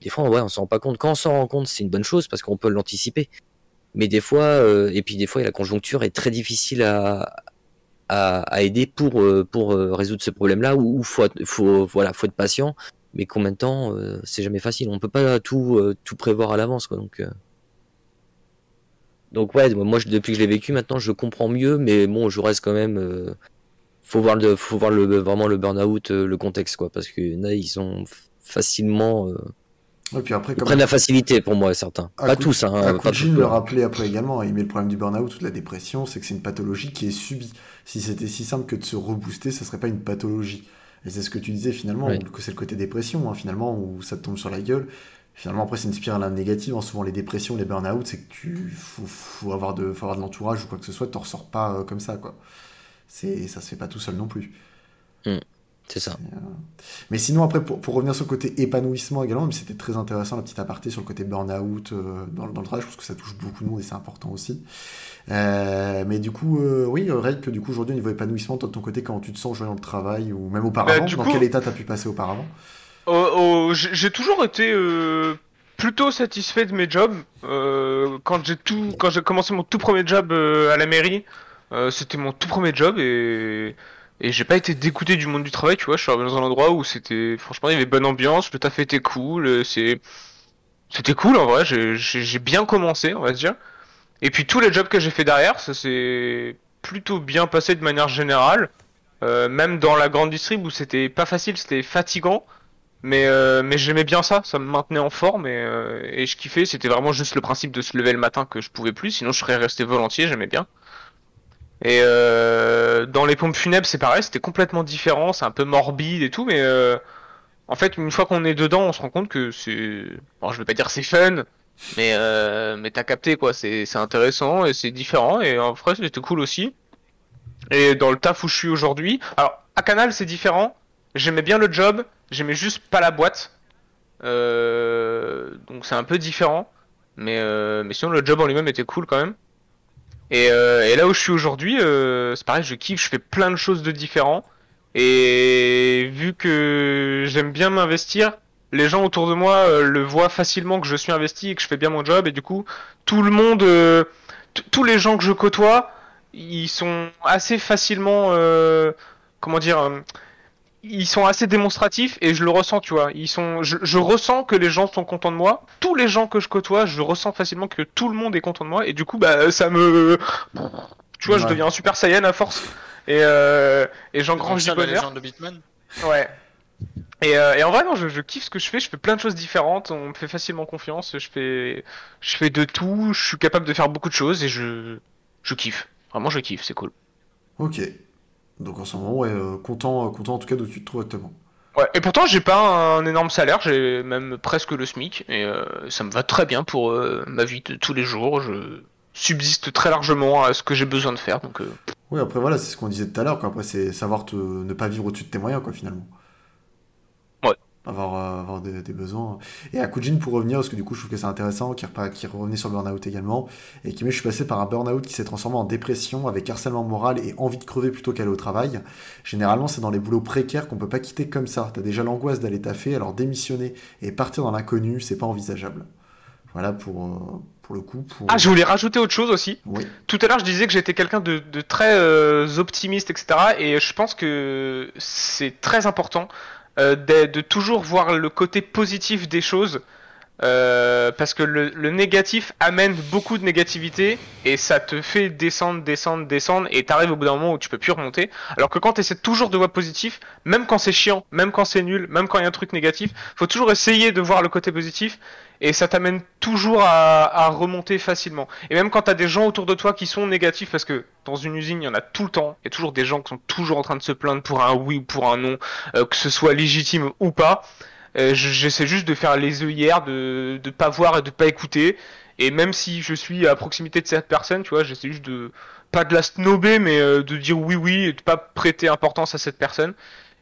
des fois, ouais, on s'en rend pas compte. Quand on s'en rend compte, c'est une bonne chose parce qu'on peut l'anticiper. Mais des fois, euh, et puis des fois, la conjoncture est très difficile à, à, à aider pour, pour résoudre ce problème-là où il faut, faut, voilà, faut être patient. Mais combien de temps, euh, c'est jamais facile. On peut pas tout, euh, tout prévoir à l'avance. quoi. Donc, euh. donc ouais, moi je- depuis que je l'ai vécu, maintenant je comprends mieux, mais bon, je reste quand même. faut voir le, faut voir le, vraiment le burn-out, le contexte quoi, parce que a, ils sont facilement, Et puis après, ils prennent la facilité pour moi certains, Ah, pas coup- tous, hein, Ah, pas le rappelait après également, il met le problème du burn-out ou de la dépression, c'est que c'est une pathologie qui est subie. Si c'était si simple que de se rebooster, ça serait pas une pathologie. Et c'est ce que tu disais finalement, que c'est le côté dépression, hein, finalement, où ça te tombe sur la gueule. Finalement, après, c'est une spirale négative. hein. Souvent, les dépressions, les burn-out, c'est que tu faut, faut avoir de, faut avoir de l'entourage ou quoi que ce soit, t'en ressors pas euh, comme ça, quoi. C'est, ça se fait pas tout seul non plus. C'est ça. Mais sinon, après, pour, pour revenir sur le côté épanouissement également, mais c'était très intéressant la petite aparté sur le côté burn-out euh, dans, dans le travail, je pense que ça touche beaucoup de monde et c'est important aussi. Euh, mais du coup, euh, oui, Ray, que du coup, aujourd'hui, au niveau épanouissement, toi de ton côté, comment tu te sens aujourd'hui dans le travail ou même auparavant, Bah, dans coup- quel état t'as pu passer auparavant? Oh, oh, j'ai toujours été euh, plutôt satisfait de mes jobs. Euh, quand j'ai tout, quand j'ai commencé mon tout premier job euh, à la mairie, euh, c'était mon tout premier job et et j'ai pas été dégoûté du monde du travail. Tu vois, je suis arrivé dans un endroit où c'était, franchement, il y avait bonne ambiance, le taf était cool, euh, c'est, c'était cool en vrai. J'ai bien commencé, on va dire. Et puis tous les jobs que j'ai fait derrière, ça s'est plutôt bien passé de manière générale. Euh, même dans la grande distrib où c'était pas facile, c'était fatigant. Mais, euh, mais j'aimais bien ça, ça me maintenait en forme et, et je kiffais. C'était vraiment juste le principe de se lever le matin que je pouvais plus, sinon je serais resté volontiers, j'aimais bien. Et euh, dans les pompes funèbres, c'est pareil, c'était complètement différent, c'est un peu morbide et tout, mais euh, en fait, une fois qu'on est dedans, on se rend compte que c'est. Bon, je vais pas dire c'est fun, mais, euh, mais t'as capté quoi, c'est intéressant et c'est différent, et en vrai, c'était cool aussi. Et dans le taf où je suis aujourd'hui, alors à Canal, c'est différent, j'aimais bien le job, j'aimais juste pas la boîte. Euh, donc c'est un peu différent. Mais, euh, mais sinon, le job en lui-même était cool quand même. Et, euh, et là où je suis aujourd'hui, euh, c'est pareil, je kiffe, je fais plein de choses de différents. Et vu que j'aime bien m'investir, les gens autour de moi euh, le voient facilement que je suis investi et que je fais bien mon job. Et du coup, tout le monde, euh, tous les gens que je côtoie, ils sont assez facilement, euh, comment dire, ils sont assez démonstratifs et je le ressens, tu vois. Ils sont, je, je ressens que les gens sont contents de moi. Tous les gens que je côtoie, je ressens facilement que tout le monde est content de moi et du coup, bah, ça me, tu vois, je deviens un super saiyan à force et euh, et j'engrange du bonheur. de Bitman. Ouais. Et, euh, et en vrai, non, je, je kiffe ce que je fais. Je fais plein de choses différentes. On me fait facilement confiance. Je fais, je fais de tout. Je suis capable de faire beaucoup de choses et je, je kiffe. Vraiment, je kiffe. C'est cool. Ok. Donc en ce moment, ouais, euh, content, euh, content en tout cas d'où tu te trouves actuellement. Ouais, et pourtant j'ai pas un énorme salaire, j'ai même presque le SMIC, et euh, ça me va très bien pour euh, ma vie de tous les jours. Je subsiste très largement à ce que j'ai besoin de faire, donc euh, Oui, après voilà, c'est ce qu'on disait tout à l'heure, quoi. Après, c'est savoir te- ne pas vivre au-dessus de tes moyens, quoi, finalement. Avoir, euh, avoir des, des besoins. Et à Kujin, pour revenir, parce que du coup, je trouve que c'est intéressant, qui, qui revenait sur le burn-out également, et qui met, je suis passé par un burn-out qui s'est transformé en dépression, avec harcèlement moral et envie de crever plutôt qu'aller au travail. Généralement, c'est dans les boulots précaires qu'on peut pas quitter comme ça. T'as déjà l'angoisse d'aller taffer, alors démissionner et partir dans l'inconnu, c'est pas envisageable. Voilà pour, euh, pour le coup. Pour... Ah, je voulais rajouter autre chose aussi. Oui. Tout à l'heure, je disais que j'étais quelqu'un de, de très euh, optimiste, etc. Et je pense que c'est très important euh, de, toujours voir le côté positif des choses. euh, parce que le, le négatif amène beaucoup de négativité et ça te fait descendre, descendre, descendre et t'arrives au bout d'un moment où tu peux plus remonter. Alors que quand tu essaies toujours de voir positif, même quand c'est chiant, même quand c'est nul, même quand il y a un truc négatif, faut toujours essayer de voir le côté positif et ça t'amène toujours à, remonter facilement. Et même quand t'as des gens autour de toi qui sont négatifs, parce que dans une usine, il y en a tout le temps, il y a toujours des gens qui sont toujours en train de se plaindre pour un oui ou pour un non, euh, que ce soit légitime ou pas. Euh, je- J'essaie juste de faire les œillères, de de pas voir et de pas écouter. Et même si je suis à proximité de cette personne, tu vois, j'essaie juste de pas de la snober, mais euh, de dire oui oui et de pas prêter importance à cette personne.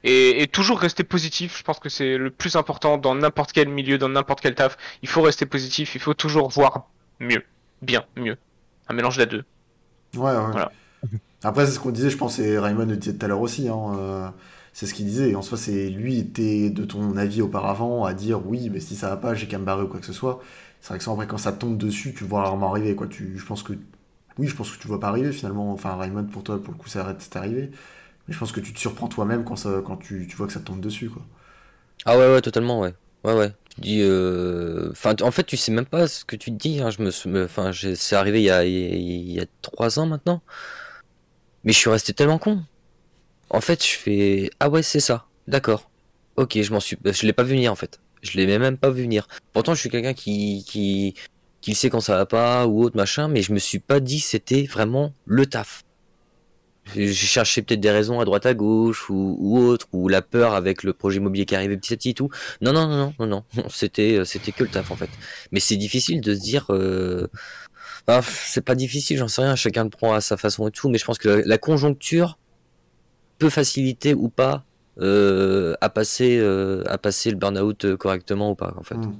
Et, et toujours rester positif, je pense que c'est le plus important dans n'importe quel milieu, dans n'importe quel taf. Il faut rester positif, il faut toujours voir mieux, bien, mieux. Un mélange des deux. Ouais, ouais. Voilà. Après, c'est ce qu'on disait, je pense, et Raymond le disait tout à l'heure aussi. hein, euh, c'est ce qu'il disait. En soi, c'est lui était de ton avis auparavant à dire oui, mais si ça va pas, j'ai qu'à me barrer ou quoi que ce soit. C'est vrai que ça, après, quand ça tombe dessus, tu vois rarement arriver. Quoi. Tu, je pense que oui, je pense que tu vois pas arriver finalement. Enfin, Raymond, pour toi, pour le coup, ça arrête, c'est arrivé. Je pense que tu te surprends toi-même quand, ça, quand tu, tu vois que ça te tombe dessus. Quoi. Ah ouais, ouais, totalement, ouais. Ouais, ouais. Euh... en fait, tu sais même pas ce que tu te dis. hein. Je me, me- enfin, c'est arrivé il y a, il trois ans maintenant. Mais je suis resté tellement con. En fait, je fais, ah ouais, c'est ça. D'accord. Ok, je m'en suis, je l'ai pas vu venir en fait. Je l'ai même pas vu venir. Pourtant, je suis quelqu'un qui, qui, qui sait quand ça va pas ou autre machin, mais je me suis pas dit c'était vraiment le taf. J'ai cherché peut-être des raisons à droite à gauche ou, ou autre, ou la peur avec le projet immobilier qui arrivait petit à petit et tout. Non, non, non, non, non, non, *laughs* c'était, euh, c'était que le taf en fait. Mais c'est difficile de se dire, euh... enfin, c'est pas difficile, j'en sais rien, chacun le prend à sa façon et tout, mais je pense que la, la conjoncture peut faciliter ou pas euh, à passer, euh, à passer le burn-out euh, correctement ou pas en fait. Hmm.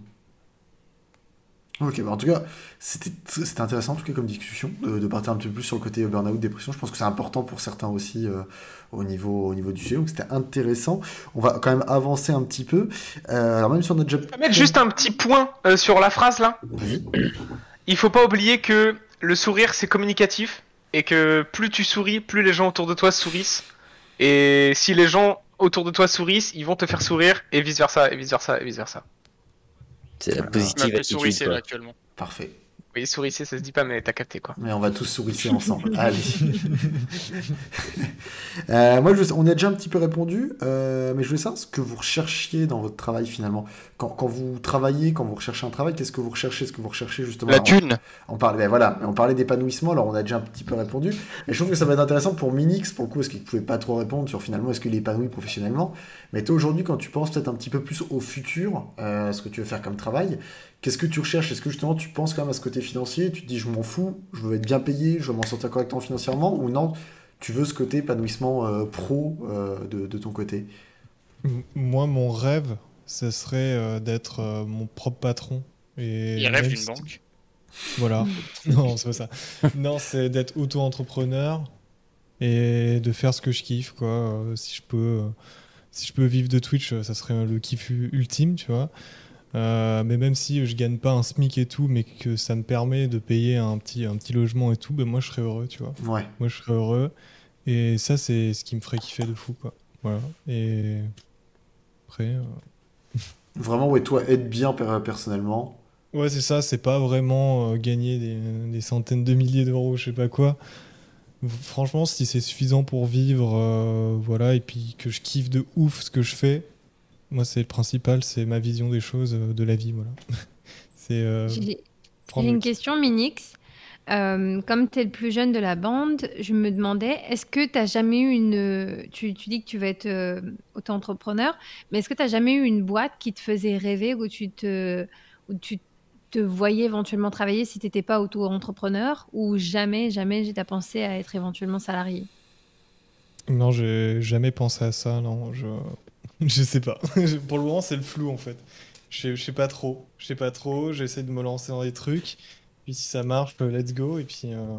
Ok, bah en tout cas, c'était intéressant en tout cas comme discussion de, de partir un petit peu plus sur le côté burn-out, dépression. Je pense que c'est important pour certains aussi euh, au, niveau, au niveau du sujet, donc c'était intéressant. On va quand même avancer un petit peu. Euh, alors même sur notre job... Je mettre juste un petit point euh, sur la phrase là. Vas-y. Il faut pas oublier que le sourire c'est communicatif et que plus tu souris, plus les gens autour de toi sourissent. Et si les gens autour de toi sourissent, ils vont te faire sourire et vice versa, et vice versa, et vice versa. C'est la positive attitude. là actuellement. Parfait. Oui, sourissez, ça se dit pas, mais t'as capté quoi. Mais on va tous sourisser ensemble. *laughs* Allez. *laughs* Euh, moi, je, on a déjà un petit peu répondu, euh, mais je voulais savoir ce que vous recherchiez dans votre travail finalement. Quand, quand vous travaillez, quand vous recherchez un travail, qu'est-ce que vous recherchez? Est-ce que vous recherchez justement La alors, thune. On parlait, ben voilà, on parlait d'épanouissement, alors on a déjà un petit peu répondu. Mais je trouve que ça va être intéressant pour Minix, pour le coup, parce qu'il ne pouvait pas trop répondre sur finalement est-ce qu'il est épanoui professionnellement? Mais toi aujourd'hui, quand tu penses peut-être un petit peu plus au futur, euh, ce que tu veux faire comme travail, qu'est-ce que tu recherches? Est-ce que justement tu penses quand même à ce côté financier? Tu te dis je m'en fous, je veux être bien payé, je veux m'en sortir correctement financièrement? Ou non, tu veux ce côté épanouissement euh, pro euh, de, de ton côté? Moi, mon rêve, ce serait euh, d'être euh, mon propre patron. Et Il rêve d'une si- banque. Voilà. *laughs* non, c'est pas ça. Non, c'est d'être auto-entrepreneur et de faire ce que je kiffe, quoi. Euh, si je peux, euh, si je peux vivre de Twitch, euh, ça serait le kiff ultime, tu vois. Euh, mais même si je gagne pas un SMIC et tout, mais que ça me permet de payer un petit, un petit logement et tout, ben moi je serais heureux, tu vois. Ouais. Moi je serais heureux. Et ça, c'est ce qui me ferait kiffer de fou, quoi. Voilà. Et après. euh, *laughs* Vraiment, ouais, toi, être bien per- personnellement. Ouais, c'est ça, c'est pas vraiment euh, gagner des, des centaines de milliers d'euros, je sais pas quoi. Franchement, si c'est suffisant pour vivre, euh, voilà, et puis que je kiffe de ouf ce que je fais, moi c'est le principal, c'est ma vision des choses, euh, de la vie, voilà. *laughs* c'est euh, J'ai une question, Minix. Euh, comme tu es le plus jeune de la bande, je me demandais, est-ce que tu as jamais eu une... Tu, tu, dis que tu vas être euh, auto-entrepreneur, mais est-ce que tu as jamais eu une boîte qui te faisait rêver, où tu te, où tu te voyais éventuellement travailler si tu n'étais pas auto-entrepreneur, ou jamais, jamais j'ai pensé à être éventuellement salarié? Non, j'ai jamais pensé à ça, non. Je, *laughs* je sais pas. *laughs* Pour le moment, c'est le flou en fait. Je sais pas trop. Je sais pas trop. J'essaie de me lancer dans des trucs. Puis si ça marche, euh, let's go. Et puis, euh...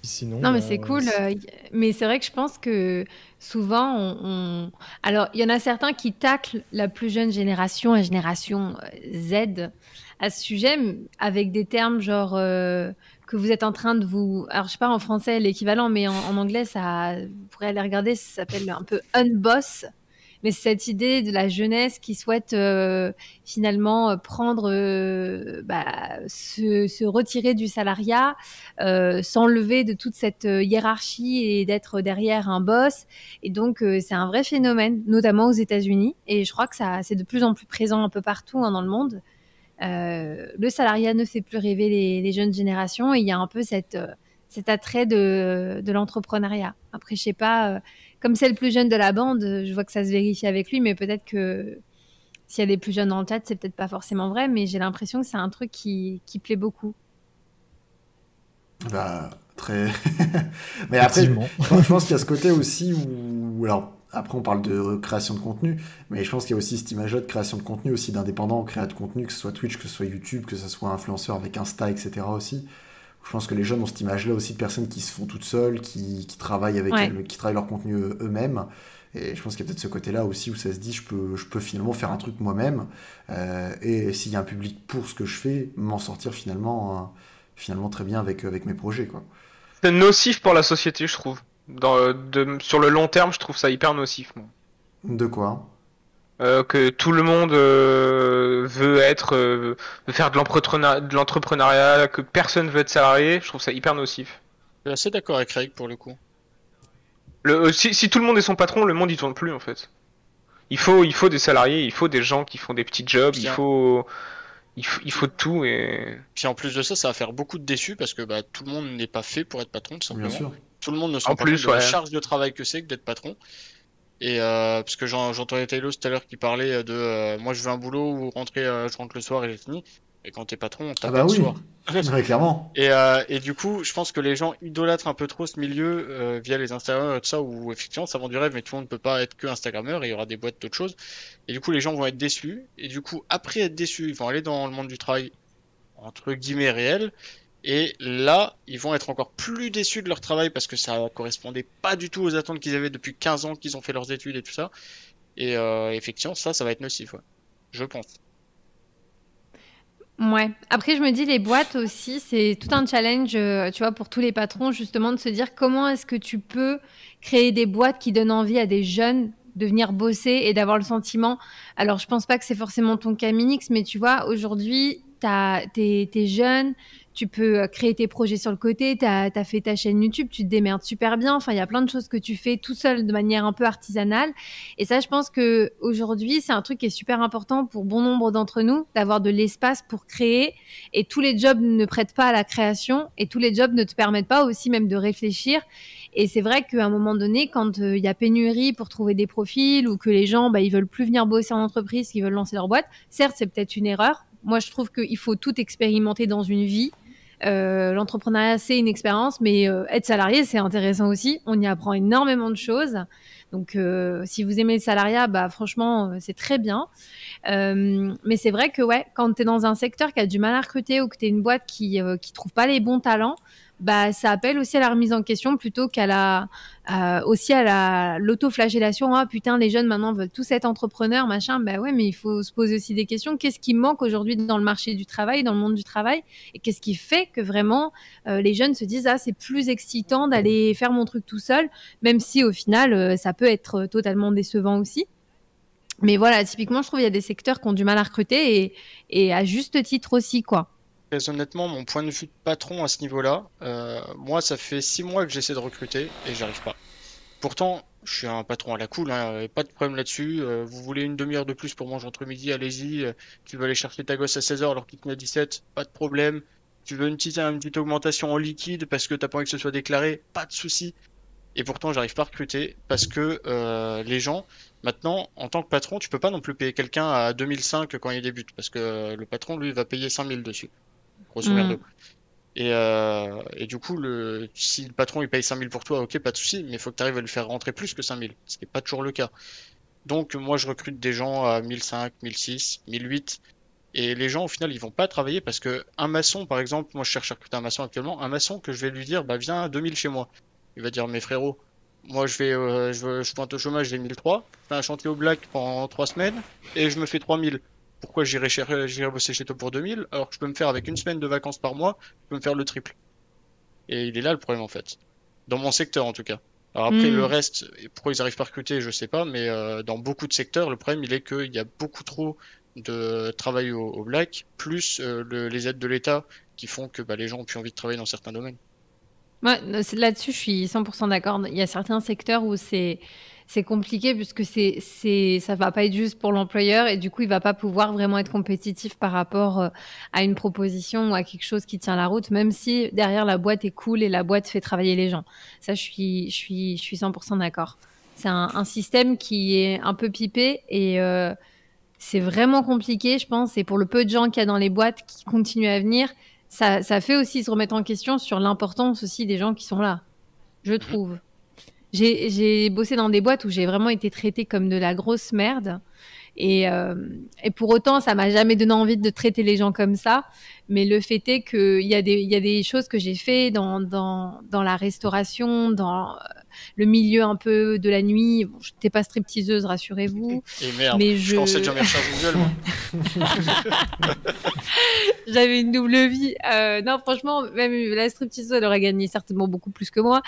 puis sinon. Non, mais bah, c'est cool. euh, Mais c'est vrai que je pense que souvent, on. on- Alors, il y en a certains qui taclent la plus jeune génération, la génération Z, à ce sujet, avec des termes genre. euh, que vous êtes en train de vous. Alors, je sais pas en français l'équivalent, mais en, anglais, ça, vous pourrez aller regarder, ça s'appelle un peu unboss. Mais c'est cette idée de la jeunesse qui souhaite euh, finalement euh, prendre, bah, se, retirer du salariat, s'enlever de toute cette hiérarchie et d'être derrière un boss. Et donc, c'est un vrai phénomène, notamment aux États-Unis. Et je crois que ça, c'est de plus en plus présent un peu partout hein, dans le monde. Euh, le salariat ne fait plus rêver les, les jeunes générations et il y a un peu cette, euh, cet attrait de, de l'entrepreneuriat. Après, je sais pas, euh, comme c'est le plus jeune de la bande, je vois que ça se vérifie avec lui, mais peut-être que s'il y a des plus jeunes dans le chat, c'est peut-être pas forcément vrai, mais j'ai l'impression que c'est un truc qui, qui plaît beaucoup. Bah, très. *laughs* Mais après, Effectivement. je pense qu'il y a ce côté aussi où. Alors, après, on parle de création de contenu, mais je pense qu'il y a aussi cette image-là de création de contenu, aussi d'indépendants, créateurs de contenu, que ce soit Twitch, que ce soit YouTube, que ce soit influenceur avec Insta, etc. aussi. Je pense que les jeunes ont cette image-là aussi de personnes qui se font toutes seules, qui, qui travaillent avec Ouais. elles, qui travaillent leur contenu eux- eux-mêmes. Et je pense qu'il y a peut-être ce côté-là aussi où ça se dit, je peux, je peux finalement faire un truc moi-même. euh, et s'il y a un public pour ce que je fais, m'en sortir finalement, euh, finalement très bien avec, avec mes projets, quoi. C'est nocif pour la société, je trouve. Dans, de, sur le long terme, je trouve ça hyper nocif. moi. De quoi? Euh, que tout le monde euh, veut être, euh, veut faire de l'entrepreneur- de l'entrepreneuriat, que personne veut être salarié, je trouve ça hyper nocif. Je suis assez d'accord avec Craig pour le coup. Le, euh, si, si tout le monde est son patron, le monde il tourne plus en fait. Il faut, il faut des salariés, il faut des gens qui font des petits jobs, il Bien. faut, il faut, il faut tout et Puis en plus de ça, ça va faire beaucoup de déçus parce que bah, tout le monde n'est pas fait pour être patron, tout Bien simplement. sûr. Tout le monde ne se En rend pas plus, compte de la charge de travail que c'est que d'être patron. Et euh, parce que j'en- j'entendais Taylor tout à l'heure qui parlait de euh, moi je veux un boulot où rentrer, euh, je rentre le soir et j'ai fini. Et quand t'es patron, on Ah tape bah le oui, soir. *laughs* Ouais, clairement. Et, euh, et du coup, je pense que les gens idolâtrent un peu trop ce milieu euh, via les Instagrammeurs et tout ça, où effectivement ça vend du rêve, mais tout le monde ne peut pas être que Instagrammeur, et il y aura des boîtes d'autres choses. Et du coup, les gens vont être déçus, et du coup, après être déçus, ils vont aller dans le monde du travail, entre guillemets, réel, et là, ils vont être encore plus déçus de leur travail parce que ça correspondait pas du tout aux attentes qu'ils avaient depuis 15 ans qu'ils ont fait leurs études et tout ça. Et euh, effectivement, ça, ça va être nocif. Je pense. Ouais. Après, je me dis, les boîtes aussi, c'est tout un challenge, euh, tu vois, pour tous les patrons, justement, de se dire comment est-ce que tu peux créer des boîtes qui donnent envie à des jeunes de venir bosser et d'avoir le sentiment. Alors, je pense pas que c'est forcément ton cas, Minix, mais tu vois, aujourd'hui, t'es es jeune, tu peux euh, créer tes projets sur le côté, tu as, fait ta chaîne YouTube, tu te démerdes super bien. Enfin, il y a plein de choses que tu fais tout seul de manière un peu artisanale. Et ça, je pense que aujourd'hui, c'est un truc qui est super important pour bon nombre d'entre nous, d'avoir de l'espace pour créer. Et tous les jobs ne prêtent pas à la création et tous les jobs ne te permettent pas aussi même de réfléchir. Et c'est vrai qu'à un moment donné, quand euh, il y a pénurie pour trouver des profils ou que les gens, bah, ils veulent plus venir bosser en entreprise, qu'ils veulent lancer leur boîte, certes, c'est peut-être une erreur. Moi, je trouve qu'il faut tout expérimenter dans une vie. Euh, L'entrepreneuriat, c'est une expérience, mais euh, être salarié, c'est intéressant aussi. On y apprend énormément de choses. Donc, euh, si vous aimez le salariat, bah, franchement, euh, c'est très bien. Euh, mais c'est vrai que ouais, quand tu es dans un secteur qui a du mal à recruter ou que tu es une boîte qui ne trouve pas les bons talents, bah, ça appelle aussi à la remise en question plutôt qu'à la, euh, aussi à la l'autoflagellation. Ah putain, les jeunes maintenant veulent tous être entrepreneurs, machin. Bah ouais, mais il faut se poser aussi des questions. Qu'est-ce qui manque aujourd'hui dans le marché du travail, dans le monde du travail, et qu'est-ce qui fait que vraiment euh, les jeunes se disent ah c'est plus excitant d'aller faire mon truc tout seul, même si au final euh, ça peut être totalement décevant aussi. Mais voilà, typiquement, je trouve qu'il y a des secteurs qui ont du mal à recruter et, et à juste titre aussi, quoi. Honnêtement, mon point de vue de patron à ce niveau-là, euh, moi, ça fait six mois que j'essaie de recruter et j'arrive pas. Pourtant, je suis un patron à la cool, hein, pas de problème là-dessus. Euh, vous voulez une demi-heure de plus pour manger entre midi, allez-y. Euh, tu veux aller chercher ta gosse à 16h alors qu'il te met à 17, pas de problème. Tu veux une petite, augmentation en liquide parce que t'as pas envie que ce soit déclaré, pas de souci. Et pourtant, j'arrive pas à recruter parce que les gens, maintenant, en tant que patron, tu peux pas non plus payer quelqu'un à 2005 quand il débute parce que le patron, lui, va payer 5000 dessus. Grosso Mm. Et, euh, et du coup, le, si le patron il paye 5000 pour toi, ok, pas de souci, mais il faut que tu arrives à le faire rentrer plus que 5000, ce qui n'est pas toujours le cas. Donc, moi, je recrute des gens à 1005, 1006, 1008, et les gens, au final, ils vont pas travailler parce que un maçon, par exemple, moi, je cherche à recruter un maçon actuellement, un maçon que je vais lui dire, bah, viens à 2000 chez moi. Il va dire, mes frérots, moi, je vais, euh, je, je pointe au chômage, j'ai 1003, je fais un chantier au black pendant 3 semaines, et je me fais 3000. Pourquoi j'irai cher- j'irai bosser chez toi pour 2000 alors que je peux me faire avec une semaine de vacances par mois, je peux me faire le triple. Et il est là le problème en fait. Dans mon secteur en tout cas. Alors après Mm. le reste, pourquoi ils arrivent pas à recruter, je sais pas, mais euh, dans beaucoup de secteurs, le problème il est qu'il y a beaucoup trop de travail au, au black, plus euh, le- les aides de l'État qui font que bah, les gens ont plus envie de travailler dans certains domaines. Ouais, là-dessus, je suis 100% d'accord. Il y a certains secteurs où c'est c'est compliqué puisque c'est c'est ça va pas être juste pour l'employeur et du coup, il va pas pouvoir vraiment être compétitif par rapport euh, à une proposition ou à quelque chose qui tient la route, même si derrière la boîte est cool et la boîte fait travailler les gens. Ça, je suis je suis je suis 100% d'accord. C'est un, un système qui est un peu pipé et euh, c'est vraiment compliqué, je pense. Et pour le peu de gens qu'il y a dans les boîtes qui continuent à venir, ça, ça fait aussi se remettre en question sur l'importance aussi des gens qui sont là, je trouve. J'ai bossé dans des boîtes où j'ai vraiment été traitée comme de la grosse merde. Et, euh, et pour autant, ça m'a jamais donné envie de traiter les gens comme ça. Mais le fait est qu'il y, a des- y a des choses que j'ai fait dans, dans, dans la restauration, dans euh, le milieu un peu de la nuit. Bon, je n'étais pas stripteaseuse, rassurez-vous. *laughs* Et merde, Mais je je- pensais déjà. *laughs* J'avais une double vie. Euh, non, franchement, même la stripteaseuse, elle aurait gagné certainement beaucoup plus que moi.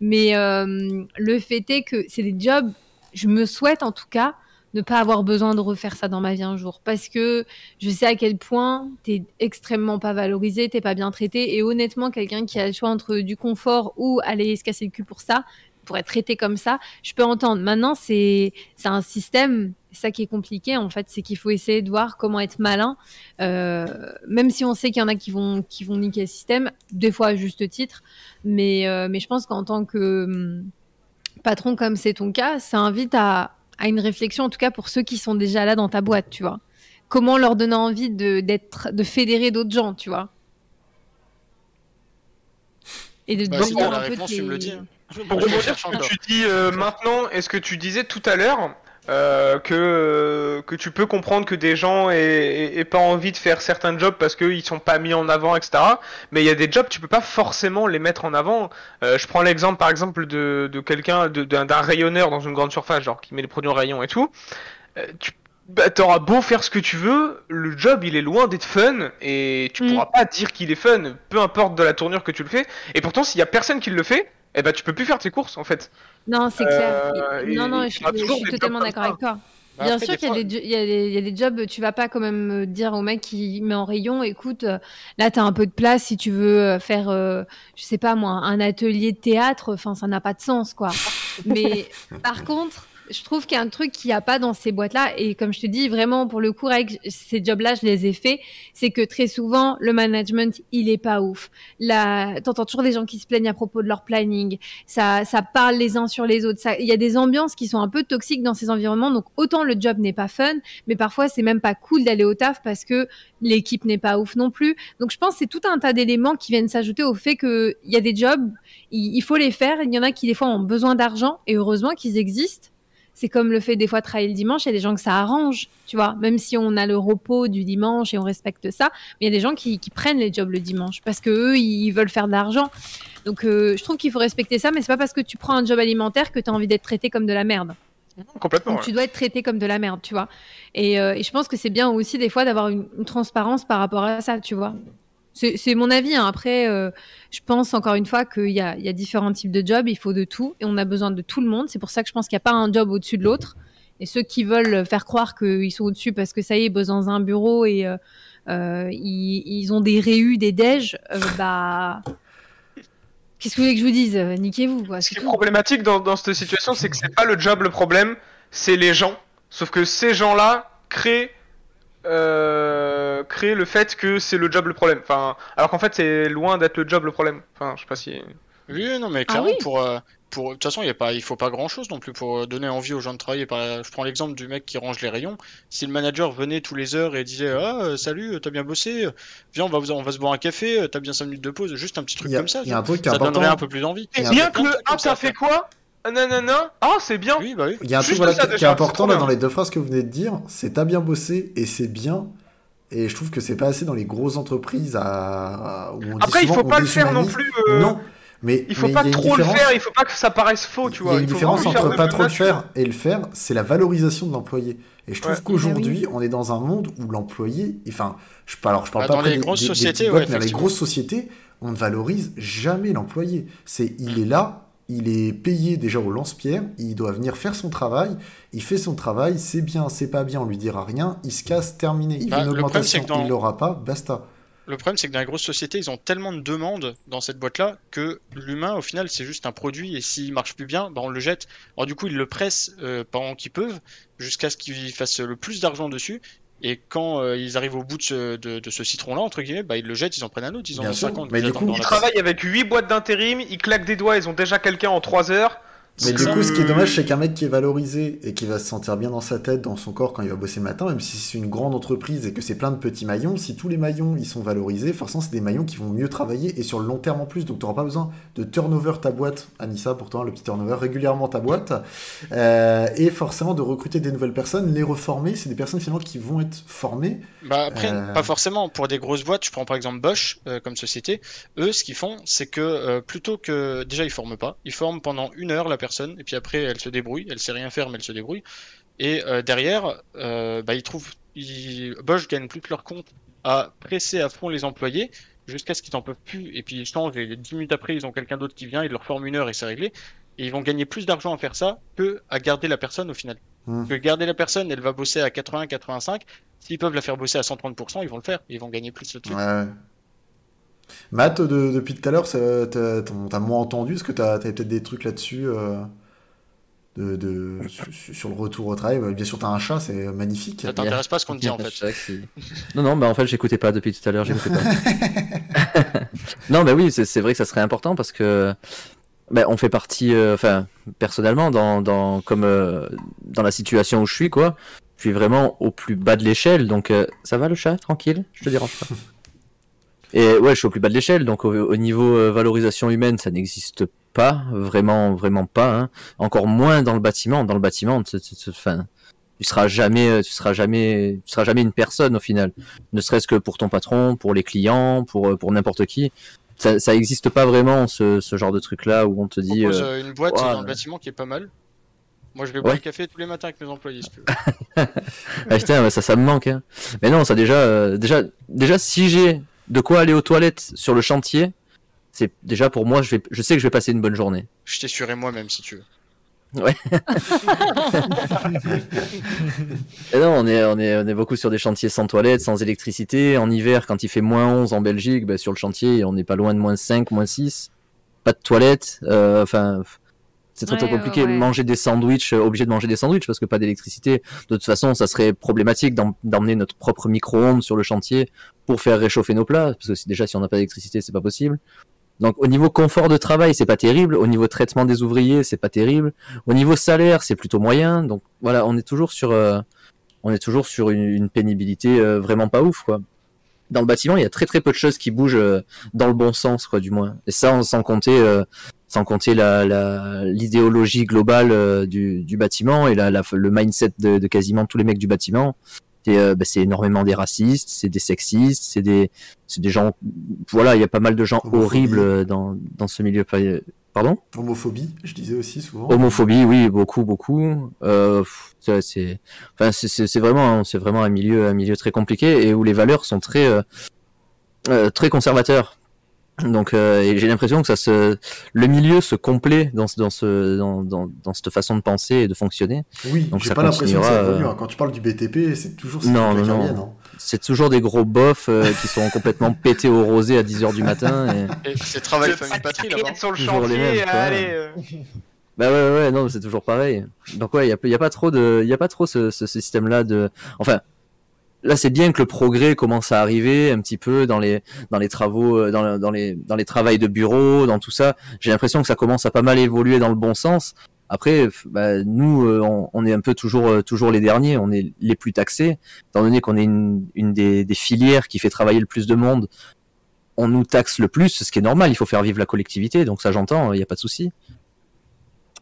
Mais euh, le fait est que c'est des jobs, je me souhaite en tout cas ne pas avoir besoin de refaire ça dans ma vie un jour. Parce que je sais à quel point t'es extrêmement pas valorisé, t'es pas bien traité. Et honnêtement, quelqu'un qui a le choix entre du confort ou aller se casser le cul pour ça, pour être traité comme ça, je peux entendre. Maintenant, c'est un système, ça qui est compliqué en fait, c'est qu'il faut essayer de voir comment être malin, euh, même si on sait qu'il y en a qui vont qui vont niquer le système, des fois à juste titre, mais euh, mais je pense qu'en tant que hum, patron comme c'est ton cas, ça invite à à une réflexion en tout cas pour ceux qui sont déjà là dans ta boîte, tu vois. Comment leur donner envie de d'être de fédérer d'autres gens, tu vois. Et de Bah, si t'as la un peu réponse, tes- tu me le dis. Pour Je rebondir cherche sur ce que tu dis euh, maintenant et ce que tu disais tout à l'heure, euh, que, que tu peux comprendre que des gens aient, aient- aient pas envie de faire certains jobs parce qu'ils sont pas mis en avant, etc. Mais il y a des jobs, tu peux pas forcément les mettre en avant. Euh, je prends l'exemple, par exemple, de, de quelqu'un, d'un rayonneur dans une grande surface, genre qui met les produits en rayon et tout. Euh, tu bah, t'auras beau faire ce que tu veux, le job il est loin d'être fun et tu Mm. pourras pas dire qu'il est fun, peu importe de la tournure que tu le fais. Et pourtant, s'il y a personne qui le fait, eh ben tu peux plus faire tes courses en fait. Non, c'est Euh, clair. et- non, non, et je, suis totalement d'accord avec toi. Bah, Bien après, sûr qu'il y, a fois- des jo- il y, a des- il y a des jobs, tu vas pas quand même euh, dire au mec qui met en rayon, écoute, euh, là tu as un peu de place si tu veux euh, faire, euh, je sais pas moi, un atelier de théâtre, enfin ça n'a pas de sens quoi. Mais *laughs* par contre, je trouve qu'il y a un truc qu'il n'y a pas dans ces boîtes-là, et comme je te dis, vraiment pour le coup, avec ces jobs-là, je les ai faits, c'est que très souvent, le management, il est pas ouf. Là, t'entends toujours des gens qui se plaignent à propos de leur planning, ça, ça parle les uns sur les autres. Il y a des ambiances qui sont un peu toxiques dans ces environnements. Donc autant le job n'est pas fun, mais parfois c'est même pas cool d'aller au taf parce que l'équipe n'est pas ouf non plus. Donc je pense que c'est tout un tas d'éléments qui viennent s'ajouter au fait que il y a des jobs, il faut les faire. Il y en a qui des fois ont besoin d'argent et heureusement qu'ils existent. C'est comme le fait des fois de travailler le dimanche, il y a des gens que ça arrange, tu vois, même si on a le repos du dimanche et on respecte ça, mais il y a des gens qui, qui prennent les jobs le dimanche parce que eux, ils veulent faire de l'argent. Donc euh, je trouve qu'il faut respecter ça, mais c'est pas parce que tu prends un job alimentaire que tu as envie d'être traité comme de la merde. Complètement. Donc ouais. tu dois être traité comme de la merde, tu vois. Et, euh, et je pense que c'est bien aussi des fois d'avoir une, une transparence par rapport à ça, tu vois. C'est mon avis. hein. Après, euh, je pense encore une fois qu'il y a, il y a différents types de jobs, il faut de tout et on a besoin de tout le monde. C'est pour ça que je pense qu'il n'y a pas un job au-dessus de l'autre. Et ceux qui veulent faire croire qu'ils sont au-dessus parce que ça y est, ils bossent dans un bureau et euh, euh, ils, ils ont des réus, des déj, bah. Qu'est-ce que vous voulez que je vous dise? Niquez-vous. Ce qui est problématique dans, dans cette situation, c'est que c'est pas le job le problème, c'est les gens. Sauf que ces gens-là créent euh, créer le fait que c'est le job le problème. Enfin, alors qu'en fait, c'est loin d'être le job le problème. Enfin, je sais pas si. Oui, non, mais clairement, oui. pour, euh, pour, de toute façon, il y a pas, il faut pas grand chose non plus pour euh, donner envie aux gens de travailler. Par- Je prends l'exemple du mec qui range les rayons. Si le manager venait tous les heures et disait, ah, salut, t'as bien bossé, viens, on va, vous- on va se boire un café, t'as bien 5 minutes de pause, juste un petit truc a, comme ça. il y a un truc qui est ça important. donnerait un peu plus d'envie. A Bien que le plein de trucs ah, comme ça fait quoi? Nanana. Ah, c'est bien. Oui, bah oui. Il y a un truc voilà, qui- qui est important là, dans les deux phrases que vous venez de dire, c'est t'as bien bossé et c'est bien. Et je trouve que c'est pas assez dans les grosses entreprises à... où on dit Après, il souvent faut on pas le faire non plus. euh, Non, mais Il faut mais pas il y a une trop le faire, il faut pas que ça paraisse faux, tu Il y vois. a une faut différence entre pas trop le faire et le faire, c'est la valorisation de l'employé. Et je trouve Ouais. qu'aujourd'hui, on est dans un monde où l'employé, enfin, je parle, alors je parle Bah, pas dans les des, grosses des- sociétés, petites ouais, boîtes, mais dans les grosses sociétés, on ne valorise jamais l'employé. C'est, il est là, il est payé déjà au lance-pierre, il doit venir faire son travail, il fait son travail, c'est bien, c'est pas bien, on lui dira rien, il se casse, terminé. Il Bah, une le problème, dans- il l'aura pas, basta. Le problème, c'est que dans les grosses sociétés, ils ont tellement de demandes dans cette boîte-là que l'humain, au final, c'est juste un produit et s'il marche plus bien, bah, on le jette. Alors du coup, ils le pressent euh, pendant qu'ils peuvent jusqu'à ce qu'ils fassent le plus d'argent dessus. Et quand euh, ils arrivent au bout de ce, de, de ce citron-là, entre guillemets, bah, ils le jettent, ils en prennent un autre, ils en ont sûr, 50. mais ils du coup, Ils travaillent avec 8 boîtes d'intérim, ils claquent des doigts, ils ont déjà quelqu'un en 3 heures. Mais du coup, ce qui est dommage, c'est qu'un mec qui est valorisé et qui va se sentir bien dans sa tête, dans son corps quand il va bosser le matin, même si c'est une grande entreprise et que c'est plein de petits maillons, si tous les maillons ils sont valorisés, forcément c'est des maillons qui vont mieux travailler et sur le long terme en plus. Donc tu n'auras pas besoin de turnover ta boîte, Anissa, pourtant le petit turnover régulièrement ta boîte, euh, et forcément de recruter des nouvelles personnes, les reformer. C'est des personnes finalement qui vont être formées. Bah après, Euh. pas forcément. Pour des grosses boîtes, je prends par exemple Bosch euh, comme société. Eux, ce qu'ils font, c'est que euh, plutôt que déjà ils forment pas, ils forment pendant une heure la personne et puis après elle se débrouille. Elle sait rien faire, mais elle se débrouille. Et euh, derrière, euh, bah, ils trouvent, ils... Bosch gagne plus que leur compte à presser à fond les employés jusqu'à ce qu'ils en peuvent plus. Et puis ils changent. Et 10 minutes après, ils ont quelqu'un d'autre qui vient, ils leur forment une heure et c'est réglé. Et ils vont gagner plus d'argent à faire ça que à garder la personne au final. Hmm. Que garder la personne, elle va bosser à 80-85. S'ils peuvent la faire bosser à 130%, ils vont le faire. Ils vont gagner plus le truc. Ouais. Matt, de- depuis tout à l'heure, t'as moins entendu Est-ce que t'as peut-être des trucs là-dessus euh, de, de- sur, sur le retour au travail? Bah, Bien sûr, t'as un chat, c'est magnifique. Ça t'intéresse pas ce qu'on te dit en fait. *laughs* Non, non, bah en fait, j'écoutais pas depuis tout à l'heure, j'écoutais pas. *laughs* non, bah oui, c'est vrai que ça serait important parce que bah, on fait partie, euh, enfin, personnellement, dans, dans, comme euh, dans la situation où je suis, quoi. Je suis vraiment au plus bas de l'échelle, donc euh, ça va le chat, tranquille, je te dérange pas. *laughs* Et ouais, je suis au plus bas de l'échelle, donc au, au niveau euh, valorisation humaine, ça n'existe pas, vraiment, vraiment pas. hein. Encore moins dans le bâtiment. Dans le bâtiment, tu- enfin, seras jamais, euh, tu seras jamais, tu seras jamais une personne au final. Ne serait-ce que pour ton patron, pour les clients, pour euh, pour n'importe qui. Ça, ça existe pas vraiment ce, ce genre de truc là où on te dit. propose euh, euh, une boîte ouais. dans le bâtiment qui est pas mal. Moi, je vais boire Ouais. le café tous les matins avec mes employés. si tu veux. *laughs* Ah putain, ça, ça me manque. hein. Mais non, ça déjà, euh, déjà, déjà, si j'ai de quoi aller aux toilettes sur le chantier, c'est déjà pour moi, je vais, je sais que je vais passer une bonne journée. Je t'essuierai moi-même si tu veux. *laughs* Et non, on est, on est, on est beaucoup sur des chantiers sans toilettes, sans électricité. En hiver, quand il fait moins 11 en Belgique, bah, sur le chantier, on n'est pas loin de moins 5, moins 6. Pas de toilettes. euh, Enfin, c'est très, compliqué. ouais. Manger des sandwichs, euh, obligé de manger des sandwichs parce que pas d'électricité. De toute façon, ça serait problématique d'em- d'emmener notre propre micro-ondes sur le chantier pour faire réchauffer nos plats. Parce que déjà, si on n'a pas d'électricité, c'est pas possible. Donc, au niveau confort de travail, c'est pas terrible. Au niveau traitement des ouvriers, c'est pas terrible. Au niveau salaire, c'est plutôt moyen. Donc, voilà, on est toujours sur, euh, on est toujours sur une, une pénibilité euh, vraiment pas ouf, quoi. Dans le bâtiment, il y a très très peu de choses qui bougent euh, dans le bon sens, quoi, du moins. Et ça, sans compter, sans compter la, la- l'idéologie globale euh, du, du bâtiment et la, la- le mindset de, de quasiment tous les mecs du bâtiment. C'est, euh, bah, énormément des racistes, c'est des sexistes, c'est des, des gens, voilà, il y a pas mal de gens Homophobie. horribles euh, dans, dans ce milieu. Pardon? Homophobie, je disais aussi souvent. Homophobie, oui, beaucoup, beaucoup. Euh, c'est, enfin, vraiment, c'est vraiment un milieu, un milieu très compliqué et où les valeurs sont très, euh, euh, très conservateurs. Donc, euh, j'ai l'impression que ça se, le milieu se complaît dans, ce- dans ce, dans, dans, dans cette façon de penser et de fonctionner. Oui, Donc j'ai ça pas l'impression que ça continuera, évolue. euh, hein. Quand tu parles du BTP, c'est toujours ces Non, non, qui non. hein. C'est toujours des gros bofs euh, qui sont complètement pétés au rosé à 10 heures du matin. Et... *laughs* Et c'est travail famille patrie pas là-bas. sur le chantier, mêmes, quoi. allez. euh. *laughs* Bah ouais, ouais, ouais, non, c'est toujours pareil. Donc ouais, il y a, y a pas trop de, il y a pas trop ce, ce système-là de, enfin, là c'est bien que le progrès commence à arriver un petit peu dans les dans les travaux euh, dans, dans les dans les travails de bureau dans tout ça. J'ai l'impression que ça commence à pas mal évoluer dans le bon sens. Après bah, nous euh, on, on, est un peu toujours euh, toujours les derniers. On est les plus taxés. Étant donné qu'on est une, une des, des, filières qui fait travailler le plus de monde on nous taxe le plus ce qui est normal. Il faut faire vivre la collectivité. Donc ça j'entends. Il n'y a pas de souci.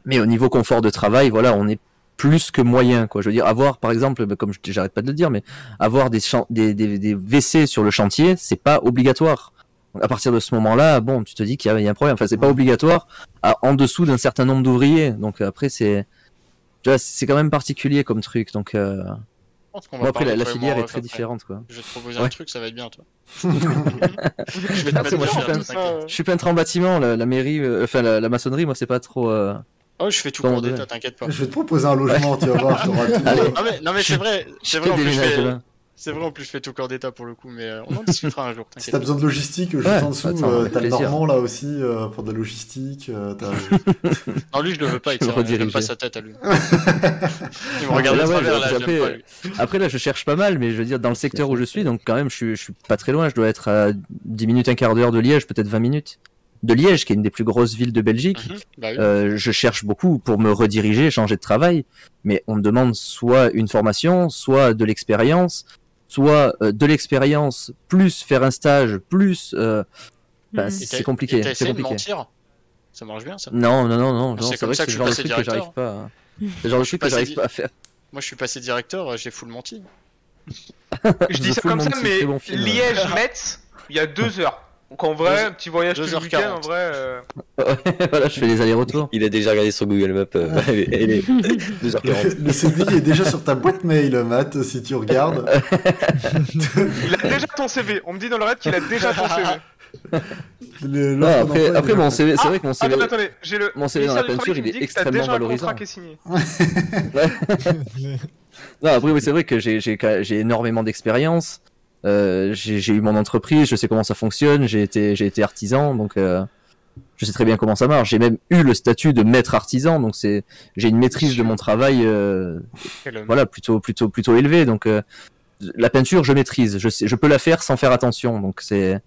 Mais au niveau confort de travail voilà on est plus que moyen quoi. Je veux dire avoir par exemple bah, comme j'arrête pas de le dire mais avoir des, des, des, des WC sur le chantier c'est pas obligatoire. Donc à partir de ce moment là bon tu te dis qu'il y, y, a un problème. Enfin c'est pas obligatoire à, en dessous d'un certain nombre d'ouvriers. Donc après c'est c'est quand même particulier comme truc. Donc euh... bon, après la, la filière est très après. différente quoi. Je vais te proposer ouais. un truc ça va être bien toi. *laughs* Je vais te après, moi, je, suis plein, je suis peintre en bâtiment la, la mairie euh, enfin la, la, maçonnerie moi c'est pas trop euh... Oh, je fais tout pour d'état, t'inquiète pas. Je vais te proposer un logement, tu vas voir, tout. Allez. Non mais, non mais c'est vrai, c'est vrai en plus je fais... C'est vrai en plus je fais tout corps d'état pour le coup, mais euh, on en discutera un jour. Si t'as besoin de logistique, juste ouais, en dessous, euh, t'as le Normand là aussi euh, pour de la logistique. Euh, *laughs* non lui je le veux pas, il j'aime pas sa tête à lui. *laughs* il me regarde après là je cherche pas mal, mais je veux dire dans le secteur où je suis, donc quand même je suis, je suis pas très loin, je dois être à 10 minutes, un quart d'heure de Liège, peut-être 20 minutes de Liège, qui est une des plus grosses villes de Belgique. Mmh, bah oui. euh, je cherche beaucoup pour me rediriger, changer de travail, mais on me demande soit une formation, soit de l'expérience, soit euh, de l'expérience plus faire un stage, plus. Euh, bah, mmh. C'est compliqué. C'est compliqué. De mentir? Ça marche bien ça? Non, non, non, non. non c'est comme ça que, que je suis passé que j'arrive pas. À... *laughs* C'est le genre de truc que j'arrive pas à faire. Moi, je suis passé directeur, j'ai full menti. je dis *laughs* ça comme ça, mais bon Liège-Metz, il y a deux heures. Donc en vrai, un petit voyage tout le week-end, en vrai. Euh... voilà, je fais les allers-rets-retours. Il a déjà regardé sur Google Maps. Euh, ah. *laughs* elle est 2h40. Le CDI est déjà sur ta boîte mail, Matt, si tu regardes. il a déjà ton CV. On me dit dans le raid qu'il a déjà ton CV. Le, non, après, après mon CV, c'est ah, vrai que mon CV, attendez, attendez, j'ai le mon CV dans la peinture, il est extrêmement valorisant. Qui est signé. *laughs* non, après oui, c'est vrai que j'ai énormément d'expérience. Euh, j'ai eu mon entreprise, je sais comment ça fonctionne, j'ai été, j'ai été artisan, donc euh, je sais très bien comment ça marche. J'ai même eu le statut de maître artisan, donc c'est, j'ai une maîtrise de mon travail, euh, voilà, plutôt, plutôt, plutôt élevée. Donc euh, la peinture, je maîtrise, je sais, je peux la faire sans faire attention. Donc c'est,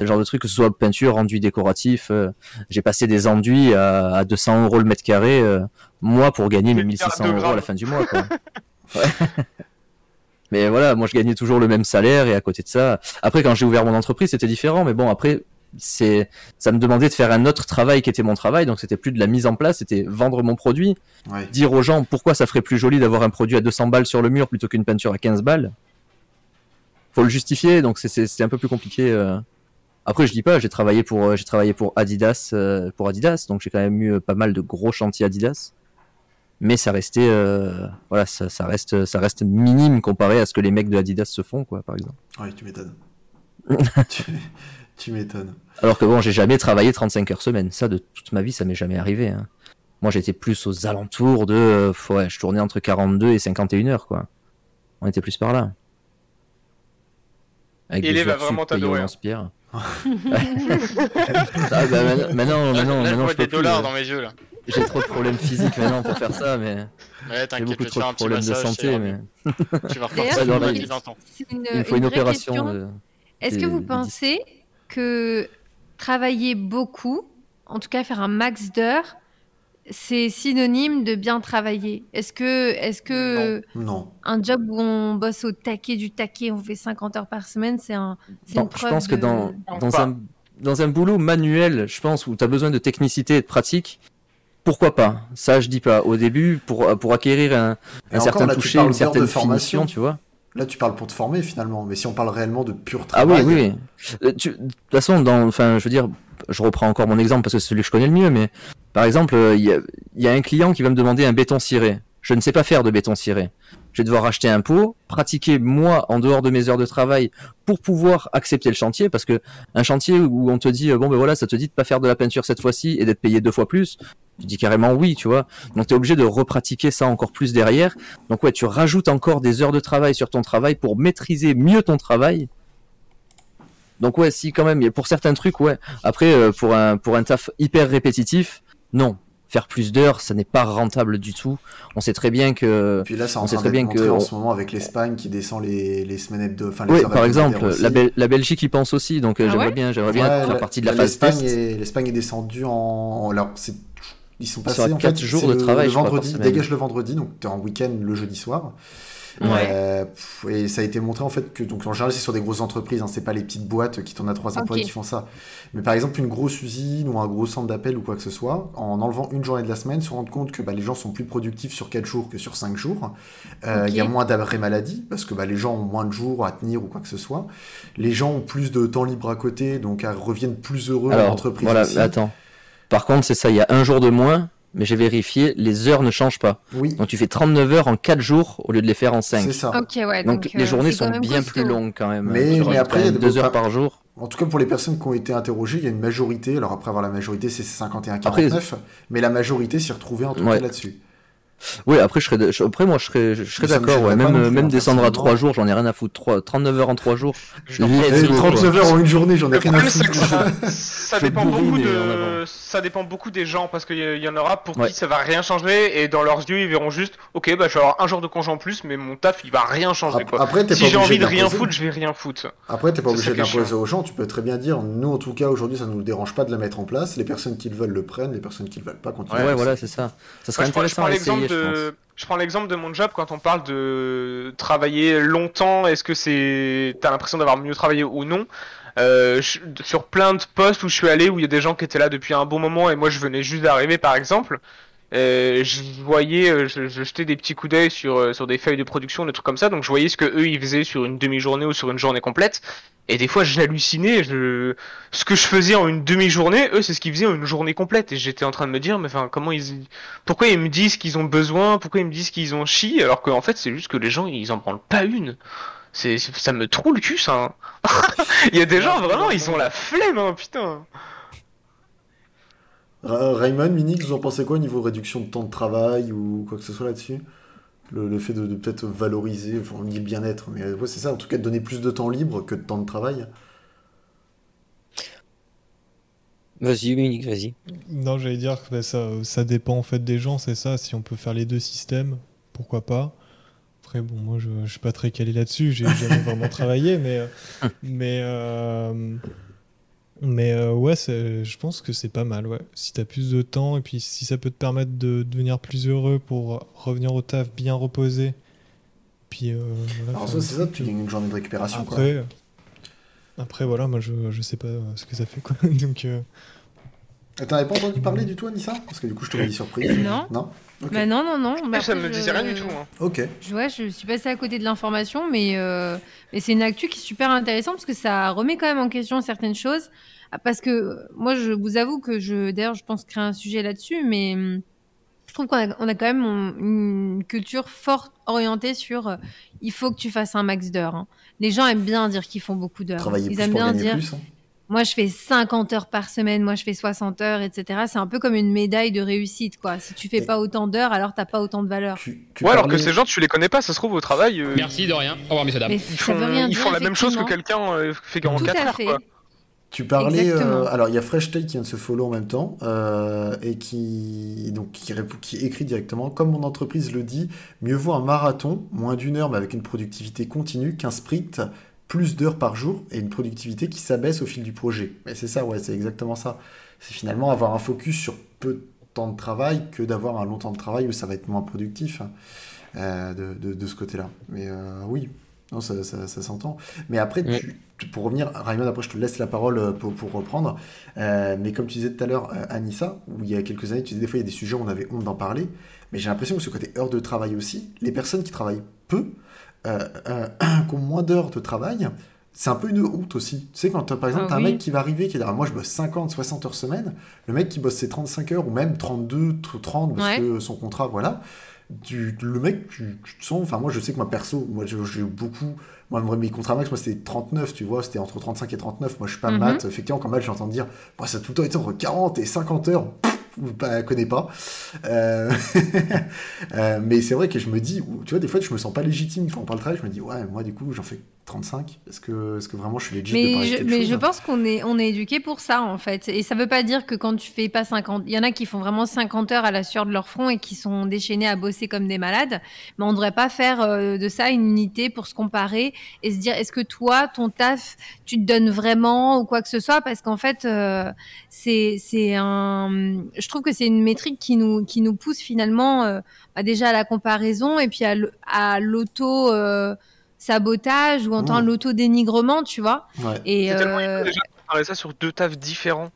le genre de truc que ce soit peinture, enduit décoratif. Euh, j'ai passé des enduits à, à 200 euros le mètre carré, moi pour gagner mes 1600 euros à la fin du mois. Quoi. *laughs* ouais. Mais voilà, moi je gagnais toujours le même salaire et à côté de ça, après quand j'ai ouvert mon entreprise, c'était différent. Mais bon, après, c'est, ça me demandait de faire un autre travail qui était mon travail, donc c'était plus de la mise en place, c'était vendre mon produit, ouais. dire aux gens pourquoi ça ferait plus joli d'avoir un produit à 200 balles sur le mur plutôt qu'une peinture à 15 balles. Faut le justifier, donc c'est un peu plus compliqué. Euh... Après, je dis pas, j'ai travaillé pour, j'ai travaillé pour Adidas, euh, pour Adidas, donc j'ai quand même eu pas mal de gros chantiers Adidas mais ça restait euh, voilà ça, ça, reste ça reste minime comparé à ce que les mecs de Adidas se font quoi par exemple. Oui tu m'étonnes. *laughs* Tu, tu m'étonnes. Alors que bon j'ai jamais travaillé 35 heures semaine. Ça de toute ma vie ça m'est jamais arrivé hein. moi j'étais plus aux alentours de euh, ouais je tournais entre 42 et 51 heures quoi. On était plus par là. Avec et les va vraiment t'adorer hein. *laughs* ah, bah, maintenant, maintenant, là, maintenant, je peux des dollars plus, dans mes yeux là. J'ai trop de problèmes physiques maintenant pour faire ça, mais ouais, j'ai beaucoup trop de problèmes de santé. Mais... Tu vas repartir dans 20 ans. Une, Il me faut une, une opération. De... Est-ce que vous pensez que travailler beaucoup, en tout cas faire un max d'heures, c'est synonyme de bien travailler? Est-ce que, est que non. non. un job où on bosse au taquet du taquet, on fait 50 heures par semaine, c'est un, non, une preuve Je pense de... que dans, dans, un, dans un boulot manuel, je pense, où tu as besoin de technicité et de pratique, pourquoi pas Ça, je dis pas. Au début, pour, pour acquérir un, un certain là, toucher, une certaine finition, tu vois. Là, tu parles pour te former finalement, mais si on parle réellement de pur travail. Ah oui, oui. oui. Tu, de toute façon, dans, enfin, je veux dire, je reprends encore mon exemple parce que c'est celui que je connais le mieux, mais par exemple, il y, a, y a un client qui va me demander un béton ciré. Je ne sais pas faire de béton ciré. Je vais devoir acheter un pot, pratiquer moi en dehors de mes heures de travail pour pouvoir accepter le chantier, parce que un chantier où on te dit bon ben voilà, ça te dit de pas faire de la peinture cette fois-ci et d'être payé deux fois plus, tu dis carrément oui, tu vois. Donc tu es obligé de repratiquer ça encore plus derrière. Donc ouais, tu rajoutes encore des heures de travail sur ton travail pour maîtriser mieux ton travail. Donc ouais, si quand même, pour certains trucs, ouais. Après, euh, pour un pour un taf hyper répétitif, non. Faire plus d'heures, ça n'est pas rentable du tout. On sait très bien que. Puis là, en on sait très bien que montré en ce moment avec l'Espagne qui descend les, les semaines hebdo. Enfin, les Oui, par exemple, la, Bel- la Belgique y pense aussi, donc euh, Ah j'aimerais ouais bien, j'aimerais bien Ouais, faire la- partie de la phase l'Espagne test. est- L'Espagne est descendue en. Alors, c'est- ils sont passés en quatre fait, jours de le- travail, Le vendredi, dégage le vendredi, donc t'es en week-end le jeudi soir. Ouais. Euh, pff, et ça a été montré en fait que donc en général c'est sur des grosses entreprises, hein, c'est pas les petites boîtes qui tournent à trois emplois Ok. qui font ça. Mais par exemple une grosse usine ou un gros centre d'appel ou quoi que ce soit, en enlevant une journée de la semaine, se rendre compte que bah, les gens sont plus productifs sur 4 jours que sur 5 jours. Euh, Il y a moins d'arrêt maladie parce que bah, les gens ont moins de jours à tenir ou quoi que ce soit. Les gens ont plus de temps libre à côté, donc elles reviennent plus heureux en Alors, entreprise. voilà, aussi. attends. Par contre, c'est ça, il y a un jour de moins, mais j'ai vérifié, les heures ne changent pas. Oui, Donc tu fais 39 heures en 4 jours au lieu de les faire en 5. c'est ça. Ok, ouais. Donc, Donc, les euh, journées sont bien costaud. plus longues quand même. Mais- après, il y a quand des même deux beaux heures pas- par jour. En tout cas, pour les personnes qui ont été interrogées, il y a une majorité. Alors après avoir la majorité, c'est 51-49, mais la majorité s'y retrouvait en tout Ouais. cas là-dessus. Oui, après, je serais, de- je- après moi, je serais, je d'accord. Ouais. Même, même hein, descendre à 3 personnellement. jours, j'en ai rien à foutre. 3, 39 heures en 3 jours. Je n'en Let's Et go, quoi. 39 heures en une journée, j'en ai Le rien à problème, foutre. que ça, *laughs* dépend beaucoup de, ça dépend beaucoup des gens parce qu'il y, y en aura pour Ouais. qui ça va rien changer et dans leurs yeux ils verront juste, ok bah je vais avoir un jour de congé en plus mais mon taf il va rien changer quoi. Après, Si j'ai envie de rien foutre, je vais rien foutre. Après, t'es pas obligé chiant. aux gens. Tu peux très bien dire, nous, en tout cas, aujourd'hui, ça nous dérange pas de la mettre en place. Les personnes qui le veulent le prennent. Les personnes qui le veulent pas continuent. Ouais, voilà, c'est ça. Ça serait je intéressant à essayer. De, je prends l'exemple de mon job quand on parle de travailler longtemps. Est-ce que c'est, t'as l'impression d'avoir mieux travaillé ou non? Euh, je- Sur plein de postes où je suis allé, où il y a des gens qui étaient là depuis un bon moment et moi je venais juste d'arriver, par exemple. Euh, je voyais, euh, je, je jetais des petits coups d'œil sur euh, sur des feuilles de production, des trucs comme ça. Donc je voyais ce que eux ils faisaient sur une demi-journée ou sur une journée complète. Et des fois j'hallucinais. Je... Ce que je faisais en une demi-journée, eux c'est ce qu'ils faisaient en une journée complète. Et j'étais en train de me dire, mais enfin comment ils pourquoi ils me disent qu'ils ont besoin, pourquoi ils me disent qu'ils ont chi, alors qu'en fait c'est juste que les gens ils en branlent pas une. C'est- ça me trouve le cul ça. hein. *laughs* Il y a des gens vraiment ils ont la flemme hein, putain. Ra- Raymond, Minix, vous en pensez quoi au niveau réduction de temps de travail ou quoi que ce soit là-dessus? Le, le fait de, de peut-être valoriser, enfin, on dit le bien-être, mais euh, ouais, c'est ça, en tout cas de donner plus de temps libre que de temps de travail? Vas-y, Munich, vas-y. Non, j'allais dire que bah, ça, ça dépend en fait des gens, c'est ça. Si on peut faire les deux systèmes, pourquoi pas? Après, bon, moi, je, je suis pas très calé là-dessus. J'ai jamais vraiment travaillé, mais euh, *laughs* mais euh, mais euh, ouais, je pense que c'est pas mal. Ouais, si t'as plus de temps et puis si ça peut te permettre de devenir plus heureux pour revenir au taf bien reposé. Puis euh, voilà, Alors ça, c'est ça, tu gagnes une journée de récupération. quoi. après, après voilà, moi je, je sais pas ce que ça fait quoi. *laughs* Donc euh, Et T'en avais pas entendu parler du tout, Anissa? Parce que du coup, je te dit surprise. Non. Non? Bah non, non, non. Bah ça après, me je- disait rien du tout. Hein. Ok. Je, ouais, je suis passée à côté de l'information, mais, euh, mais c'est une actu qui est super intéressante parce que ça remet quand même en question certaines choses. Ah, Parce que euh, moi, je vous avoue que je, d'ailleurs, je pense créer un sujet là-dessus, mais hum, je trouve qu'on a, on a quand même on- une culture forte orientée sur euh, il faut que tu fasses un max d'heures. hein. Les gens aiment bien dire qu'ils font beaucoup d'heures. Travailler Ils plus aiment pour bien dire plus. hein. Moi je fais 50 heures par semaine, moi je fais 60 heures, etc. C'est un peu comme une médaille de réussite, quoi. Si tu fais Et- pas autant d'heures, alors t'as pas autant de valeur. Tu, tu Ouais alors que ces gens tu les connais pas, ça se trouve au travail. euh, Merci de rien. Au revoir, messieurs dames. Mais Ils ça font, veut rien ils dire. font la même chose que quelqu'un euh, fait en Tout 4 à heures fait. quoi. Tu parlais. Euh, alors, il y a Fresh Take qui vient de se follow en même temps euh, et qui, donc, qui écrit directement Comme mon entreprise le dit, mieux vaut un marathon, moins d'une heure, mais avec une productivité continue, qu'un sprint, plus d'heures par jour et une productivité qui s'abaisse au fil du projet. Mais c'est ça, ouais, c'est exactement ça. C'est finalement avoir un focus sur peu de temps de travail que d'avoir un long temps de travail où ça va être moins productif hein, euh, de, de- de ce côté-là. Mais euh, oui, non, ça, ça- ça s'entend. Mais après, tu- tu- pour revenir, Raymond, après je te laisse la parole euh, pour, pour reprendre. Euh, mais comme tu disais tout à l'heure, Anissa, où il y a quelques années, tu disais des fois il y a des sujets où on avait honte d'en parler. Mais j'ai l'impression que ce côté heures de travail aussi, les personnes qui travaillent peu, *clears throat* qui ont moins d'heures de travail, c'est un peu une honte aussi. Tu sais, quand t'as- par exemple, Ah t'as un oui. mec qui va arriver, qui dit ah, Moi je bosse 50, 60 heures semaine, le mec qui bosse ses 35 heures ou même 32, 30 parce Ouais. que son contrat, voilà. Tu, le mec, tu, tu te sens. Enfin, moi je sais que ma perso, moi j'ai beaucoup. Moi, moi, mes contrats max, moi c'était 39, tu vois, c'était entre 35 et 39. Moi je suis pas Mhm. maths. Effectivement, quand maths, j'entends dire Moi ça a tout le temps été entre 40 et 50 heures. Pff, bah, connais pas. Euh, *laughs* euh, mais c'est vrai que je me dis, tu vois, des fois, je me sens pas légitime quand on parle travail. Je me dis, ouais, moi, du coup, j'en fais 35 Est-ce que, est que vraiment je suis légitime mais de je, mais je pense qu'on est, on est éduqué pour ça, en fait. Et ça veut pas dire que quand tu fais pas 50, il y en a qui font vraiment 50 heures à la sueur de leur front et qui sont déchaînés à bosser comme des malades. Mais on devrait pas faire euh, de ça une unité pour se comparer et se dire, est-ce que toi, ton taf, tu te donnes vraiment ou quoi que ce soit? Parce qu'en fait, euh, c'est, c'est un, je trouve que c'est une métrique qui nous, qui nous pousse finalement, euh, bah, déjà à la comparaison et puis à l'auto, sabotage ou en tant l'auto-dénigrement, tu vois. Et euh... déjà ça sur deux tafs différents.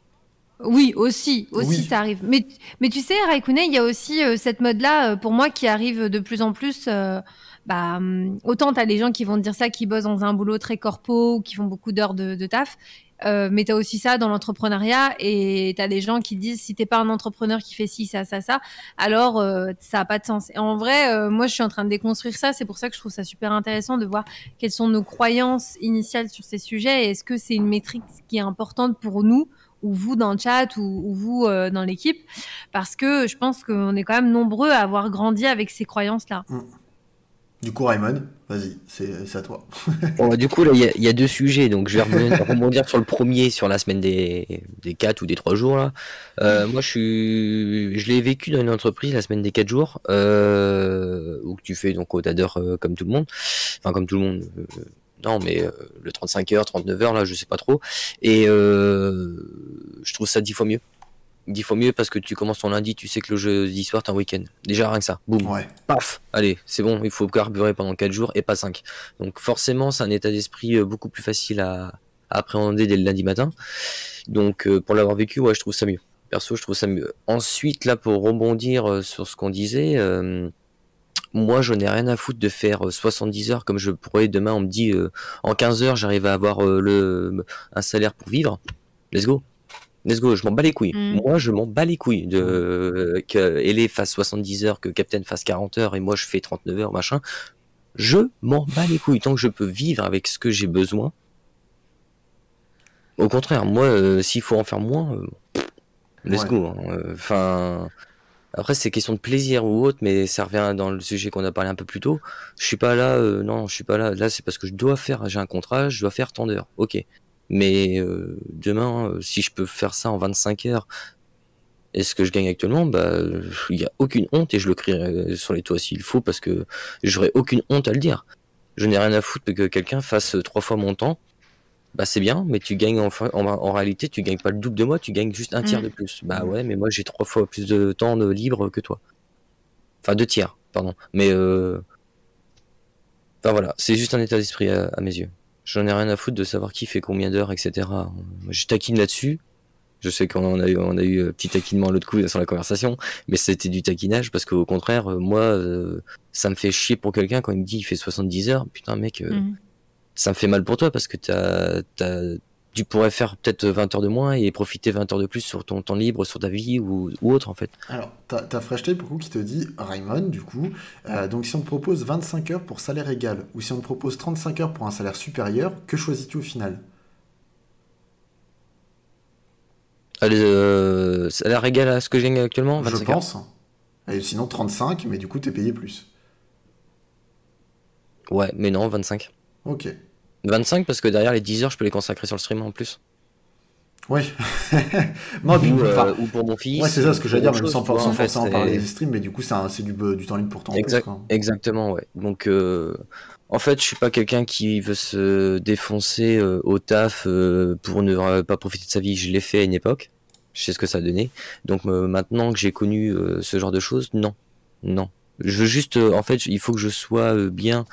Oui, aussi, aussi ça arrive. Mais, mais tu sais, Raikkonen, il y a aussi euh, cette mode-là, euh, pour moi, qui arrive de plus en plus. Euh, bah, hum, autant t'as les gens qui vont te dire ça, qui bossent dans un boulot très corpo, ou qui font beaucoup d'heures de, de, taf. Euh, mais tu as aussi ça dans l'entrepreneuriat et tu as des gens qui disent si t'es pas un entrepreneur qui fait ci, ça, ça, ça, alors euh, ça a pas de sens. Et en vrai, euh, moi je suis en train de déconstruire ça, c'est pour ça que je trouve ça super intéressant de voir quelles sont nos croyances initiales sur ces sujets et est-ce que c'est une métrique qui est importante pour nous ou vous dans le chat ou, vous dans l'équipe? Parce que je pense qu'on est quand même nombreux à avoir grandi avec ces croyances-là. Mm. Du coup, Raymond, vas-y, c'est à toi. *laughs* bon, bah, du coup, là, il y, a deux sujets. Donc, je vais rebondir *laughs* sur le premier, sur la semaine des, des 4 ou des 3 jours. Là. Euh, moi, je, suis, je l'ai vécu dans une entreprise la semaine des 4 jours, euh, où tu fais donc au d'heures euh, comme tout le monde. Enfin, comme tout le monde. Non, mais le 35 heures, 39 heures, là, je sais pas trop. Et je trouve ça dix fois mieux dix fois mieux parce que tu commences ton lundi, tu sais que le jeudi soir, t'as un week-end. Déjà, rien que ça. Boum. Paf. Allez, c'est bon, il faut carburer pendant 4 jours et pas 5. Donc, forcément, c'est un état d'esprit euh, beaucoup plus facile à, appréhender dès le lundi matin. Donc, euh, pour l'avoir vécu, ouais, je trouve ça mieux. Perso, je trouve ça mieux. Ensuite, là, pour rebondir euh, sur ce qu'on disait, moi, je n'ai rien à foutre de faire 70 heures comme je pourrais demain. On me dit, en 15 heures, j'arrive à avoir le, un salaire pour vivre. Let's go. Let's go, je m'en bats les couilles. Mm. Moi, je m'en bats les couilles de que Ellie fasse 70 heures, que Captain fasse 40 heures et moi je fais 39 heures, machin. Je m'en bats les couilles tant que je peux vivre avec ce que j'ai besoin. Au contraire, moi, euh, s'il faut en faire moins, euh, let's go. Hein. Enfin, après c'est question de plaisir ou autre, mais ça revient dans le sujet qu'on a parlé un peu plus tôt. Je suis pas là, euh, non, je suis pas là. Là, c'est parce que je dois faire, j'ai un contrat, je dois faire tant d'heures. Ok. Mais euh, demain, euh, si je peux faire ça en 25 heures, et ce que je gagne actuellement, bah, il n'y a aucune honte et je le crierai sur les toits s'il faut parce que j'aurais aucune honte à le dire. Je n'ai rien à foutre que quelqu'un fasse trois fois mon temps. Bah c'est bien, mais tu gagnes en, en, réalité, tu gagnes pas le double de moi, tu gagnes juste un tiers mm. de plus. Bah ouais, mais moi j'ai trois fois plus de temps de libre que toi. Enfin deux tiers, pardon. Mais euh... enfin voilà, c'est juste un état d'esprit à mes yeux. J'en ai rien à foutre de savoir qui fait combien d'heures, etc. Je taquine là-dessus. Je sais qu'on a eu, on a eu un petit taquinement l'autre coup sur la conversation, mais c'était du taquinage parce qu'au contraire, euh, moi, euh, ça me fait chier pour quelqu'un quand il me dit il fait 70 heures. Putain, mec, euh, mmh. ça me fait mal pour toi parce que t'as, t'as, tu pourrais faire peut-être 20 heures de moins et profiter 20 heures de plus sur ton temps libre, sur ta vie ou, autre en fait. Alors, t'as as Freshtail beaucoup qui te dit, Raymond, du coup, euh, donc si on te propose 25 heures pour salaire égal ou si on te propose 35 heures pour un salaire supérieur, que choisis-tu au final? Allez, euh, salaire égal à ce que je gagne actuellement Je pense. Et sinon 35, mais du coup t'es payé plus. Ouais, mais non, 25. Ok. 25 parce que derrière les 10 heures, je peux les consacrer sur le stream en plus. Oui. *laughs* non, ou, euh, ou, pour mon fils. Ouais, c'est ça ce que j'allais dire, même sans, forcément parler des streams, mais du coup, c'est du, du, temps libre pour toi. Exactement, ouais. Donc, euh, en fait, je suis pas quelqu'un qui veut se défoncer euh, au taf pour ne pas profiter de sa vie. Je l'ai fait à une époque. Je sais ce que ça a donné. Donc, maintenant que j'ai connu ce genre de choses, non. Non. Je veux juste, en fait, il faut que je sois bien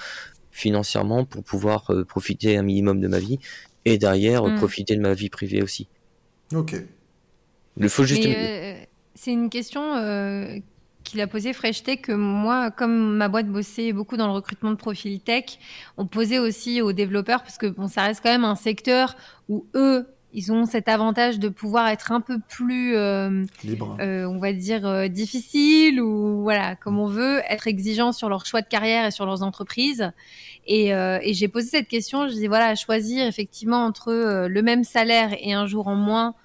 financièrement pour pouvoir euh, profiter un minimum de ma vie et derrière mm. profiter de ma vie privée aussi. Ok. Il faut juste. Euh, c'est une question euh, qu'il a posée Fresh Tech que moi, comme ma boîte bossait beaucoup dans le recrutement de profils tech, on posait aussi aux développeurs parce que bon, ça reste quand même un secteur où eux ils ont cet avantage de pouvoir être un peu plus euh, libre, euh, on va dire euh, difficile ou voilà comme on veut, être exigeant sur leur choix de carrière et sur leurs entreprises. Et, et j'ai posé cette question, je dis voilà choisir effectivement entre le même salaire et un jour en moins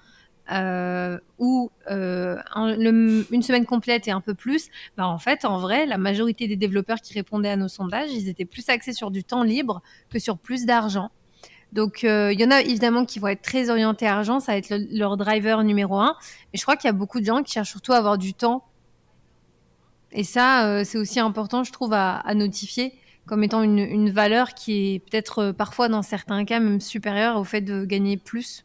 euh, ou euh, un- le- une semaine complète et un peu plus, bah en fait, en vrai, la majorité des développeurs qui répondaient à nos sondages, ils étaient plus axés sur du temps libre que sur plus d'argent. Donc, euh, il y en a évidemment qui vont être très orientés argent, ça va être le- leur driver numéro un. Mais je crois qu'il y a beaucoup de gens qui cherchent surtout à avoir du temps. Et ça, euh, c'est aussi important, je trouve, à, à notifier comme étant une, une valeur qui est peut-être euh, parfois, dans certains cas, même supérieure au fait de gagner plus.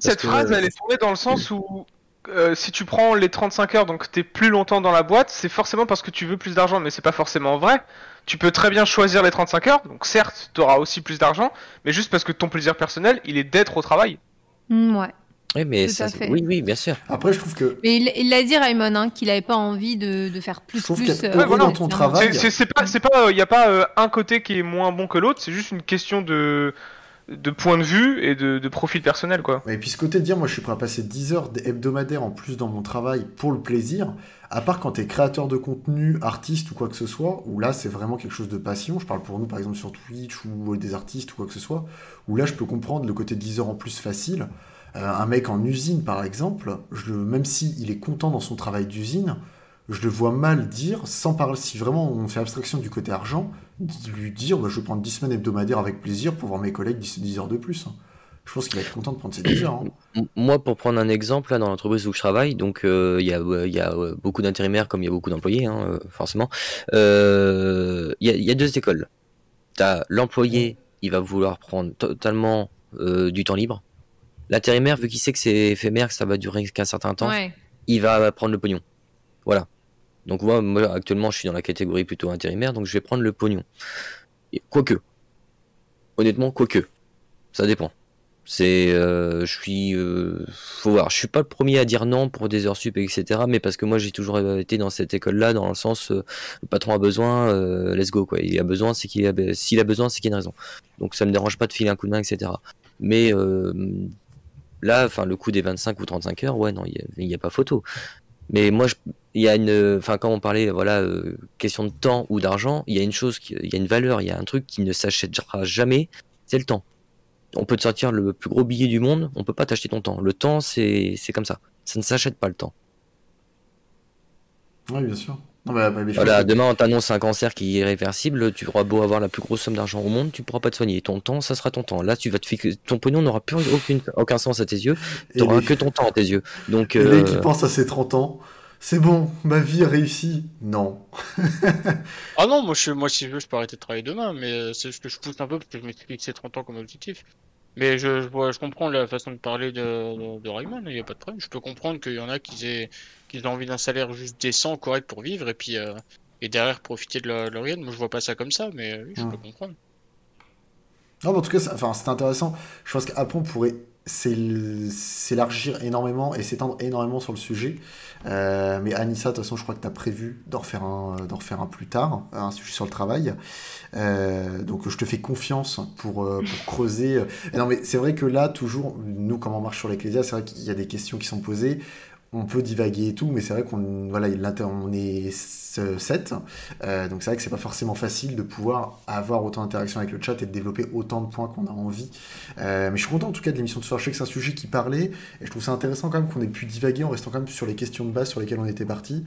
Cette que- phrase, elle est tournée dans le sens où euh, si tu prends les 35 heures, donc t'es plus longtemps dans la boîte, c'est forcément parce que tu veux plus d'argent, mais c'est pas forcément vrai. Tu peux très bien choisir les 35 heures, donc certes, t'auras aussi plus d'argent, mais juste parce que ton plaisir personnel, il est d'être au travail. Mm, ouais. Oui, mais ça, oui, oui, bien sûr. Après, je trouve que Mais il il l'a dit, Raymond, hein, qu'il avait pas envie de, de faire plus, Je trouve plus. euh, voilà. dans ton travail, C'est- pas, c'est pas, il y a pas euh, un côté qui est moins bon que l'autre, c'est juste une question de de point de vue et de, de profil personnel, quoi. Et puis ce côté de dire, moi je suis prêt à passer 10 heures hebdomadaires en plus dans mon travail pour le plaisir, à part quand tu es créateur de contenu, artiste ou quoi que ce soit, où là c'est vraiment quelque chose de passion, je parle pour nous par exemple sur Twitch ou des artistes ou quoi que ce soit, où là je peux comprendre le côté 10 heures en plus facile. Euh, un mec en usine par exemple, même s'il il est content dans son travail d'usine, je le vois mal dire, sans parler, si vraiment on fait abstraction du côté argent, lui dire bah, je vais prendre 10 semaines hebdomadaires avec plaisir pour voir mes collègues 10, 10 heures de plus. Je pense qu'il va être content de prendre ces 10 heures. hein. Moi, pour prendre un exemple, là, dans l'entreprise où je travaille, donc euh, il y a, euh, il y a euh, beaucoup d'intérimaires comme il y a beaucoup d'employés, hein, euh, forcément. Euh, Il y, a, y deux écoles. T'as l'employé, il va vouloir prendre totalement euh, du temps libre. L'intérimaire, vu qu'il sait que c'est éphémère, que ça va durer qu'un certain temps, Ouais. il va prendre le pognon. Voilà. Donc moi, moi, actuellement, je suis dans la catégorie plutôt intérimaire, donc je vais prendre le pognon. Quoique, honnêtement, quoique, ça dépend. C'est, euh, je suis, euh, faut voir. Je suis pas le premier à dire non pour des heures sup, etc. Mais parce que moi, j'ai toujours été dans cette école-là, dans le sens, euh, le patron a besoin, let's go quoi. Il a besoin, c'est qu'il a, s'il a besoin, c'est qu'il y a une raison. Donc ça me dérange pas de filer un coup de main, etc. Mais là, enfin, le coup des 25 ou 35 heures, ouais, non, il y a- il y a, pas photo. Mais moi, il y a une, enfin, quand on parlait, voilà, euh, question de temps ou d'argent, il y a une chose, il y a une valeur, il y a un truc qui ne s'achètera jamais, c'est le temps. On peut te sortir le plus gros billet du monde, on peut pas t'acheter ton temps. Le temps, c'est, c'est comme ça. Ça ne s'achète pas le temps. Oui, bien sûr. Non, mais, mais je Voilà, que- demain on t'annonce un cancer qui est irréversible, tu auras beau avoir la plus grosse somme d'argent au monde, tu pourras pas te soigner. Ton temps, ça sera ton temps. Là, tu vas te fixer, ton pognon n'aura plus aucune, aucun sens à tes yeux, Et tu auras les- que ton temps à tes yeux. Donc, Le mec qui euh, pense à ses 30 ans, c'est bon, ma vie est réussie. Non. *laughs* Ah non, moi, je, moi si je veux, je peux arrêter de travailler demain, mais euh, c'est ce que je pousse un peu parce que je m'explique fixé 30 ans comme objectif. Mais je, je comprends la façon de parler de, de, de Rayman, il n'y a pas de problème. Je peux comprendre qu'il y en a qui aient, qui aient envie d'un salaire juste décent, correct pour vivre, et puis euh, et derrière profiter de leur, week-end. Moi, je vois pas ça comme ça, mais euh, oui, je peux comprendre. Non, mais en tout cas, enfin, c'est intéressant. Je pense qu'après, on pourrait s'él- s'élargir énormément et s'étendre énormément sur le sujet. Euh, mais Anissa, de toute façon, je crois que tu as prévu d'en refaire un, d'en refaire un plus tard, un sujet sur le travail. Euh, donc, je te fais confiance pour, euh, pour *laughs* creuser. Et non, mais c'est vrai que là, toujours, nous, comment on marche sur l'Ecclésia, c'est vrai qu'il y a des questions qui sont posées. On peut divaguer et tout, mais c'est vrai qu'on voilà, on est 7. Euh, donc c'est vrai que c'est pas forcément facile de pouvoir avoir autant d'interaction avec le chat et de développer autant de points qu'on a envie. Euh, mais je suis content en tout cas de l'émission de ce soir. Je sais que c'est un sujet qui parlait et je trouve ça intéressant quand même qu'on ait pu divaguer en restant quand même sur les questions de base sur lesquelles on était parti.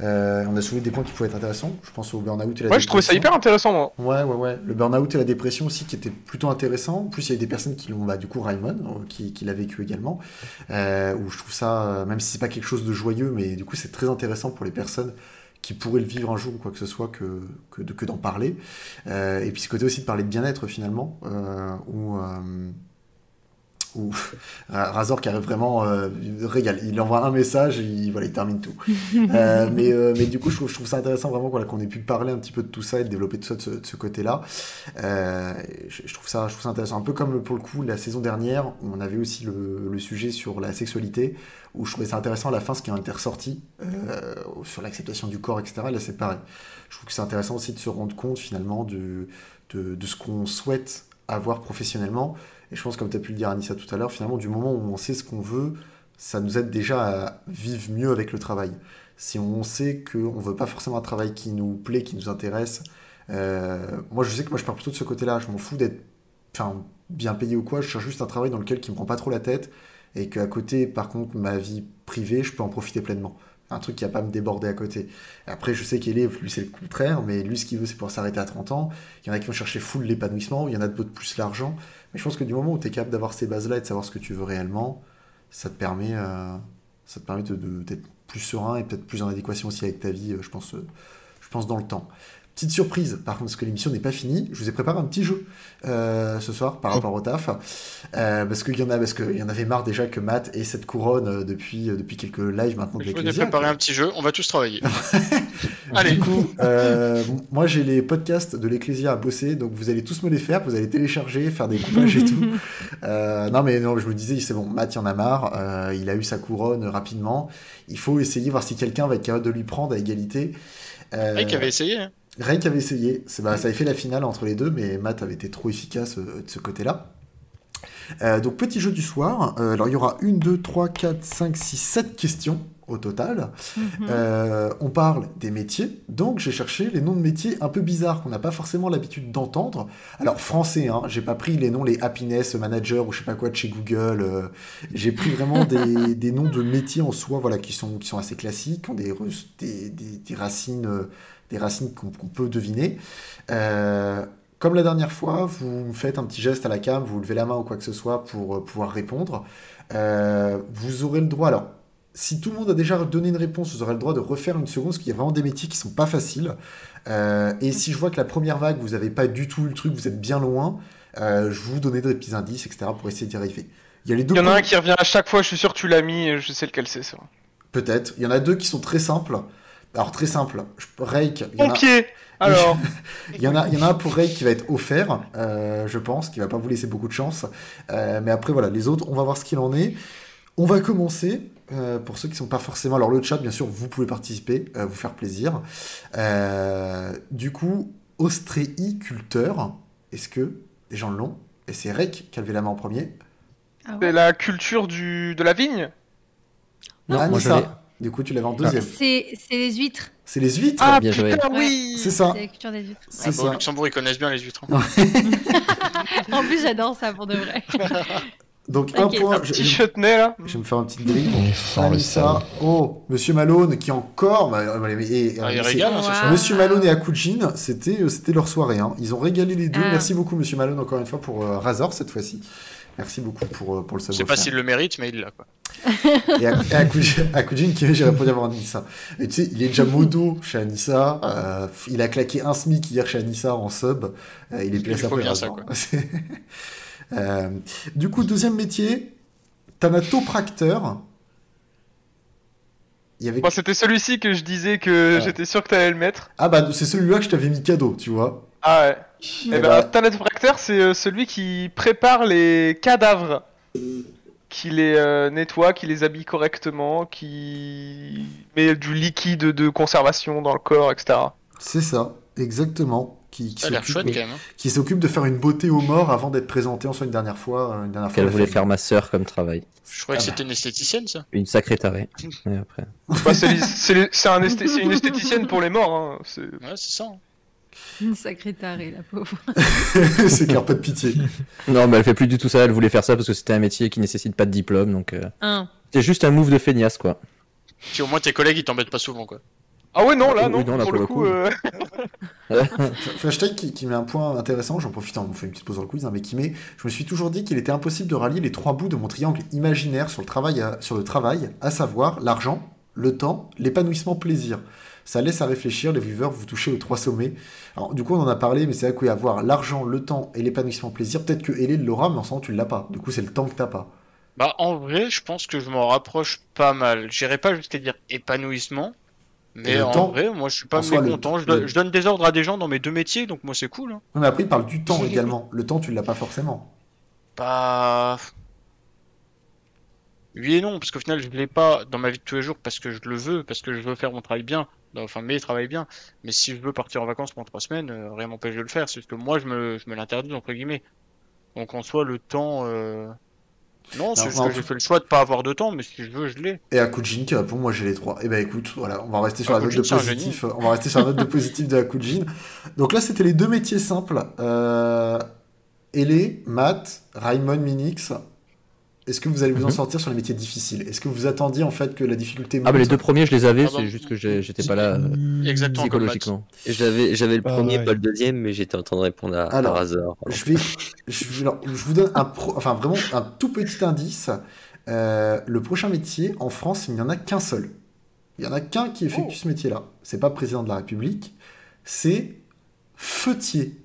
Euh, on a soulevé des points qui pouvaient être intéressants. Je pense au burn-out et la Ouais, je trouvais ça dépression. hyper intéressant, moi. Ouais, ouais, ouais. Le burn-out et la dépression aussi qui était plutôt intéressant. En plus, il y a des personnes qui l'ont, bah, du coup, Raymond, qui, qui l'a vécu également. Où je trouve ça, même si c'est quelque chose de joyeux, mais du coup, c'est très intéressant pour les personnes qui pourraient le vivre un jour ou quoi que ce soit que d'en parler. Euh, et puis ce côté aussi de parler de bien-être finalement, euh, où, euh, où Ra- *laughs* Razor qui arrive vraiment euh, il régale. Il envoie un message et il, voilà, il termine tout. *laughs* Euh, mais, euh, mais du coup, je trouve, je trouve ça intéressant vraiment voilà, qu'on ait pu parler un petit peu de tout ça et de développer tout ça de ce, côté-là. Euh, je, je trouve ça, je trouve ça intéressant. Un peu comme pour le coup la saison dernière, où on avait aussi le, le sujet sur la sexualité, où je trouvais ça intéressant à la fin ce qui en était ressorti sur l'acceptation du corps, etc. Et là, c'est pareil. Je trouve que c'est intéressant aussi de se rendre compte finalement de, de, de ce qu'on souhaite avoir professionnellement. Et je pense, comme tu as pu le dire Anissa tout à l'heure, finalement, du moment où on sait ce qu'on veut, ça nous aide déjà à vivre mieux avec le travail. Si on sait qu'on ne veut pas forcément un travail qui nous plaît, qui nous intéresse, euh, moi je sais que moi je pars plutôt de ce côté-là. Je m'en fous d'être bien payé ou quoi, je cherche juste un travail dans lequel qui me prend pas trop la tête et qu'à côté, par contre, ma vie privée, je peux en profiter pleinement. Un truc qui va pas me déborder à côté. Après, je sais qu'Élève, lui, c'est le contraire, mais lui, ce qu'il veut, c'est pour s'arrêter à 30 ans. Il y en a qui vont chercher full l'épanouissement, il y en a d'autres plus l'argent. Je pense que du moment où tu es capable d'avoir ces bases-là et de savoir ce que tu veux réellement, ça te permet, euh, ça te permet d'être plus serein et peut-être plus en adéquation aussi avec ta vie, euh, je pense, euh, je pense dans le temps. Petite surprise, par contre, parce que l'émission n'est pas finie, je vous ai préparé un petit jeu euh, ce soir par rapport au taf. Euh, parce qu'il y en a, parce qu'il y en avait marre déjà que Matt ait cette couronne euh, depuis, depuis quelques lives maintenant de Je vous ai préparé un petit jeu, on va tous travailler. *laughs* Allez, Du coup, euh, moi j'ai les podcasts de l'Ecclésia à bosser, donc vous allez tous me les faire, vous allez télécharger, faire des coupages et tout. *laughs* Euh, non mais non, je me disais, c'est bon, Matt il en a marre, euh, il a eu sa couronne rapidement, il faut essayer, voir si quelqu'un va être capable de lui prendre à égalité. Euh, Mike avait essayé. hein. Rake avait essayé, c'est, bah, ça avait fait la finale entre les deux, mais Matt avait été trop efficace euh, de ce côté-là. Euh, donc petit jeu du soir, Euh, alors il y aura 1, 2, 3, 4, 5, 6, 7 questions au total. Mhm. Euh, on parle des métiers, donc j'ai cherché les noms de métiers un peu bizarres qu'on n'a pas forcément l'habitude d'entendre. Alors français, hein, j'ai pas pris les noms, les happiness manager ou je sais pas quoi de chez Google. j'ai pris vraiment *laughs* des, des noms de métiers en soi, voilà, qui sont, qui sont assez classiques, qui ont des, racines, des racines qu'on peut deviner. Euh, comme la dernière fois, vous me faites un petit geste à la cam, vous levez la main ou quoi que ce soit pour euh, pouvoir répondre. Euh, vous aurez le droit, alors si tout le monde a déjà donné une réponse, vous aurez le droit de refaire une seconde, parce qu'il y a vraiment des métiers qui sont pas faciles. Euh, et si je vois que la première vague, vous n'avez pas du tout eu le truc, vous êtes bien loin, euh, je vous donner des petits indices, etc., pour essayer d'y arriver. Il y a les deux Il y en a un qui revient à chaque fois, je suis sûr que tu l'as mis, je sais lequel c'est ça. Peut-être. Il y en a deux qui sont très simples. Alors, très simples. Je- Rake, il y en a- Pompier Alors, *laughs* Il y, en a, il y en a un pour Ray qui va être offert, euh, je pense, qui va pas vous laisser beaucoup de chance. Euh, mais après, voilà, les autres, on va voir ce qu'il en est. On va commencer. euh, pour ceux qui sont pas forcément. Alors, le chat, bien sûr, vous pouvez participer, euh, vous faire plaisir. Euh, du coup, ostréiculteur, est-ce que des gens l'ont? Et c'est Rake qui a levé la main en premier. Ah ouais. c'est la culture du... de la vigne? Non, Ah, moi je du coup, tu l'avais en deuxième. C'est c'est les huîtres. C'est les huîtres Ah bien joué. putain, oui C'est ça. C'est la culture des huîtres. C'est Ah, au ça. Luxembourg, ils connaissent bien les huîtres. hein. *laughs* En plus, j'adore ça pour de vrai. *laughs* Donc, un point. Un je- petit je- chutney là Je vais me faire un petit le Anissa. salaud. Oh, Monsieur Malone qui encore. bah, euh, et- et- Ah, régalent hein, Wow. Monsieur Malone et Akujin, c'était euh, c'était leur soirée. hein. Ils ont régalé les deux. Ah. Merci beaucoup, Monsieur Malone, encore une fois pour euh, Razor cette fois-ci. Merci beaucoup pour, euh, pour le Je sais savoir. pas s'il le mérite, mais il l'a. quoi. *laughs* Et Ak- et Akujin, qui j'ai répondu avant Anissa. Et tu sais, il est déjà modo chez Anissa. euh, il a claqué un SMIC hier chez Anissa en sub. euh, il est place, ça, hein. *laughs* Euh, du coup, deuxième métier, thanatopracteur. Il y avait Bon, c'était celui-ci que je disais que j'étais sûr que t'allais le mettre. Ah bah c'est celui-là que je t'avais mis cadeau, tu vois. Ah ouais. Eh Eh bah- ben, Thanatopracteur, c'est euh, celui qui prépare les cadavres, qui les euh, nettoie, qui les habille correctement, qui met du liquide de conservation dans le corps, etc. C'est ça, exactement. Qui, qui Ça a l'air s'occupe- chouette quand même. hein. qui s'occupe de faire une beauté aux morts avant d'être présenté en soi une dernière fois. Une dernière fois Qu'elle voulait faire ma sœur comme travail. Je croyais que Ah c'était une esthéticienne, ça. Une sacrée tarée. *laughs* Et après. Bah, c'est les- c'est les- c'est un esthé- c'est une esthéticienne pour les morts. Hein. c'est- Ouais, c'est ça. hein. Une sacrée tarée, la pauvre. *laughs* c'est clair, pas de pitié. Non, mais elle fait plus du tout ça. Elle voulait faire ça parce que c'était un métier qui nécessite pas de diplôme. Donc, euh, Un. c'était juste un move de feignasse, quoi. Puis au moins tes collègues ils t'embêtent pas souvent quoi. Ah ouais, non, là, Oui, non, non, là, pour, le coup. euh, *laughs* Flashlight qui, qui met un point intéressant, j'en profite, on fait une petite pause dans le quiz, hein, mais qui met Je me suis toujours dit qu'il était impossible de rallier les trois bouts de mon triangle imaginaire sur le travail, à, sur le travail à savoir l'argent, le temps, l'épanouissement, plaisir. Ça laisse à réfléchir, les viewers, vous touchez aux trois sommets. Alors, du coup, on en a parlé, mais c'est vrai qu'il y a avoir l'argent, le temps et l'épanouissement, plaisir. Peut-être que Hélène l'aura, mais en ce moment, tu l'as pas. Du coup, c'est le temps que t'as pas. Bah en vrai, je pense que je m'en rapproche pas mal. J'irai pas jusqu'à dire épanouissement. Mais en temps vrai, moi je suis pas le- mécontent. Je, donne- je donne des ordres à des gens dans mes deux métiers, donc moi c'est cool. Hein. Non, mais après, il parle du temps également. Le temps, tu l'as pas forcément. Bah. Oui et non, parce qu'au final je l'ai pas dans ma vie de tous les jours parce que je le veux, parce que je veux faire mon travail bien. Enfin, mais travail bien. Mais si je veux partir en vacances pendant trois semaines, euh, rien m'empêche de le faire. C'est juste que moi je me, je me l'interdis, entre guillemets. Donc en soi, le temps. euh, Non, c'est juste non, que j'ai fait le choix de pas avoir de temps, mais si je veux, je l'ai. Et Akujin qui répond Moi, j'ai les trois. Et ben écoute, voilà, on va rester sur la note de positif. On va rester sur la note de positif de Akujin. Donc là, c'était les deux métiers simples. Euh... Elé, Matt, Raymond Minix. Est-ce que vous allez vous en Mhm. sortir sur les métiers difficiles? Est-ce que vous attendiez en fait que la difficulté Ah, bah les deux premiers, je les avais, c'est juste que j'étais pas là euh, Exactement comme psychologiquement. J'avais, j'avais le Ah, premier, ouais. pas le deuxième, mais j'étais en train de répondre à, Alors, par hasard. Je vais, je, vais- alors, je vous donne un, pro- enfin vraiment un tout petit indice. Euh, le prochain métier en France, il n'y en a qu'un seul. Il y en a qu'un qui effectue ce métier-là. C'est pas président de la République, c'est feutier.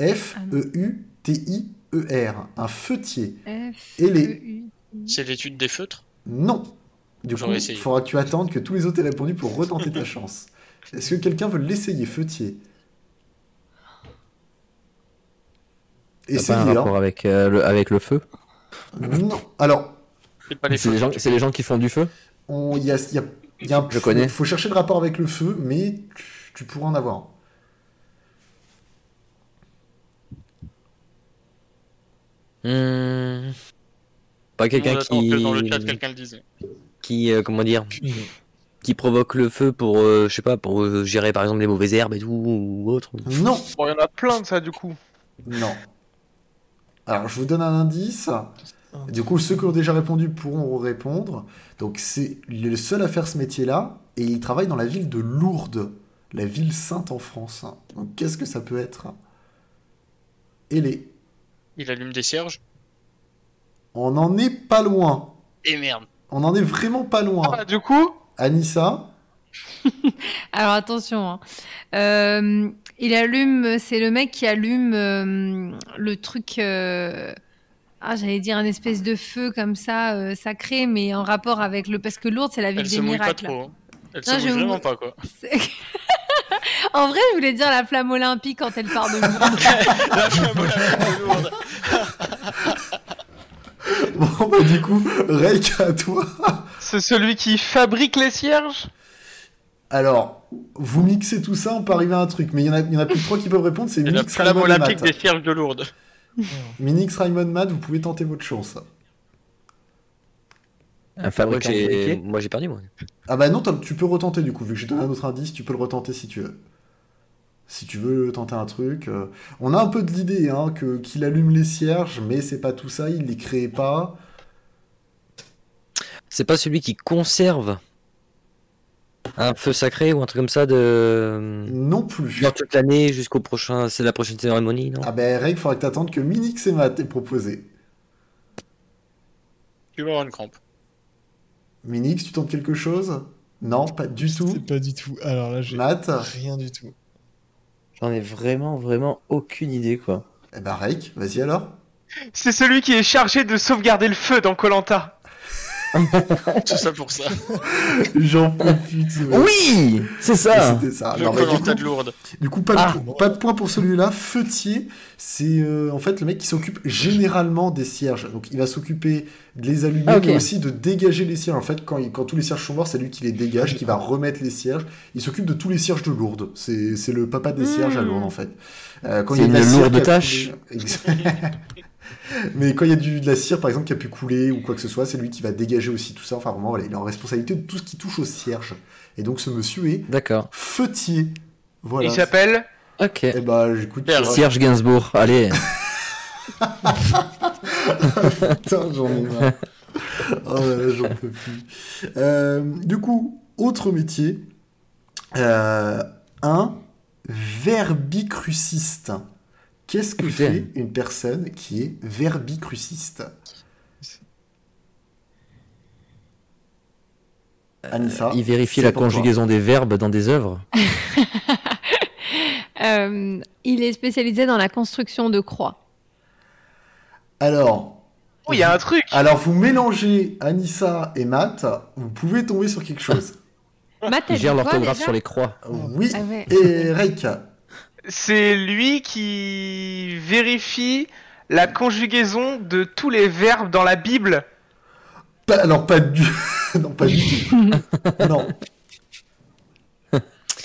F E U T I E R, un feutier. F, Et les-. C'est l'étude des feutres? Non. Du coup, il faudra que tu attendes que tous les autres aient répondu pour retenter ta *laughs* chance. Est-ce que quelqu'un veut l'essayer, feutier n'a pas Essayez, un hein. rapport avec, euh, le, avec le feu? Non. Alors, C'est pas les les, gens, feutres. c'est les gens qui font du feu? On- Il y a, il y a- il y a un Je connais. Il faut chercher le rapport avec le feu, mais tu, tu pourras en avoir. Hmm. Pas quelqu'un qui, que dans le chat, quelqu'un le disait. qui, euh, comment dire, *coughs* qui provoque le feu pour, euh, je sais pas, pour euh, gérer par exemple les mauvaises herbes et tout ou autre. Non, Bon, il y en a plein de ça du coup. non. Alors, je vous donne un indice. Du coup, ceux qui ont déjà répondu pourront répondre. Donc, c'est le seul à faire ce métier-là, et il travaille dans la ville de Lourdes, la ville sainte en France. Donc, qu'est-ce que ça peut être? Et les. Il allume des cierges. On n'en est pas loin. Et merde. On n'en est vraiment pas loin. Ah, du coup, Anissa *laughs* Alors attention, hein. Euh, il allume, c'est le mec qui allume euh, le truc. euh, Ah, j'allais dire un espèce de feu comme ça, euh, sacré, mais en rapport avec le. Parce que Lourdes, c'est la ville Elle des se mouille pas miracles. trop. hein. Elle Non, se mouille vraiment pas quoi. *laughs* *laughs* En vrai, je voulais dire la flamme olympique quand elle part de Lourdes. *laughs* La flamme olympique de Lourdes. *laughs* Bon, bah, du coup, Rek, à toi. c'est celui qui fabrique les cierges? Alors, vous mixez tout ça, on peut arriver à un truc, mais il y en a, il y en a plus que trois qui peuvent répondre, c'est C'est la Minix, flamme Raymond olympique Matt. des cierges de Lourdes. Minix, Raymond, Matt, vous pouvez tenter votre chance. Un Moi fabricant de moi j'ai perdu moi. Ah bah non, tu peux retenter du coup, vu que j'ai donné un autre indice, tu peux le retenter si tu veux. Si tu veux tenter un truc. euh, On a un peu de l'idée hein, que qu'il allume les cierges, mais c'est pas tout ça, il les crée pas. C'est pas celui qui conserve un feu sacré ou un truc comme ça de Non plus. genre toute l'année jusqu'au prochain, c'est la prochaine cérémonie, non? Ah bah Rek, faudrait que t'attendes que Minix et Matt aient proposé. Tu vas avoir une crampe. Minix, tu tentes quelque chose? Non, pas du tout. C'est pas du tout. Alors là, j'ai Matt? rien du tout. J'en ai vraiment, vraiment aucune idée, quoi. Eh bah Rek, vas-y alors. C'est celui qui est chargé de sauvegarder le feu dans Colanta. *laughs* Tout ça pour ça. J'en mec. Oui C'est ça C'était ça. Le Non, du coup- de Lourdes. Du coup, pas de, Ah. pas de point pour celui-là. Feutier, c'est euh, en fait le mec qui s'occupe généralement des cierges. Donc il va s'occuper de les allumer, Ah, mais aussi de dégager les cierges. En fait, quand, il- quand tous les cierges sont morts, c'est lui qui les dégage, qui va remettre les cierges. Il s'occupe de tous les cierges de Lourdes. C'est le papa des cierges à Lourdes, en fait. Euh, quand C'est il y a une lourde tâche. *laughs* *laughs* Mais quand il y a du, de la cire, par exemple, qui a pu couler ou quoi que ce soit, c'est lui qui va dégager aussi tout ça. Enfin, vraiment, voilà, il est en responsabilité de tout ce qui touche aux cierges. Et donc, ce monsieur est D'accord. feutier. Voilà. Il s'appelle Ok. Eh bah, écoute, tu Merde. vois- Serge Gainsbourg, allez. *laughs* Putain, j'en ai marre. Oh là là, j'en peux plus. Euh, du coup, autre métier. Euh, un verbicruciste. Qu'est-ce que Putain. fait une personne qui est verbicruciste Anissa Il vérifie la conjugaison des verbes dans des œuvres. *laughs* Euh, il est spécialisé dans la construction de croix. Alors, Oh, il y a un truc alors, vous mélangez Anissa et Matt, vous pouvez tomber sur quelque chose. Matt, Ils elle quoi, l'orthographe sur les croix. Oui, Ah ouais. et Reik. C'est lui qui vérifie la conjugaison de tous les verbes dans la Bible. Pas- alors, pas du... *laughs* non, pas du tout. *laughs* non.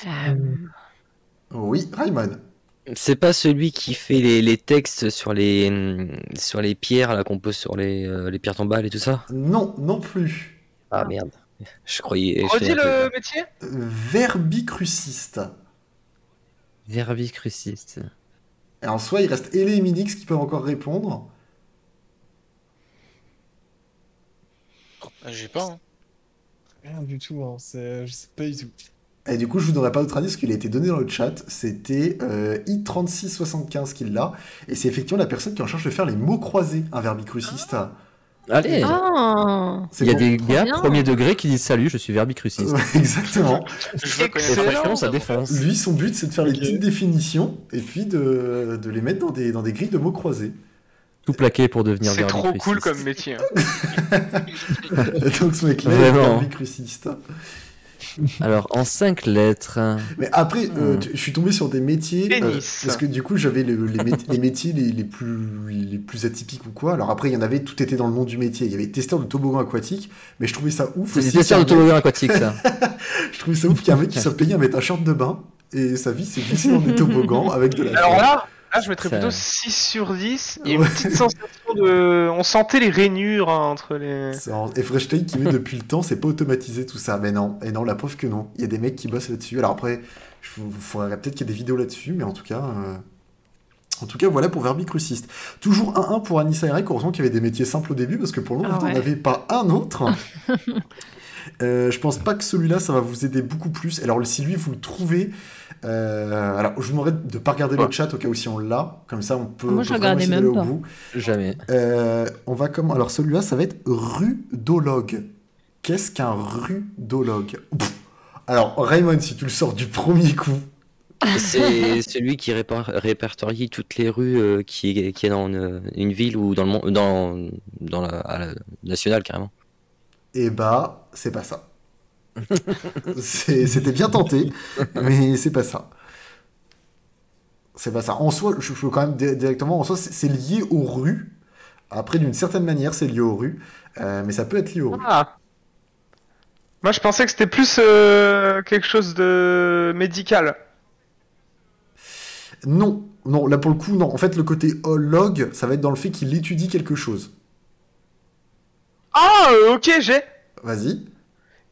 Euh, Oui, Raymond. C'est pas celui qui fait les, les textes sur les hum, sur les pierres là qu'on pose sur les, euh, les pierres tombales et tout ça. Non, non plus. Ah merde. Je croyais. je Redis fais un peu- le métier Verbicruciste. Verbicruciste. Et en soi, il reste Elé et Minix qui peuvent encore répondre. Ah, J'ai pas. hein. Rien du tout, hein. je sais pas du tout. Et du coup, je vous donnerai pas d'autre indice qu'il a été donné dans le chat. C'était euh, i3675 qui l'a. Et c'est effectivement la personne qui est en charge de faire les mots croisés, un verbicruciste. Allez, Ah C'est il y a bon. des gars bien. premier degré qui disent salut, je suis verbicruciste. Ouais, Exactement. Je veux franchement, ça défonce. Lui, son but, c'est de faire les petites définitions et puis de, de les mettre dans des, dans des grilles de mots croisés. Tout plaqué pour devenir C'est trop verbicruciste. cool comme métier. hein. *laughs* Donc, ce mec-là est Vraiment. verbicruciste. Alors, en 5 lettres. Mais après, euh, Hmm. je suis tombé sur des métiers. euh, parce que du coup, j'avais le- les, mét- les métiers les, les plus, les plus atypiques ou quoi. Alors après, il y en avait, tout était dans le nom du métier. Il y avait testeur de toboggan aquatique, mais je trouvais ça ouf. C'est testeur de toboggan aquatique, ça. *laughs* Je trouvais ça ouf qu'il y a un mec qui soit payé à mettre un short de bain et sa vie, c'est glisser dans des toboggans avec de la Alors là, là je mettrais Ça- plutôt 6 sur 10. Il y a Ouais. une petite sensation de. On sentait les rainures hein, entre les. Et Freshtail qui met depuis le temps, c'est pas automatisé tout ça. Mais non, et non, la preuve que non. Il y a des mecs qui bossent là-dessus. Alors après, il faudrait peut-être qu'il y ait des vidéos là-dessus, mais en tout cas. euh, En tout cas, voilà pour Verbicruciste. Toujours 1-1 pour Anissa et Rek. Heureusement qu'il y avait des métiers simples au début, parce que pour le moment, Ah vous n'en ouais. avez pas un autre. *laughs* Euh, je pense pas que celui-là, ça va vous aider beaucoup plus. Alors, si lui, vous le trouvez. Euh, alors, je vous demanderai de pas regarder le chat au cas où si on l'a. Comme ça, on peut. Moi, je regardais même au pas. bout. Jamais. Euh, on va comme alors celui-là ça va être rudologue. Qu'est-ce qu'un rudologue? Pff. Alors Raymond si tu le sors du premier coup. C'est *laughs* celui qui répar- répertorie toutes les rues euh, qui, est, qui est dans une, une ville ou dans le monde, dans, dans la, à la nationale carrément. Eh bah c'est pas ça. *laughs* C'était bien tenté, mais c'est pas ça. C'est pas ça. En soi, je peux quand même di- directement. En soi, c'est c'est lié aux rues. Après, d'une certaine manière, c'est lié aux rues, Euh, mais ça peut être lié aux rues. Ah Moi je pensais que c'était plus euh, quelque chose de médical. Non, non, là pour le coup, non. En fait, le côté log, ça va être dans le fait qu'il étudie quelque chose. Ah, euh, ok, j'ai. Vas-y.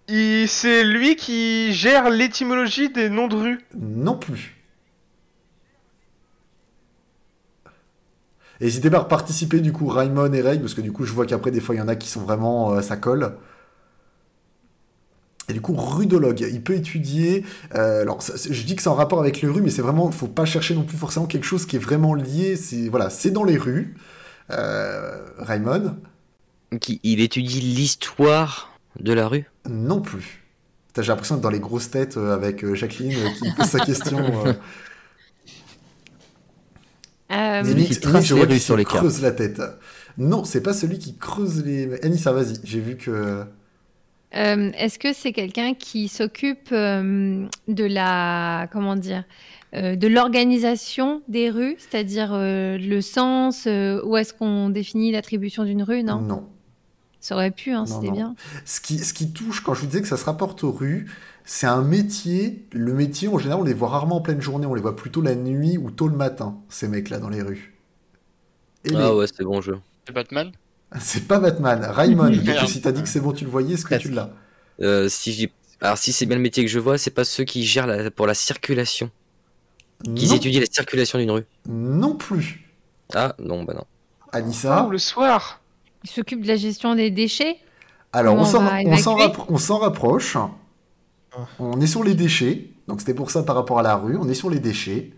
Il- C'est lui qui gère l'étymologie des noms de rues. Non plus. N'hésitez pas à participer du coup Raymond et Reg, parce que du coup je vois qu'après des fois il y en a qui sont vraiment euh, ça colle. Et du coup rudologue, il peut étudier. euh, alors ça- je dis que c'est en rapport avec les rues, mais c'est vraiment, faut pas chercher non plus forcément quelque chose qui est vraiment lié. C'est voilà, c'est dans les rues. Euh, Raymond, Qui, il étudie l'histoire de la rue? non plus. J'ai l'impression d'être dans les grosses têtes euh, avec euh, Jacqueline euh, qui pose sa question. euh. Euh, Celui qui trace les rues sur les cartes. creuse la tête. Non, c'est pas celui qui creuse les. Anissa, vas-y. J'ai vu que. Euh, Est-ce que c'est quelqu'un qui s'occupe euh, de la comment dire euh, de l'organisation des rues, c'est-à-dire euh, le sens, euh, où est-ce qu'on définit l'attribution d'une rue? Non, Non. Ça aurait pu, hein, c'était bien. Ce qui, ce qui touche, quand je vous disais que ça se rapporte aux rues, c'est un métier. Le métier, en général, on les voit rarement en pleine journée. On les voit plutôt la nuit ou tôt le matin, ces mecs-là, dans les rues. Et les- Ah ouais, c'est bon jeu. C'est Batman? *laughs* C'est pas Batman. Raymond, *laughs* si t'as dit que c'est bon, tu le voyais, est-ce que tu l'as? Euh, si Alors si c'est bien le métier que je vois, c'est pas ceux qui gèrent la- pour la circulation, qui non, étudient la circulation d'une rue. non plus. Ah non, bah non. Anissa? Oh, le soir. Il s'occupe de la gestion des déchets. Alors, on s'en, on va on rapproche. Est sur les déchets. Donc, c'était pour ça par rapport à la rue. On est sur les déchets.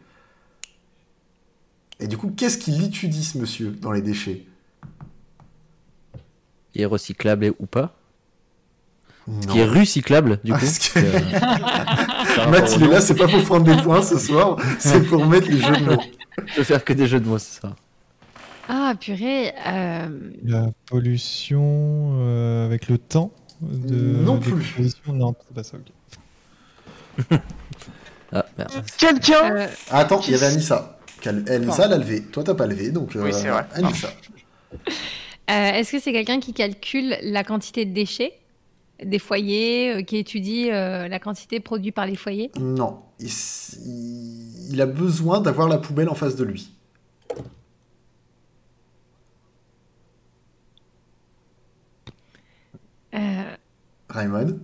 Et du coup, qu'est-ce qu'il étudie, ce monsieur, dans les déchets? Qui est recyclable ou pas? Non. Qui est recyclable, du Ah, coup. que- Euh, Matt, il est là, c'est pas pour prendre des points ce soir, c'est pour mettre les jeux de mots. Je peux faire que des jeux de mots, c'est ça. Ah purée. euh, La pollution euh, avec le temps de Non plus. Non, c'est pas ça. ok. *laughs* Ah, merde. Quelqu'un euh, Ah, attends, il y avait Anissa. Anissa, elle a levé. Toi, t'as pas levé, donc. euh, Oui, c'est vrai. Anissa. *laughs* euh, Est-ce que c'est quelqu'un qui calcule la quantité de déchets des foyers, euh, qui étudie euh, la quantité produite par les foyers? Non. Il a besoin d'avoir la poubelle en face de lui. Euh, Raymond.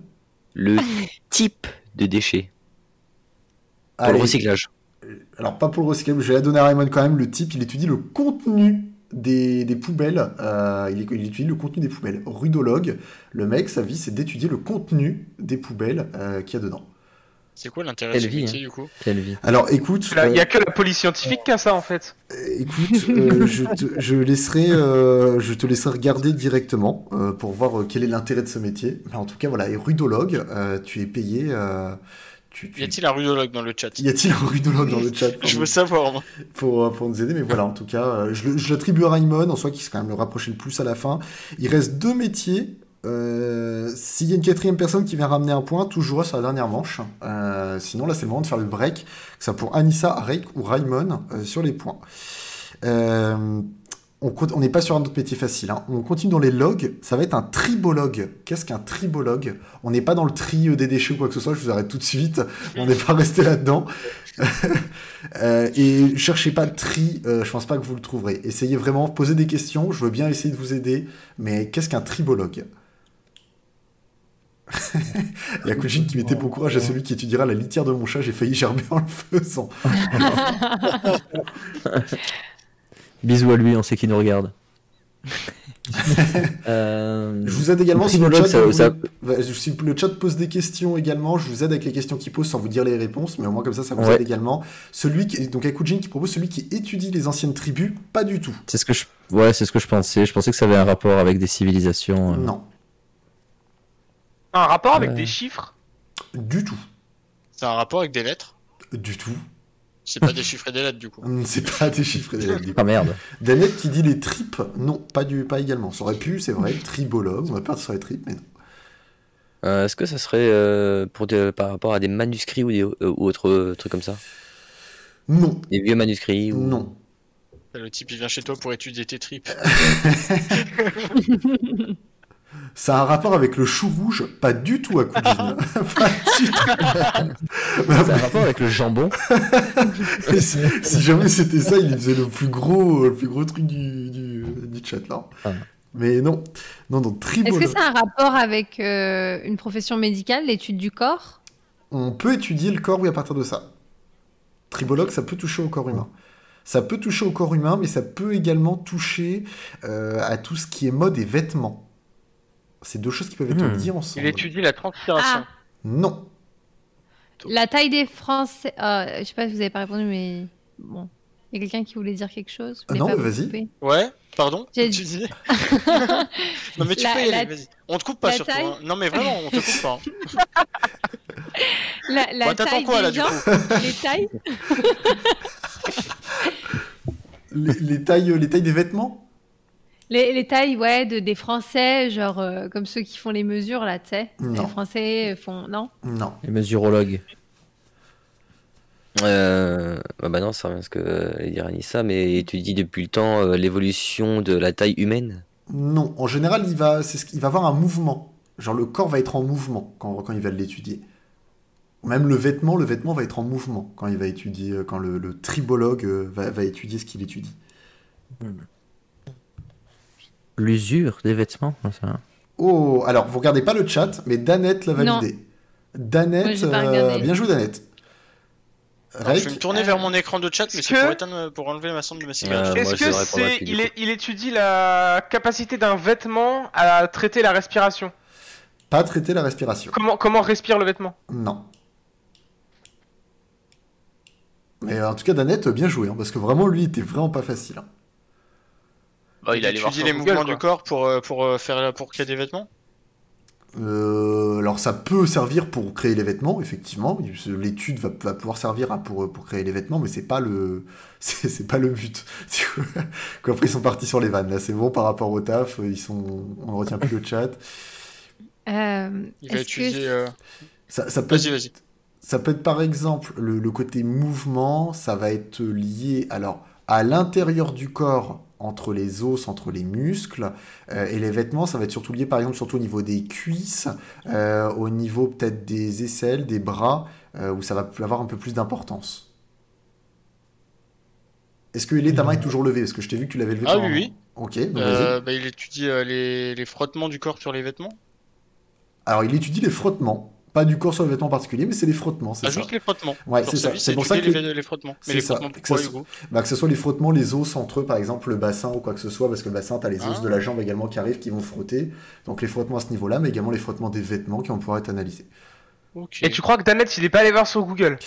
Le type de déchet pour Allez. le recyclage. Alors, pas pour le recyclage, je vais la donner à Raymond quand même. Le type, il étudie le contenu des, des poubelles. euh, il, il étudie le contenu des poubelles. Rudologue, le mec, sa vie, c'est d'étudier le contenu des poubelles euh, qu'il y a dedans. C'est quoi l'intérêt de ce vie, métier du coup Quelle vie. Alors, écoute, Il y euh, a que la police scientifique qui a ça en fait. écoute, euh, *laughs* je, te, je laisserai, euh, je te laisserai regarder directement euh, pour voir euh, quel est l'intérêt de ce métier. Mais en tout cas, voilà, et rudologue, euh, tu es payé. euh, tu, tu- Y a-t-il un rudologue dans le chat? Y a-t-il un rudologue dans le *laughs* chat? Je nous- veux savoir, moi. pour, euh, pour nous aider, mais voilà, en tout cas, euh, je, l'attribue à Raimon, en soi, qui s'est quand même le rapproché le plus à la fin. Il reste deux métiers. Euh, S'il y a une quatrième personne qui vient ramener un point, toujours sur la dernière manche. Euh, sinon, là, c'est le moment de faire le break, que soit pour Anissa, Reik ou Raimon euh, sur les points. On n'est pas sur un autre métier facile. hein. On continue dans les logs. Ça va être un tribologue. Qu'est-ce qu'un tribologue? On n'est pas dans le tri des déchets ou quoi que ce soit. Je vous arrête tout de suite. On n'est pas resté là-dedans. *laughs* Et cherchez pas tri, je pense pas que vous le trouverez. Essayez vraiment, posez des questions, je veux bien essayer de vous aider, mais qu'est-ce qu'un tribologue? Il y a Kujin qui mettait bon courage à celui qui étudiera la litière de mon chat, j'ai failli gerber en le faisant. *laughs* Bisous à lui, on sait qui nous regarde. *laughs* Euh, Je vous aide également si le, chat, ça- vous- ça- va- si le chat pose des questions également, je vous aide avec les questions qu'il pose sans vous dire les réponses, mais au moins comme ça, ça vous Ouais. aide également. Celui qui, donc Akujin qui propose celui qui étudie les anciennes tribus, pas du tout. C'est ce que je, ouais, c'est ce que je pensais. Je pensais que ça avait un rapport avec des civilisations. euh. Non, Un rapport avec des chiffres? Du tout, C'est un rapport avec des lettres? Du tout. C'est pas des chiffres et des lettres du coup. *laughs* C'est pas des chiffres et des lettres, du coup. Ah merde. Danette qui dit les tripes, non, pas, du, pas également. Ça aurait pu, c'est vrai, tribologue, on va partir sur les tripes, mais non. Euh, Est-ce que ça serait euh, pour des- par rapport à des manuscrits ou, des, euh, ou autres euh, trucs comme ça? Non, Des vieux manuscrits ou... non. Le type il vient chez toi pour étudier tes tripes. *laughs* *laughs* Ça a un rapport avec le chou rouge, pas du tout à Kujin. *laughs* pas du tout. Ça a un rapport avec le jambon. si, si jamais c'était ça, il faisait le plus gros, le plus gros truc du, du, du chat là. Ah. Mais non, non, donc Est-ce tribologue. que ça a un rapport avec euh, une profession médicale, l'étude du corps? On peut étudier le corps, oui, à partir de ça. Tribologue, ça peut toucher au corps humain. Ça peut toucher au corps humain, mais ça peut également toucher euh, à tout ce qui est mode et vêtements. C'est deux choses qui peuvent être Hmm. liées Il ensemble. étudie la transpiration. Ah, Non. la taille des Français. Ah, je sais pas si vous avez pas répondu, mais bon. Il y a quelqu'un qui voulait dire quelque chose Ah non, pas mais vous vas-y. Ouais, pardon J'ai- Tu disais *laughs* Non mais tu La- peux y la- aller, vas-y. On te coupe pas la sur toi. taille hein. Non mais vraiment, on te coupe pas. hein. *laughs* La, taille quoi, des là, du gens, coup? les tailles? *laughs* Les, les tailles, les tailles des vêtements? Les, les tailles, ouais, de, des Français, genre euh, comme ceux qui font les mesures, là, tu sais. Les Français font. Non? Non. Les mesurologues. Euh, bah, bah non, ça revient à ce que euh, dire Anissa, mais étudie depuis le temps euh, l'évolution de la taille humaine? Non. En général, il va, c'est ce qu'il va avoir un mouvement. Genre le corps va être en mouvement quand, quand il va l'étudier. Même le vêtement, le vêtement va être en mouvement quand il va étudier, euh, quand le, le tribologue euh, va, va étudier ce qu'il étudie. L'usure des vêtements. ça. Oh, alors vous regardez pas le chat, mais Danette l'a validé. Danette, euh, bien joué Danette. Alors, je vais me tourner vers mon écran de chat, mais Est-ce c'est que- pour, éteindre- pour enlever ma sonde de ma cigarette. Euh, Est-ce que c'est il, coup. est- il étudie la capacité d'un vêtement à traiter la respiration pas traiter la respiration. Comment comment respire le vêtement? Non. Mais euh, en tout cas, Danette, bien joué, hein, parce que vraiment, lui, il était vraiment pas facile. hein. Bah, Il étudie les mouvements du corps pour, euh, pour, euh, faire, pour créer des vêtements? Euh, alors, ça peut servir pour créer les vêtements, effectivement. L'étude va, va pouvoir servir à- pour, pour créer les vêtements, mais c'est pas le, *laughs* c'est c'est pas le but. *laughs* Quoi, Après, ils sont partis sur les vannes. Là, c'est bon par rapport au taf. Ils sont, on ne retient plus le chat. Euh, Il va est-ce que étudier. euh, Ça, ça peut Vas-y, vas-y. Ça peut être par exemple le, le côté mouvement, ça va être lié alors à l'intérieur du corps, entre les os, entre les muscles, euh, et les vêtements, ça va être surtout lié par exemple surtout au niveau des cuisses, euh, au niveau peut-être des aisselles, des bras, euh, où ça va avoir un peu plus d'importance. Est-ce que Elé, ta main est toujours levée? Parce que je t'ai vu que tu l'avais levée. Ah pendant- oui, oui. Ok, donc bah, il étudie les, les frottements du corps sur les vêtements. Alors il étudie les frottements, Pas du corps sur le vêtement particulier, mais c'est les frottements, c'est Ah, ça. juste les frottements. Ouais, c'est ça. C'est pour ça que- les, les frottements. c'est Mais les ça. frottements, Que Bah, ce soit les frottements, les os entre eux, par exemple le bassin ou quoi que ce soit, parce que le bassin, t'as les os Ah. de la jambe également qui arrivent, qui vont frotter. Donc les frottements à ce niveau-là, mais également les frottements des vêtements qui vont pouvoir être analysés. Et tu crois que Danet, il est pas allé voir sur Google?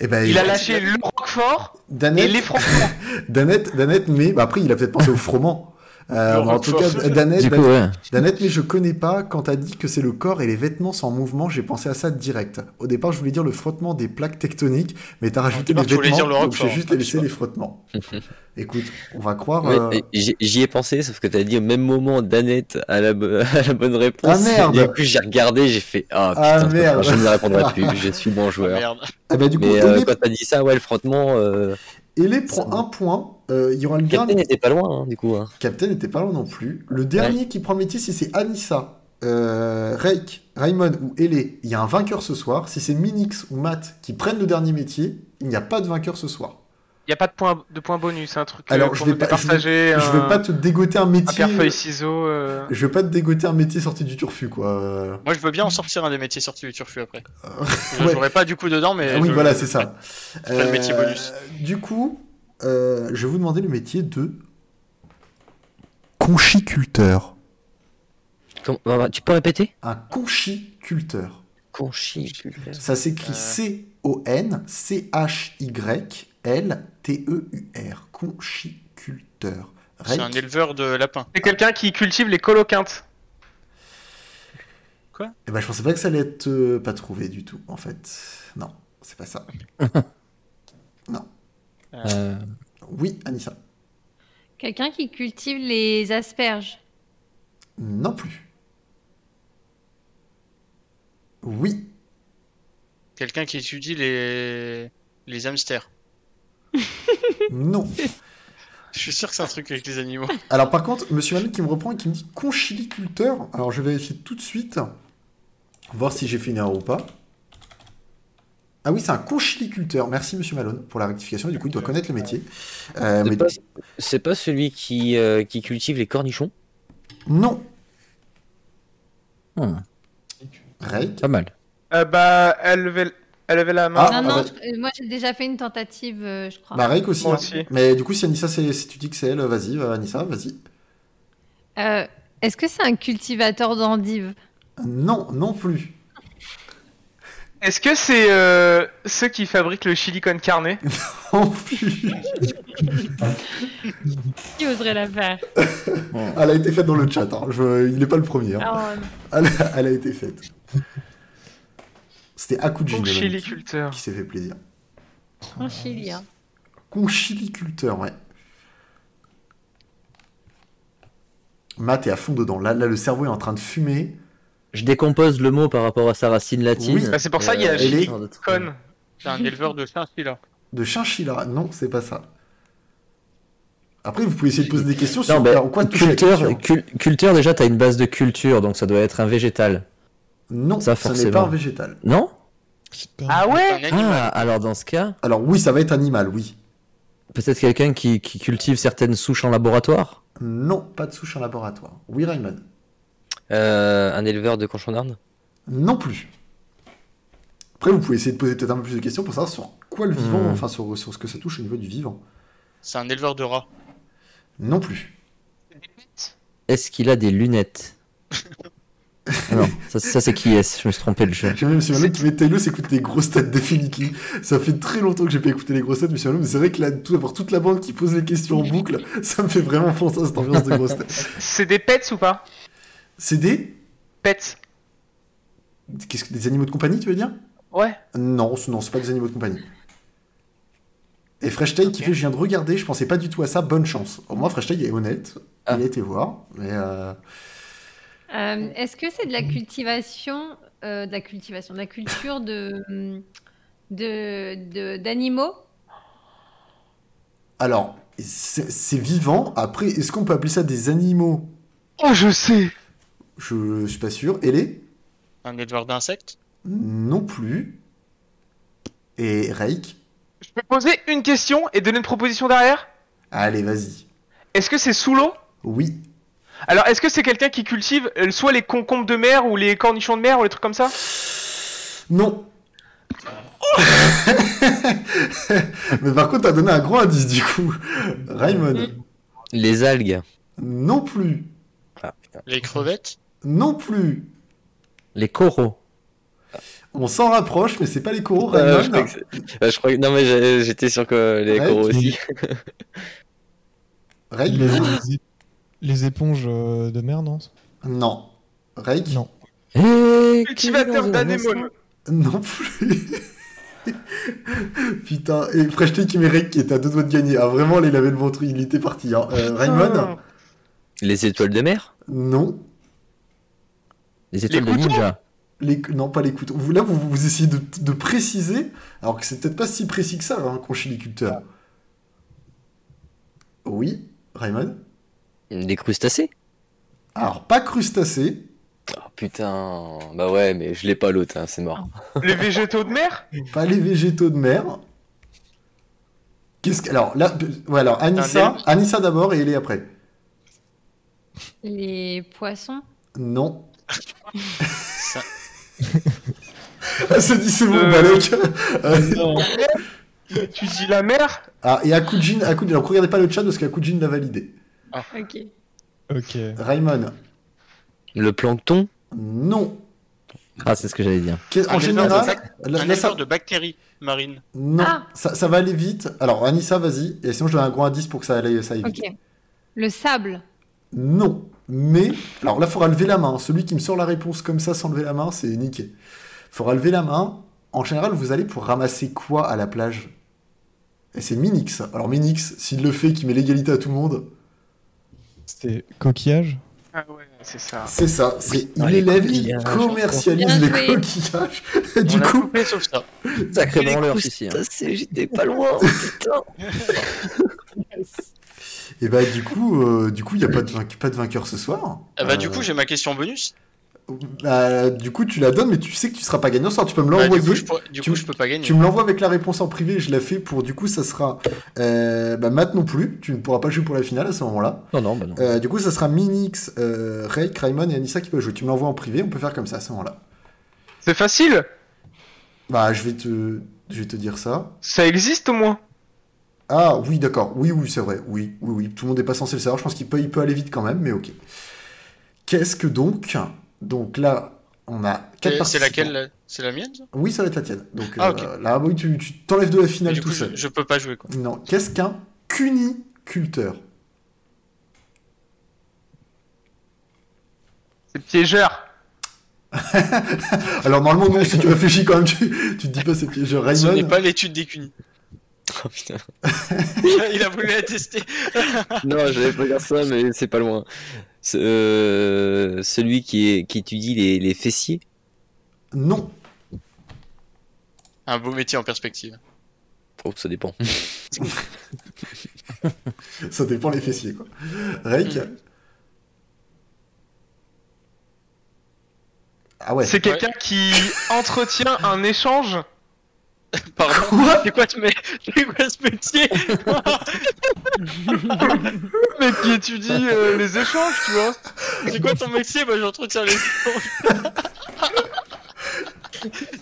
Et ben, Il a lâché le Roquefort et Danette, les frottements. *laughs* Danette, Danette, mais bah, après il a peut-être pensé au froment. Euh, en tout cas. Danette, coup, Danette, ouais. Danette, mais je connais pas. Quand t'as dit que c'est le corps et les vêtements sont en mouvement, j'ai pensé à ça direct. Au départ, je voulais dire le frottement des plaques tectoniques, mais t'as rajouté départ, les tu voulais vêtements, dire le donc j'ai juste Ah, laissé les frottements. *laughs* Écoute, on va croire. Ouais, euh, J'y ai pensé, sauf que t'as dit au même moment Danette à la, bo- *laughs* à la bonne réponse. Ah, merde. Et du coup, j'ai regardé, j'ai fait Ah Ah, putain, merde. je ne répondrai plus, je suis bon Ah, joueur. merde. Ah bah du coup, Mais euh, quand t'as dit ça, ouais, le frottement, euh, Elé prend un point. Euh, Il y aura le Captain dernier. n'était pas loin, hein, du coup. hein. Captain n'était pas loin non plus. Le dernier qui prend le métier, si c'est Anissa, euh, Reik, Raymond ou Elé, il y a un vainqueur ce soir. Si c'est Minix ou Matt qui prennent le dernier métier, il n'y a pas de vainqueur ce soir. Il y a pas de point de point bonus, un truc. euh, Alors, pour je vais pas- départager, Je veux un- pas te dégoter un un métier. pierre feuille ciseaux. euh. Je veux pas te dégoter un métier sorti du turfu, quoi. Euh, Moi, je veux bien en sortir un des métiers sortis du turfu après. Je ouais. jouerai pas du coup dedans, mais. Ah oui, je- voilà, c'est ça. ferai le métier bonus. Du coup, euh, je vais vous demander le métier de conchiculteur. Comment- tu peux répéter? Un conchiculteur. Conchiculteur. Ça s'écrit Euh. C-O-N-C-H-Y-L-T-E-U-R. Conchiculteur. C'est un éleveur de lapins. C'est quelqu'un qui cultive les coloquintes. eh ben, je pensais pas que ça allait être euh, pas trouvé du tout, en fait. Non, c'est pas ça. *laughs* Euh, Oui, Anissa. Quelqu'un qui cultive les asperges. Non plus. Oui. Quelqu'un qui étudie les les hamsters. Non. Je suis sûr que c'est un truc avec les animaux. *laughs* Alors par contre, Monsieur Malone qui me reprend et qui me dit conchiliculteur. Alors je vais vérifier tout de suite, voir si j'ai fait une erreur ou pas. Ah oui, c'est un conchiliculteur. Merci Monsieur Malone pour la rectification. Du coup, il doit connaître le métier. Euh, C'est mais- pas, c'est pas celui qui, euh, qui cultive les cornichons? Non. hmm, Reik. pas mal. Euh, bah, elle levait, elle levait la main. Ah, non, non, bah- je- moi j'ai déjà fait une tentative, euh, je crois. Bah Reik aussi. Moi hein. aussi. Mais du coup, si Anissa, c'est- si tu dis que c'est elle, vas-y, euh, Anissa, vas-y. Euh, Est-ce que c'est un cultivateur d'endives? Non, non plus. Est-ce que c'est euh, ceux qui fabriquent le chili con carne? *laughs* Non plus. Qui oserait la faire? Elle a été faite dans le chat. hein. Je- Il n'est pas le premier. hein. Alors, euh, Elle, a... elle a été faite. C'était Akuji Donc Melon, chiliculteur. qui s'est fait plaisir. en Chili. hein. Conchiliculteur, ouais. Matt est à fond dedans. Là, là, le cerveau est en train de fumer. Je décompose le mot par rapport à sa racine latine. Oui. Bah, c'est pour ça qu'il y a. Con. C'est un éleveur de là. De chinchilla. Non, c'est pas ça. Après, vous pouvez essayer de poser des questions Non, sur bah, en quoi culteur, culture. cul- culture, déjà, t'as une base de culture, donc ça doit être un végétal. Non, Ça, ce n'est pas un végétal. Non Ah ouais. Ah, alors dans ce cas, Alors oui, ça va être animal, oui. peut-être quelqu'un qui, qui cultive certaines souches en laboratoire? Non, pas de souche en laboratoire. Oui, Raymond. Euh, Un éleveur de cochons d'Inde Non plus. Après, vous pouvez essayer de poser peut-être un peu plus de questions pour savoir sur quoi le vivant, Hmm. enfin sur, sur ce que ça touche au niveau du vivant. C'est un éleveur de rats. Non plus. Est-ce qu'il a des lunettes? *laughs* Non, ça, ça, c'est qui est Je me suis trompé le jeu. J'aime bien Monsieur Malone qui met Taylor s'écoute les grosses têtes d'Affinity. Ça fait très longtemps que j'ai pas écouté les grosses têtes, mais c'est vrai que là, tout, avoir toute la bande qui pose les questions en boucle, ça me fait vraiment penser à cette ambiance de grosses têtes. C'est des pets ou pas? C'est des. Pets. Qu'est-ce que des animaux de compagnie, tu veux dire? Ouais. Non, ce- non, c'est pas des animaux de compagnie. Et Fresh Tail qui fait, je viens de regarder, je pensais pas du tout à ça, bonne chance. Au moins, Fresh Tail est honnête, Ah. il a été voir, mais euh, Euh, Est-ce que c'est de la cultivation, euh, de la cultivation, de la culture de de- de- d'animaux? Alors, c'est vivant. Après, est-ce qu'on peut appeler ça des animaux? Oh, je sais. Je suis pas sûr. Et les Un éleveur d'insectes? Non plus. Et Reik? Je peux poser une question et donner une proposition derrière? Allez, vas-y. Est-ce que c'est sous l'eau? Oui. Alors, est-ce que c'est quelqu'un qui cultive euh, soit les concombres de mer ou les cornichons de mer ou les trucs comme ça? Non. *laughs* Mais par contre, t'as donné un gros indice du coup. Raymond. Les algues. Non plus. Ah. Les crevettes? Non plus. Les coraux. On s'en rapproche, mais c'est pas les coraux, Euh, Raymond. je, crois que c'est- euh, je crois que- Non, mais j'étais sûr que les Ouais, coraux aussi. Ray, Les, les les éponges euh, de mer, non Non. Ray Non. Eh, Cultivateur d'anémones. Non plus. Putain, et Freshly qui mérite qui était à deux doigts de gagner. Ah, vraiment, là, il avait le ventre, il était parti. Hein. Euh, Raymond Les étoiles de mer Non. Les étoiles Les de ninja. Les... Non, pas les couteaux. Vous, là, vous, vous essayez de, de préciser, alors que c'est peut-être pas si précis que ça, hein, conchiliculteur. Oui, Raymond Les crustacés Alors, pas crustacés. Oh putain. Bah ouais, mais je l'ai pas l'autre, hein, c'est mort. *laughs* Les végétaux de mer? Pas les végétaux de mer. Qu'est-ce que... Alors, là... Ouais, alors, Anissa, Anissa d'abord et Ellie après. Les poissons? Non. Ça- *laughs* Ah, ça dit c'est bon, Euh. Balek. Euh, *laughs* Tu dis la mer? Ah, et Akujin, Akujin, alors regardez pas le chat parce qu'Akujin l'a validé. Ok. Ok. Raymond, Le plancton? Non. Ah, c'est ce que j'allais dire. En général, de Un ça- de bactéries marines. non, Ah. ça, ça va aller vite. Alors, Anissa, vas-y. Et sinon, je donne un gros indice pour que ça aille, ça aille vite. Ok. Le sable. Non, mais... Alors là, il faudra lever la main. Celui qui me sort la réponse comme ça sans lever la main, c'est niqué. faudra lever la main. En général, vous allez pour ramasser quoi à la plage? Et c'est Minix. Alors Minix, s'il le fait, qui met l'égalité à tout le monde, C'était coquillage Ah ouais, c'est ça. c'est ça. C'est il élève, il coquillages, commercialise les coquillages. *laughs* Du coup, coupé sauf ça. Sacré branleur, ici. Hein. j'étais pas loin, putain. *laughs* et bah du coup, euh, du coup, il y a pas de, vainque- pas de vainqueur ce soir. Ah bah du Euh, coup j'ai ma question bonus. Bah, du coup, tu la donnes, mais tu sais que tu seras pas gagnant ce soir. Tu peux me Bah, du l'envoyer. coup, je, du Tu- coup, je peux pas gagner. Tu me l'envoies avec la réponse en privé, je la fais pour du coup ça sera euh, bah, Matt non plus, tu ne pourras pas jouer pour la finale à ce moment-là. Non, non, bah non. Euh, du coup ça sera Minix, euh, Ray, Raymond et Anissa qui peuvent jouer. Tu me l'envoies en privé, on peut faire comme ça à ce moment-là. C'est facile Bah je vais te, je vais te dire ça. Ça existe au moins Ah oui d'accord, oui oui c'est vrai, oui oui oui. Tout le monde n'est pas censé le savoir, je pense qu'il peut, il peut aller vite quand même, mais ok. Qu'est-ce que donc Donc là on a quatre C'est laquelle là C'est la mienne ça? Oui ça va être la tienne. Donc Ah, euh, là oui tu t'enlèves de la finale Du tout coup je, seul. je peux pas jouer quoi. Non, qu'est-ce qu'un cuniculteur? C'est piégeur. *laughs* Alors normalement non, si tu réfléchis quand même, tu, tu te dis pas c'est piégeur. Ce n'est Raymond, pas l'étude des cunis. Oh putain. *laughs* Il a voulu la tester. Non, j'allais pas dire ça, mais c'est pas loin. Euh, celui qui, est, qui étudie les, les fessiers. non. Un beau métier en perspective. Oh, ça dépend. *laughs* Ça dépend les fessiers quoi. Rake Mhm. Ah ouais. C'est quelqu'un qui entretient un échange. *laughs* Pardon. Quoi *laughs* C'est quoi, ce *laughs* quoi métier Mais qui étudie euh, les échanges, tu vois. C'est quoi ton métier Bah j'entretiens les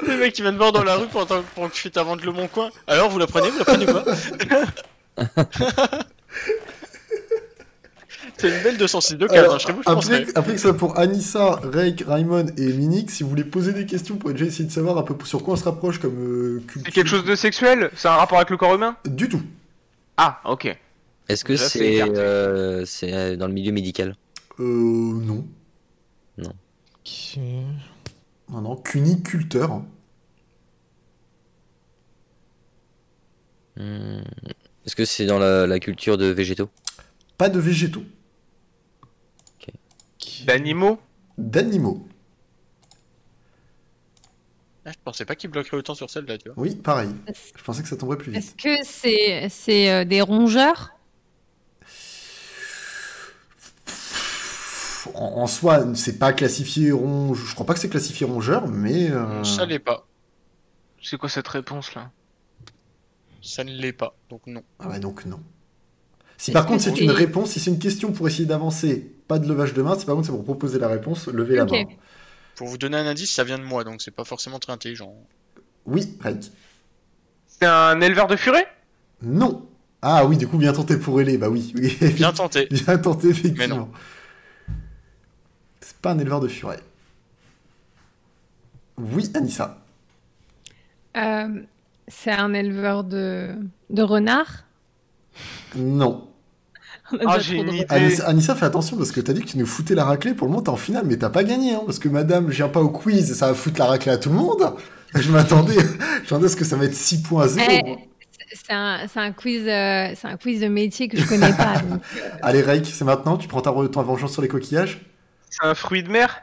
Le mec qui vient de voir dans la rue pendant, pendant que je fais ta vente le bon coin. Alors vous la prenez Vous la prenez pas C'est une belle 206 de hein, chez vous, je pense. après, après que ça pour Anissa, Rake, Raymond et Minix, si vous voulez poser des questions pour déjà essayer de savoir un peu sur quoi on se rapproche comme euh, culture. C'est quelque chose de sexuel? C'est un rapport avec le corps humain? Du tout. Ah, ok. Est-ce que c'est euh, euh, dans le milieu médical? Euh non. Ok. Non non, cuniculteur. Hmm. Est-ce que c'est dans la, la culture de végétaux? Pas de végétaux. D'animaux D'animaux. Ah, je pensais pas qu'il bloquerait autant sur celle-là, tu vois. Oui, pareil. Je pensais que ça tomberait plus vite. Est-ce que c'est c'est euh, des rongeurs? En, en soi, c'est pas classifié ronge. Je crois pas que c'est classifié rongeur, mais. euh, Ça l'est pas. C'est quoi cette réponse là? Ça ne l'est pas, donc non. Ah ouais, donc non. Si par contre c'est- une réponse, si c'est une question pour essayer d'avancer, pas de levage de main, si par contre c'est pour proposer la réponse, levez Ok. la main. Pour vous donner un indice, ça vient de moi, donc c'est pas forcément très intelligent. Oui, Rake. C'est un éleveur de furet Non. Ah oui, du coup, bien tenté pour Elé. Bah oui. oui Bien tenté. *laughs* Bien tenté, effectivement. Mais non. C'est pas un éleveur de furet. Oui, Anissa. Euh, c'est un éleveur de, de renards? Non. *laughs* Ah, j'ai une idée. Anissa, Anissa, fais attention parce que t'as dit que tu nous foutais la raclée. Pour le moment, t'es en finale, mais t'as pas gagné. Hein, parce que madame, je viens pas au quiz, ça va foutre la raclée à tout le monde. *laughs* Je m'attendais, je m'attendais à ce que ça va être 6 points à 0. Eh, C'est un, quiz, euh, c'est un quiz de métier que je connais pas. *laughs* donc. Allez, Rake, c'est maintenant. Tu prends ta, vengeance sur les coquillages? C'est un fruit de mer?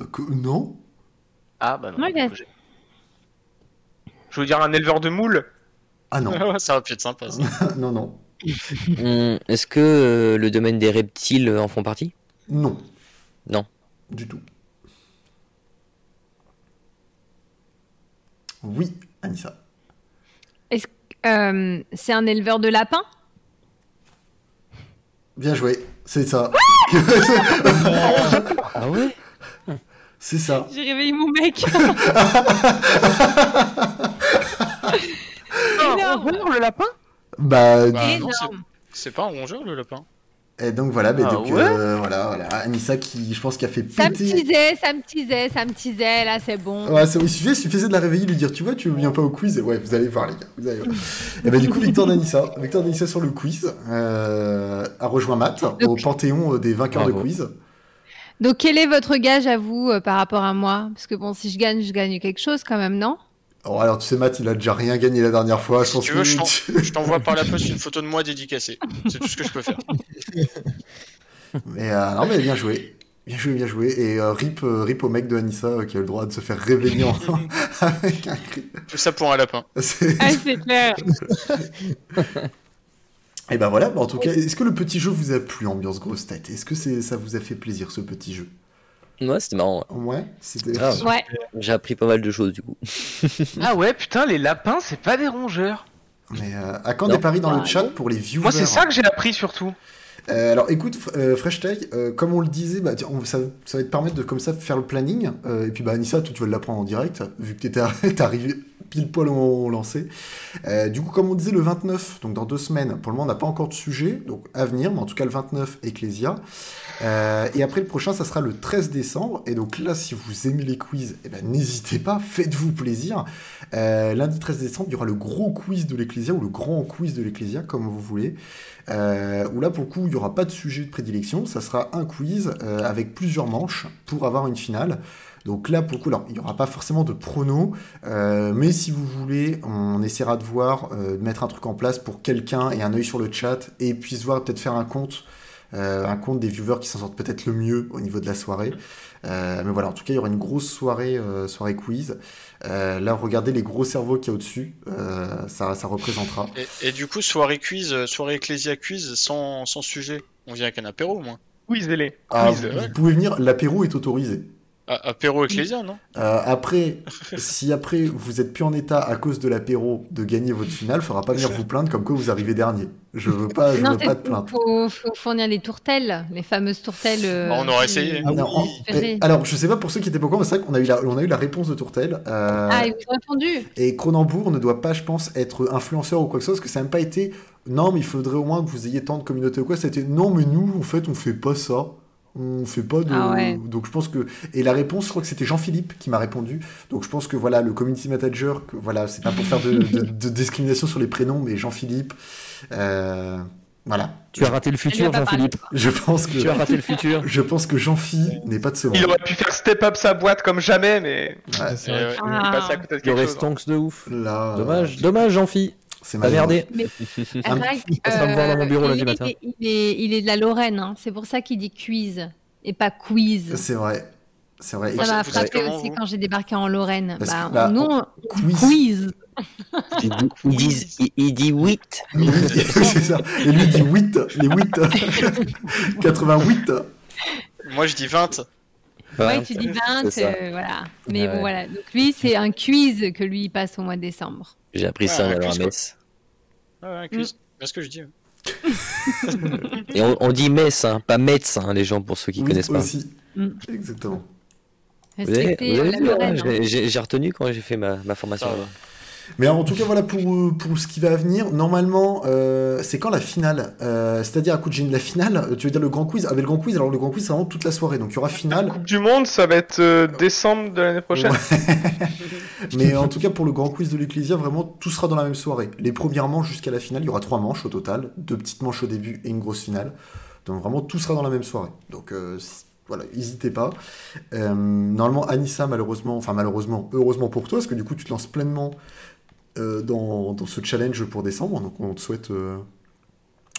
Euh, que- Non. Ah bah non. Je veux dire un éleveur de moules? Ah non. ça va pu être sympa. ça. non, non. Hum, Est-ce que euh, le domaine des reptiles en font partie? Non. Non. Du tout. Oui, Anissa. Euh, c'est un éleveur de lapins? Bien joué. C'est ça. Ah *laughs* ouais? C'est ça. J'ai réveillé mon mec. *laughs* Énorme. le lapin? Bah, Bah, non, c'est- pas un rongeur le lapin. et donc voilà, mais Ah donc, ouais euh, voilà, voilà. Anissa qui, je pense, qui a fait Ça me péter. teasait, ça me teasait, ça me teasait. Là, c'est bon. Ouais, il, suffisait, il suffisait de la réveiller, lui dire Tu vois, tu viens pas au quiz. Et ouais, vous allez voir, les gars. Vous allez voir. *laughs* et bah, du coup, Victor d'Anissa. Victor d'Anissa sur le quiz euh, a rejoint Matt au panthéon euh, des vainqueurs Bravo. de quiz. Donc, quel est votre gage à vous euh, par rapport à moi? Parce que bon, si je gagne, je gagne quelque chose quand même, non? Oh, alors, tu sais, Matt, il a déjà rien gagné la dernière fois. Je Si pense tu veux, je t'en- je t'envoie par la poste une *laughs* photo de moi dédicacée. C'est tout ce que je peux faire. *laughs* Mais euh, non, mais bien joué. Bien joué, bien joué. Et euh, rip, euh, rip au mec de Anissa euh, qui a le droit de se faire réveiller en- *laughs* avec un cri. Tout ça pour un lapin. C'est- Ah, c'est clair. Et ben voilà, en tout cas, est-ce que le petit jeu vous a plu, ambiance grosse tête? Est-ce que ça vous a fait plaisir ce petit jeu? Ouais, c'était marrant. ouais. Ouais, c'était. Grave. *laughs* Ouais. J'ai appris pas mal de choses du coup. *laughs* Ah ouais, putain, les lapins, c'est pas des rongeurs. Mais euh, à quand Non. des paris dans le chat pour les viewers Moi, c'est ça que j'ai appris surtout. Euh, alors écoute, euh, Fresh Tag, euh, comme on le disait, bah, tiens, on- ça, ça va te permettre de comme ça faire le planning. Euh, et puis bah Anissa, toi tu vas l'apprendre en direct, vu que *laughs* t'es arrivé pile poil au moment où on lançait. Euh, du coup, comme on disait le 29, donc dans deux semaines, pour le moment on n'a pas encore de sujet, donc à venir, mais en tout cas le 29, Ecclesia. Euh, et après le prochain, ça sera le 13 décembre. Et donc là, si vous aimez les quiz, eh ben, n'hésitez pas, faites-vous plaisir. Euh, lundi 13 décembre, il y aura le gros quiz de l'Ecclésia ou le grand quiz de l'Ecclésia, comme vous voulez. Euh, où là, pour le coup, il n'y aura pas de sujet de prédilection. Ça sera un quiz euh, avec plusieurs manches pour avoir une finale. Donc là, pour le coup, alors, il n'y aura pas forcément de prono, euh, mais si vous voulez, on essaiera de voir, euh, de mettre un truc en place pour quelqu'un et un œil sur le chat et puisse voir peut-être faire un compte, euh, un compte des viewers qui s'en sortent peut-être le mieux au niveau de la soirée. Euh, mais voilà, en tout cas, il y aura une grosse soirée, euh, soirée quiz. Euh, là, regardez les gros cerveaux qu'il y a au-dessus, euh, ça, ça représentera. Et, et du coup, soirée quiz, soirée Ecclesia quiz sans, sans sujet. On vient avec un apéro au moins. Ah, Quiz. vous, ouais. vous pouvez venir, l'apéro est autorisé. Ah, apéro Ecclesia, non? Euh, après, si après vous êtes plus en état à cause de l'apéro de gagner votre finale, faudra pas venir vous plaindre comme quoi vous arrivez dernier. Je veux pas, je non, veux pas de plainte. faut, faut fournir les tourtelles, les fameuses tourtelles. euh, Bah, on aura qui- essayé. Ah Non, alors, je sais pas pour ceux qui étaient pas au courant, mais c'est vrai qu'on a eu la, on a eu la réponse de Tourtel. euh, Ah, ils vous ont répondu. et Cronenbourg ne doit pas, je pense, être influenceur ou quoi que ce soit, parce que ça n'a même pas été. Non, mais il faudrait au moins que vous ayez tant de communauté ou quoi. C'était non, mais nous, en fait, on fait pas ça. On fait pas de. Ah ouais. Donc je pense que. Et la réponse, je crois que c'était Jean-Philippe qui m'a répondu. Donc je pense que voilà, le community manager, que, voilà, c'est pas pour faire de, de- *laughs* de discrimination sur les prénoms, mais Jean-Philippe. euh, voilà. Tu as raté le futur. Jean-Philippe. Je pense que. Tu as raté le futur. Je pense que Jean-Phi n'est pas de ce monde. Il aurait pu faire step up sa boîte comme jamais, mais Ouais, C'est vrai il est passé à Ah, côté de quelque chose. stonks de ouf. Là. euh, Dommage, dommage, Jean-Phi. C'est malheureux. merdé. Rag, il passera me voir dans mon bureau lundi il, matin. est- il est, il est de la Lorraine, hein. c'est pour ça qu'il dit quiz et pas quiz. C'est vrai. C'est vrai. Ça m'a frappé aussi quand j'ai débarqué en Lorraine. Parce Bah, que, bah, nous, on- quiz. il, il dit 8. Oui, *laughs* c'est ça. Et lui il dit 8, les 8. 88. *laughs* Moi, je dis 20. Ouais, tu dis 20, c'est ça. euh, voilà. Mais Ouais. bon, voilà. Donc lui, c'est un quiz que lui il passe au mois de décembre. J'ai appris Ouais, ça en un allant à. Metz. Ah ouais, quiz. C'est ce que je dis. *laughs* Et on, on dit Metz, hein, pas Metz, hein, les gens, pour ceux qui Oui, connaissent pas. aussi. Mm. Exactement. Hein, j'ai- retenu quand j'ai fait ma, ma formation. Va. Mais en tout cas, voilà pour, euh, pour ce qui va venir. Normalement, euh, c'est quand la finale Euh, C'est-à-dire, écoute, j'ai une- la finale, tu veux dire le grand quiz? Avec le grand quiz, alors le grand quiz, c'est vraiment toute la soirée. Donc il y aura finale. Coupe du Monde, ça va être euh, décembre de l'année prochaine. *laughs* Mais en tout cas, pour le grand quiz de l'Ecclésia, vraiment, tout sera dans la même soirée. Les premières manches jusqu'à la finale, il y aura trois manches au total, deux petites manches au début et une grosse finale. Donc vraiment, tout sera dans la même soirée. Donc voilà, n'hésitez pas. Euh, normalement, Anissa, malheureusement, enfin malheureusement, heureusement pour toi, parce que du coup, tu te lances pleinement euh, dans, dans ce challenge pour décembre. Donc on te souhaite... euh,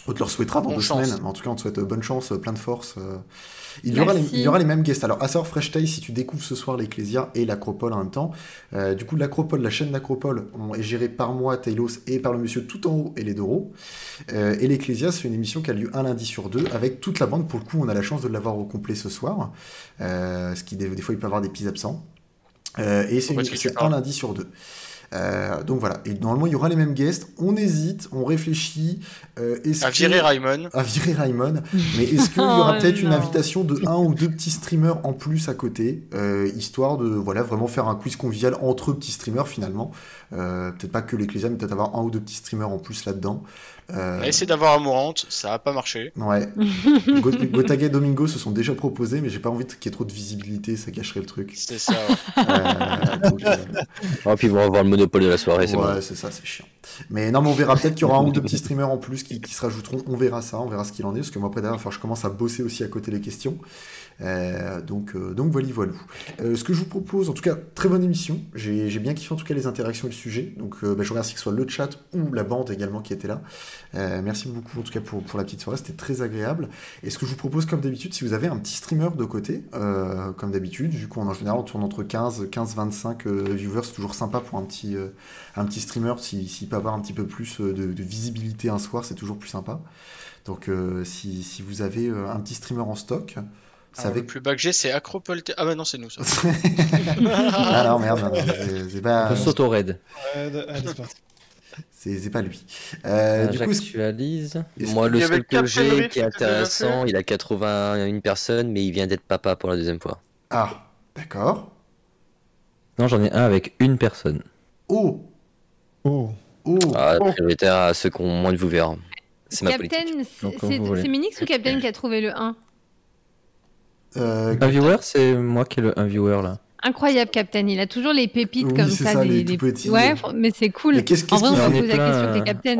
on te le souhaitera dans Bonne deux chance. semaines, mais en tout cas on te souhaite euh, bonne chance, plein de force. euh. Il, y aura les, il y aura les mêmes guests. Alors, à savoir Fresh Taste, si tu découvres ce soir l'Ecclésia et l'Acropole en même temps, euh, du coup, l'Acropole, la chaîne d'Acropole, est gérée par moi, Taylos, et par le monsieur tout en haut et les Doro. Euh, et l'Ecclésia, c'est une émission qui a lieu un lundi sur deux, avec toute la bande. Pour le coup, on a la chance de l'avoir au complet ce soir, euh, ce qui, des, des fois, il peut y avoir des petits absents. Euh, et c'est un lundi sur deux. Euh, donc voilà, et normalement il y aura les mêmes guests, on hésite, on réfléchit, euh, est-ce À que- virer Raimon. à virer Raimon. *laughs* Mais est-ce qu'il y aura Oh peut-être une invitation de un ou deux petits streamers en plus à côté, euh, histoire de voilà vraiment faire un quiz convivial entre petits streamers finalement. Euh, peut-être pas que l'Ecclésia, mais peut-être avoir un ou deux petits streamers en plus là-dedans. Euh, On a essayé d'avoir Amourante, ça a pas marché. Ouais. *laughs* Go- Gotaga et Domingo se sont déjà proposés, mais j'ai pas envie qu'il y ait trop de visibilité, ça gâcherait le truc. C'était ça. ouais. *laughs* Euh, donc, euh, Ah, puis ils vont avoir le monopole de la soirée, c'est ouais, bon. c'est ça, c'est chiant. Mais non, mais on verra peut-être qu'il y aura un ou deux petits streamers en plus qui, qui se rajouteront. On verra ça, on verra ce qu'il en est. Parce que moi, après, d'ailleurs, enfin, je commence à bosser aussi à côté les questions. Euh, donc, euh, donc voilà, voilà. Euh, ce que je vous propose, en tout cas, très bonne émission. J'ai bien kiffé en tout cas les interactions et le sujet. Donc, euh, bah, je remercie que ce soit le chat ou la bande également qui était là. Merci beaucoup en tout cas pour, la petite soirée, c'était très agréable. Et ce que je vous propose, comme d'habitude, si vous avez un petit streamer de côté, comme d'habitude, vu qu'en général on tourne entre 15, 15, 25 euh, viewers, c'est toujours sympa pour un petit, un petit streamer, s'il s'il peut avoir un petit peu plus de, visibilité un soir, c'est toujours plus sympa. Donc si, si vous avez un petit streamer en stock, c'est Alors, Le plus bas que j'ai, c'est Acropole. Ah bah non, c'est nous ça. *laughs* ah non, merde, non, non, c'est- pas, On s'auto-raid. Allez, c'est parti. c'est pas lui. Euh, du coup, Moi, le seul que j'ai qui est intéressant, il a 81 personnes, mais il vient d'être papa pour la deuxième fois. ah, d'accord. Non, j'en ai un avec une personne. Oh, Oh. oh. Ah, Oh. prioritaire à ceux qui ont moins de viewers. C'est ma politique. Captain, vous c'est Minix ou Captain qui a trouvé le 1 Euh, Un viewer, c'est moi qui ai le un viewer là. Incroyable, Captain. Il a toujours les pépites Oui, comme c'est ça. ça, des, les petits. Ouais, mais c'est cool. Mais qu'est-ce on on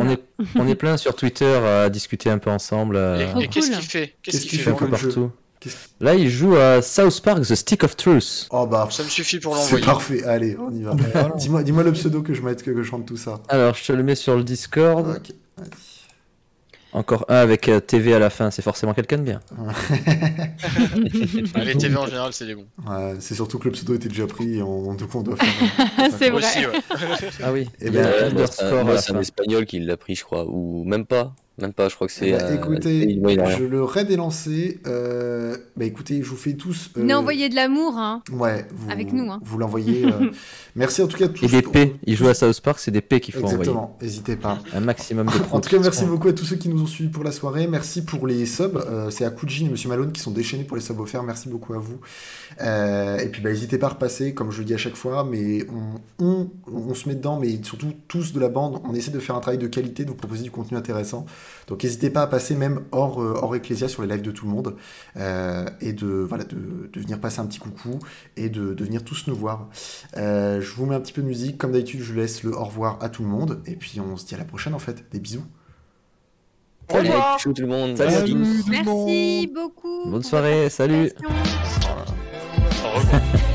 là. est, on est plein sur Twitter à discuter un peu ensemble. euh, Et, Trop et qu'est-ce cool. qu'il fait? Qu'est-ce Qu'est-ce qu'il un fait? fait peu partout. Qu'est-ce- Là, il joue à South Park The Stick of Truth. Oh bah, Ça me suffit pour c'est l'envoyer. parfait. Allez, on y va. Dis-moi, dis-moi le pseudo que je mette, que, que je chante tout ça. Alors, je te le mets sur le Discord. Ok, vas-y. Encore un avec euh, TV à la fin, c'est forcément quelqu'un de bien. Ah, *laughs* les TV en général, c'est des bons. Ouais, c'est surtout que le pseudo était déjà pris et on, du coup on doit *laughs* faire. C'est vrai. aussi, ouais. Ah oui, Eh il y a ben, Euh, c'est un- espagnol qui l'a pris, je crois. Ou même pas. Même pas, je crois que c'est. Eh ben, euh, écoutez, je le raid est lancé. Euh, bah écoutez, je vous fais tous. euh, Venez envoyer de l'amour, hein. Ouais, vous, Avec nous, hein. Vous l'envoyez. euh, *laughs* Merci en tout cas à tous. Et des P, il joue à South Park, c'est des P qu'il faut envoyer. Exactement, n'hésitez pas. Un maximum de *laughs* En tout cas, merci beaucoup. beaucoup à tous ceux qui nous ont suivis pour la soirée. Merci pour les subs. Euh, c'est Akujin et Monsieur Malone qui sont déchaînés pour les subs offerts. Merci beaucoup à vous. Euh, et puis, bah, n'hésitez pas à repasser, comme je le dis à chaque fois. Mais on, on, on se met dedans, mais surtout tous de la bande. On essaie de faire un travail de qualité, de vous proposer du contenu intéressant. Donc, n'hésitez pas à passer même hors, euh, hors Ecclesia sur les lives de tout le monde. Euh, et de, voilà, de, de venir passer un petit coucou et de, de venir tous nous voir. Euh, je vous mets un petit peu de musique. Comme d'habitude, je laisse le au revoir à tout le monde. Et puis, on se dit à la prochaine en fait. Des bisous. Au Allez, revoir. ciao tout le monde. Salut à Merci. tous. Merci beaucoup. Bonne soirée, salut. Au revoir. *laughs*